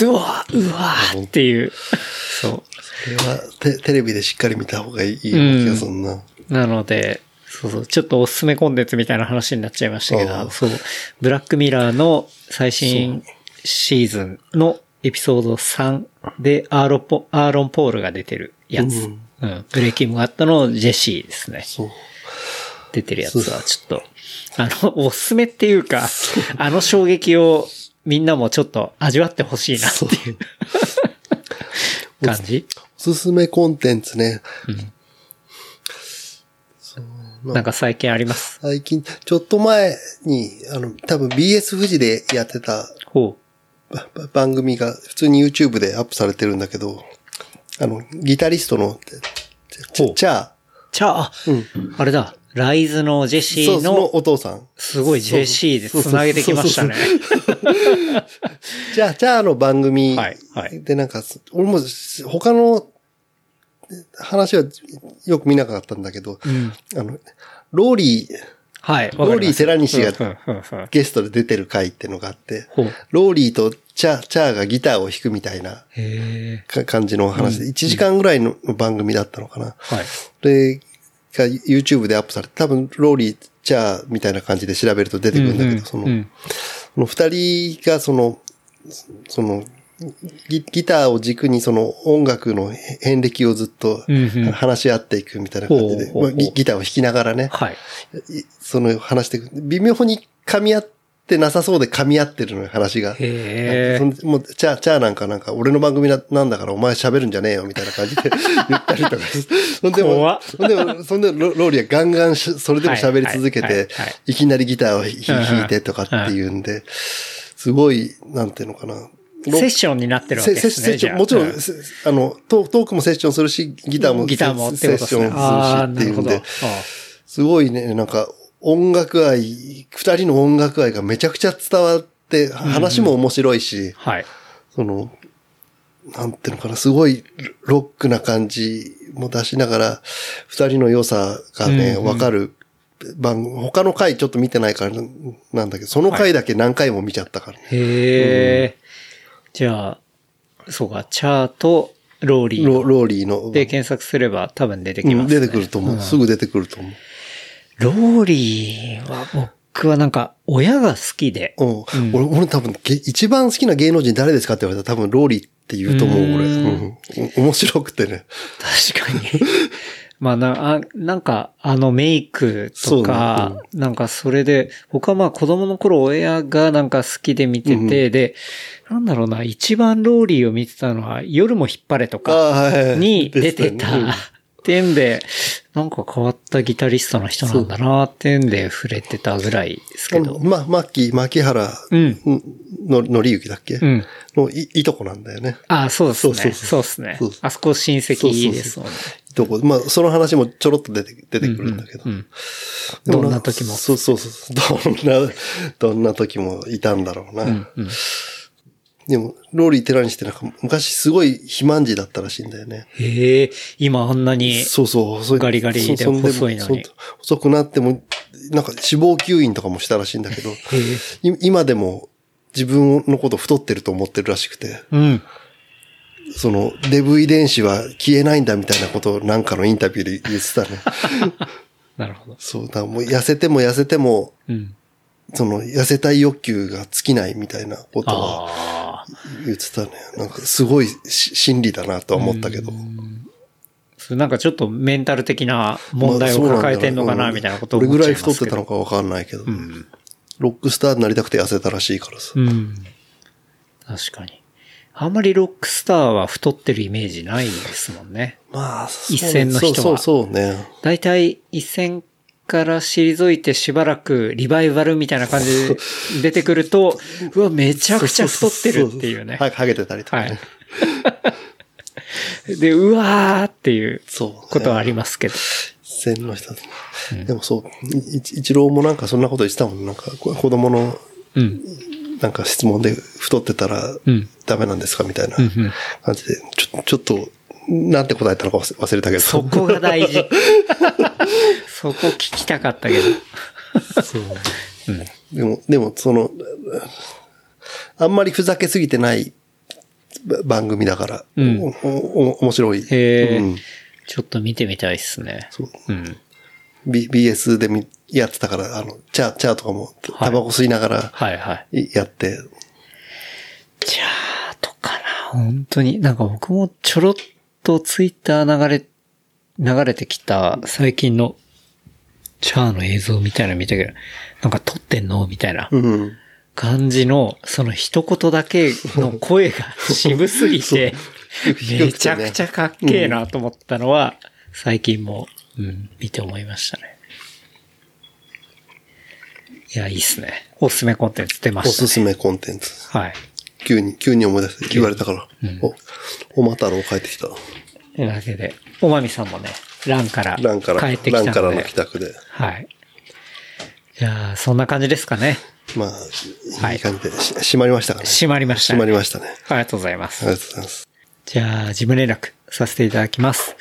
うわうわーっていう。そそれはテテレビでしっかり見た方がいい気がするな。う。なので、そうそう、ちょっとおすすめコンテンツみたいな話になっちゃいましたけど、そう、ブラックミラーの最新シーズンのエピソード3、で、アーロンポ、アーロンポールが出てるやつ。ううん。ん。ブレイキングアットのジェシーですね。そう。出てるやつはちょっと、あの、おすすめっていうか、あの衝撃をみんなもちょっと味わってほしいなっていう 感じ？おすすめコンテンツね。なんか最近あります？最近、ちょっと前に、あの、多分 BS 富士でやってたほばば番組が普通に YouTube でアップされてるんだけど、あの、ギタリストの、チャー、う。じゃあ、うん。あれだ、ライズのジェシーそのの、お父さん。すごいジェシーで繋げてきましたね。チャー、チャーの番組はいはいでなんか、俺も他の話はよく見なかったんだけど、うん。あの、ローリー、はい。ローリー寺西がゲストで出てる回ってのがあって。ローリーとチャー、チャーがギターを弾くみたいな感じの話で、1時間ぐらいの番組だったのかな。はい。で、が YouTube でアップされて、多分ローリー、チャーみたいな感じで調べると出てくるんだけど、その、うんその二人がその、その、ギギターを軸にその音楽の遍歴をずっと話し合っていくみたいな感じで、ギギターを弾きながらね、はい。いその話していく。微妙に噛み合ってなさそうで噛み合ってるのよ、話が。へもう、チャー、チャーなんかなんか、俺の番組ななんだからお前喋るんじゃねえよ、みたいな感じで言ったりとか。そんでもそんでも、そんでロローリーはガンガンしそれでも喋り続けてはいきなりギターを弾いてとかっていうんで、すごい、なんていうのかな。ロセッションになってるわけですね。セセッション、もちろん、せあの、トトークもセッションするし、ギターもギターもっセッションするしっ。ていうんで、すごいね、なんか、音楽愛、二人の音楽愛がめちゃくちゃ伝わって、話も面白いし、はい。その、なんていうのかな、すごいロックな感じも出しながら、二人の良さがね、うんうんわ、かる番、他の回ちょっと見てないからなんだけど、その回だけ何回も見ちゃったからね。へえ。じゃあ、そうか、チャーとローリーロローリーの。で検索すれば多分出てきうんます、ね出てくると思う、すぐ出てくると思う。ローリーは僕はなんか親が好きで。うん。俺、俺多分、げ一番好きな芸能人誰ですかって言われたら多分ローリーって言うと思う、うん俺。うん。お面白くてね。確かに。まあな、あなんか、あのメイクとか、なんかそれで、僕はまあ子供の頃親がなんか好きで見てて、で、なんだろうな、一番ローリーを見てたのは、夜も引っ張れとか。に出てた。ってんで、なんか変わったギタリストの人なんだなってんで触れてたぐらいですけど。ま、マッキー、牧原うん。の、のりゆきだっけ？うん。のい、いとこなんだよね。あ、そうですね。そうそうそそううですねそうそう。あそこ親戚ですもんね。いとこ。まあ、その話もちょろっと出て、出てくるんだけど。うんうんどんな時もそうそうそう。どんな、どんな時もいたんだろうな。うんうんでも、ローリー・テラニシってなんか昔すごい肥満児だったらしいんだよね。へえ、今あんなに。そうそう、細い。ガリガリでそうそんも細いのにそう細くなっても、なんか脂肪吸引とかもしたらしいんだけど、今でも自分のこと太ってると思ってるらしくて、うん。その、デブ遺伝子は消えないんだみたいなことをなんかのインタビューで言ってたね。なるほど。そう、だもう痩せても痩せても、うん。その、痩せたい欲求が尽きないみたいなことは。言ってたね。なんかすごいし心理だなとは思ったけど。なんかちょっとメンタル的な問題を抱えてんのかな、みたいなことをどれぐらい思っちゃいますけど。太ってたのかわかんないけど、うん。ロックスターになりたくて痩せたらしいからさ。うん。確かに。あんまりロックスターは太ってるイメージないですもんね。まあ、一線の人はそうそうそうね。大体一線から退いてしばらくリバイバルみたいな感じで出てくると、うわ、めちゃくちゃ太ってるっていうね。は、はげてたりとかはね。い。で、うわーっていうそう、ことはありますけど。一線の人だねでもそう、い一郎もなんかそんなこと言ってたもん。なんかこ子供のうん。なんか質問で太ってたらうん。ダメなんですかみたいなうんうん感じで、ちょ、ちょっと、なんて答えたのか忘れたけど。そこが大事。そこ聞きたかったけど。でも、でも、その、あんまりふざけすぎてないば番組だから、うんおお面白い。へえ、うんちょっと見てみたいっすね。そううん。B、BS でみやってたから、あの、チャー、チャーとかも、タバコ吸いながらはいはい。いやって、じゃあ、とかな。本当に、なんか僕もちょろっとツイッター流れ、流れてきた最近のチャーの映像みたいなの見たけど、なんか撮ってんのみたいなうん。感じの、その一言だけの声が渋すぎて、めちゃくちゃかっけえなと思ったのは、最近も、うん、見て思いましたね。いや、いいっすね。おすすめコンテンツ出まおしたね。すすめコンテンツ。はい。急に、急に思い出して言われたから。お、おま太郎帰ってきた。というわけで、おまみさんもね、ランから帰ってきたので。ランからの帰宅で。はい。じゃあ、そんな感じですかね。まあ、いい感じで、し締まりましたかね。締まりましたね締まりましたね。ありがとうございます。ありがとうございます。じゃあ、事務連絡させていただきます。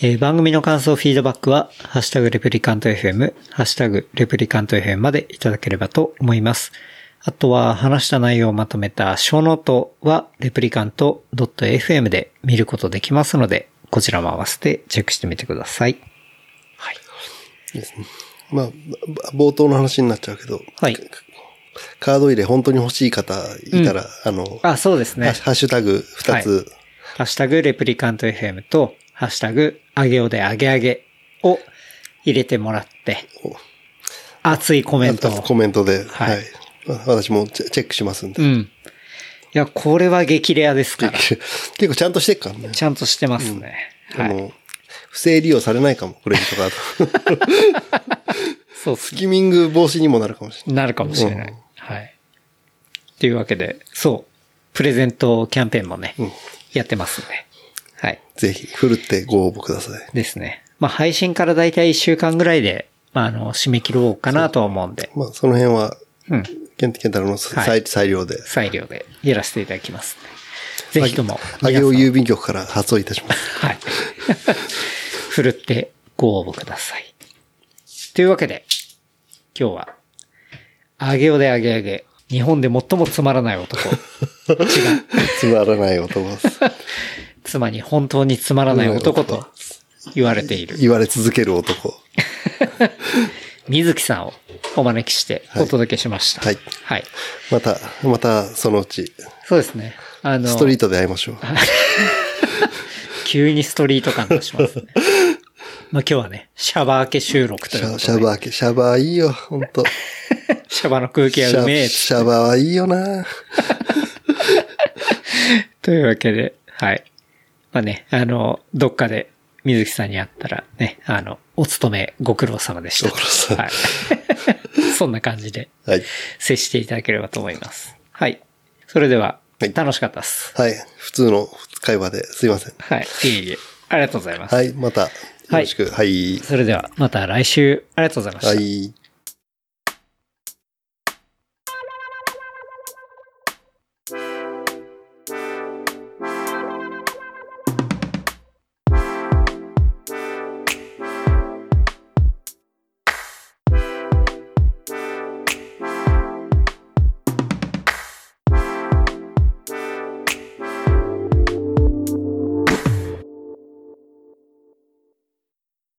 えー番組の感想、フィードバックは、ハッシュタグレプリカント FM、ハッシュタグレプリカント FM までいただければと思います。あとは、話した内容をまとめたショーノートは、レプリカント .fm で見ることできますので、こちらも合わせてチェックしてみてください。はい。ですね。まあ、ば冒頭の話になっちゃうけど、はい。カード入れ本当に欲しい方いたら、あの、あ、そうですね。ハッシュタグ2つ、ハッシュタグレプリカント FM と、ハッシュタグあげおであげあげを入れてもらって、熱いコメントを。コメントで、ははいい。私もチェックしますんで。うん。いや、これは激レアですから。結構ちゃんとしてっからね。ちゃんとしてますね。はい。あの、不正利用されないかも、クレジットカード。そうスキミング防止にもなるかもしれない。なるかもしれない。うんはい。というわけで、そう。プレゼントキャンペーンもね、うんやってますんで。はい。ぜひ、ふるってご応募ください。ですね。まあ、配信からだいたい1週間ぐらいで、まあ、あの、締め切ろうかなとは思うんで、まあ、その辺は、うん。ケンケンタロウの裁,、裁量で、裁量でやらせていただきます。ぜひとも。あげお郵便局から発送いたします。はい。ふるってご応募ください。というわけで、今日は、あげおであげあげ、日本で最もつまらない男。違う。つまらない男です。妻に本当につまらない男と言われている 言われ続ける男。水木さんをお招きしてお届けしました。はいはい。また、またそのうち、そうですね。あの、ストリートで会いましょう。急にストリート感出しますね。まあ今日はね、シャバー明け収録ということで。シャバーけ、シャバーいいよ、ほんと。シャバの空気シャがうめえ。シャバーはいいよなというわけで、はい。まあね、あの、どっかで水木さんに会ったらね、あの、お勤めご苦労様でした。ご苦労様はい。そんな感じではい。接していただければと思います。はい。それでは、はい楽しかったです。はい。普通の会話ですいません。はい。いえいえ、ありがとうございます。はい。また、よろしく。はい。それでは、また来週、ありがとうございました。はい。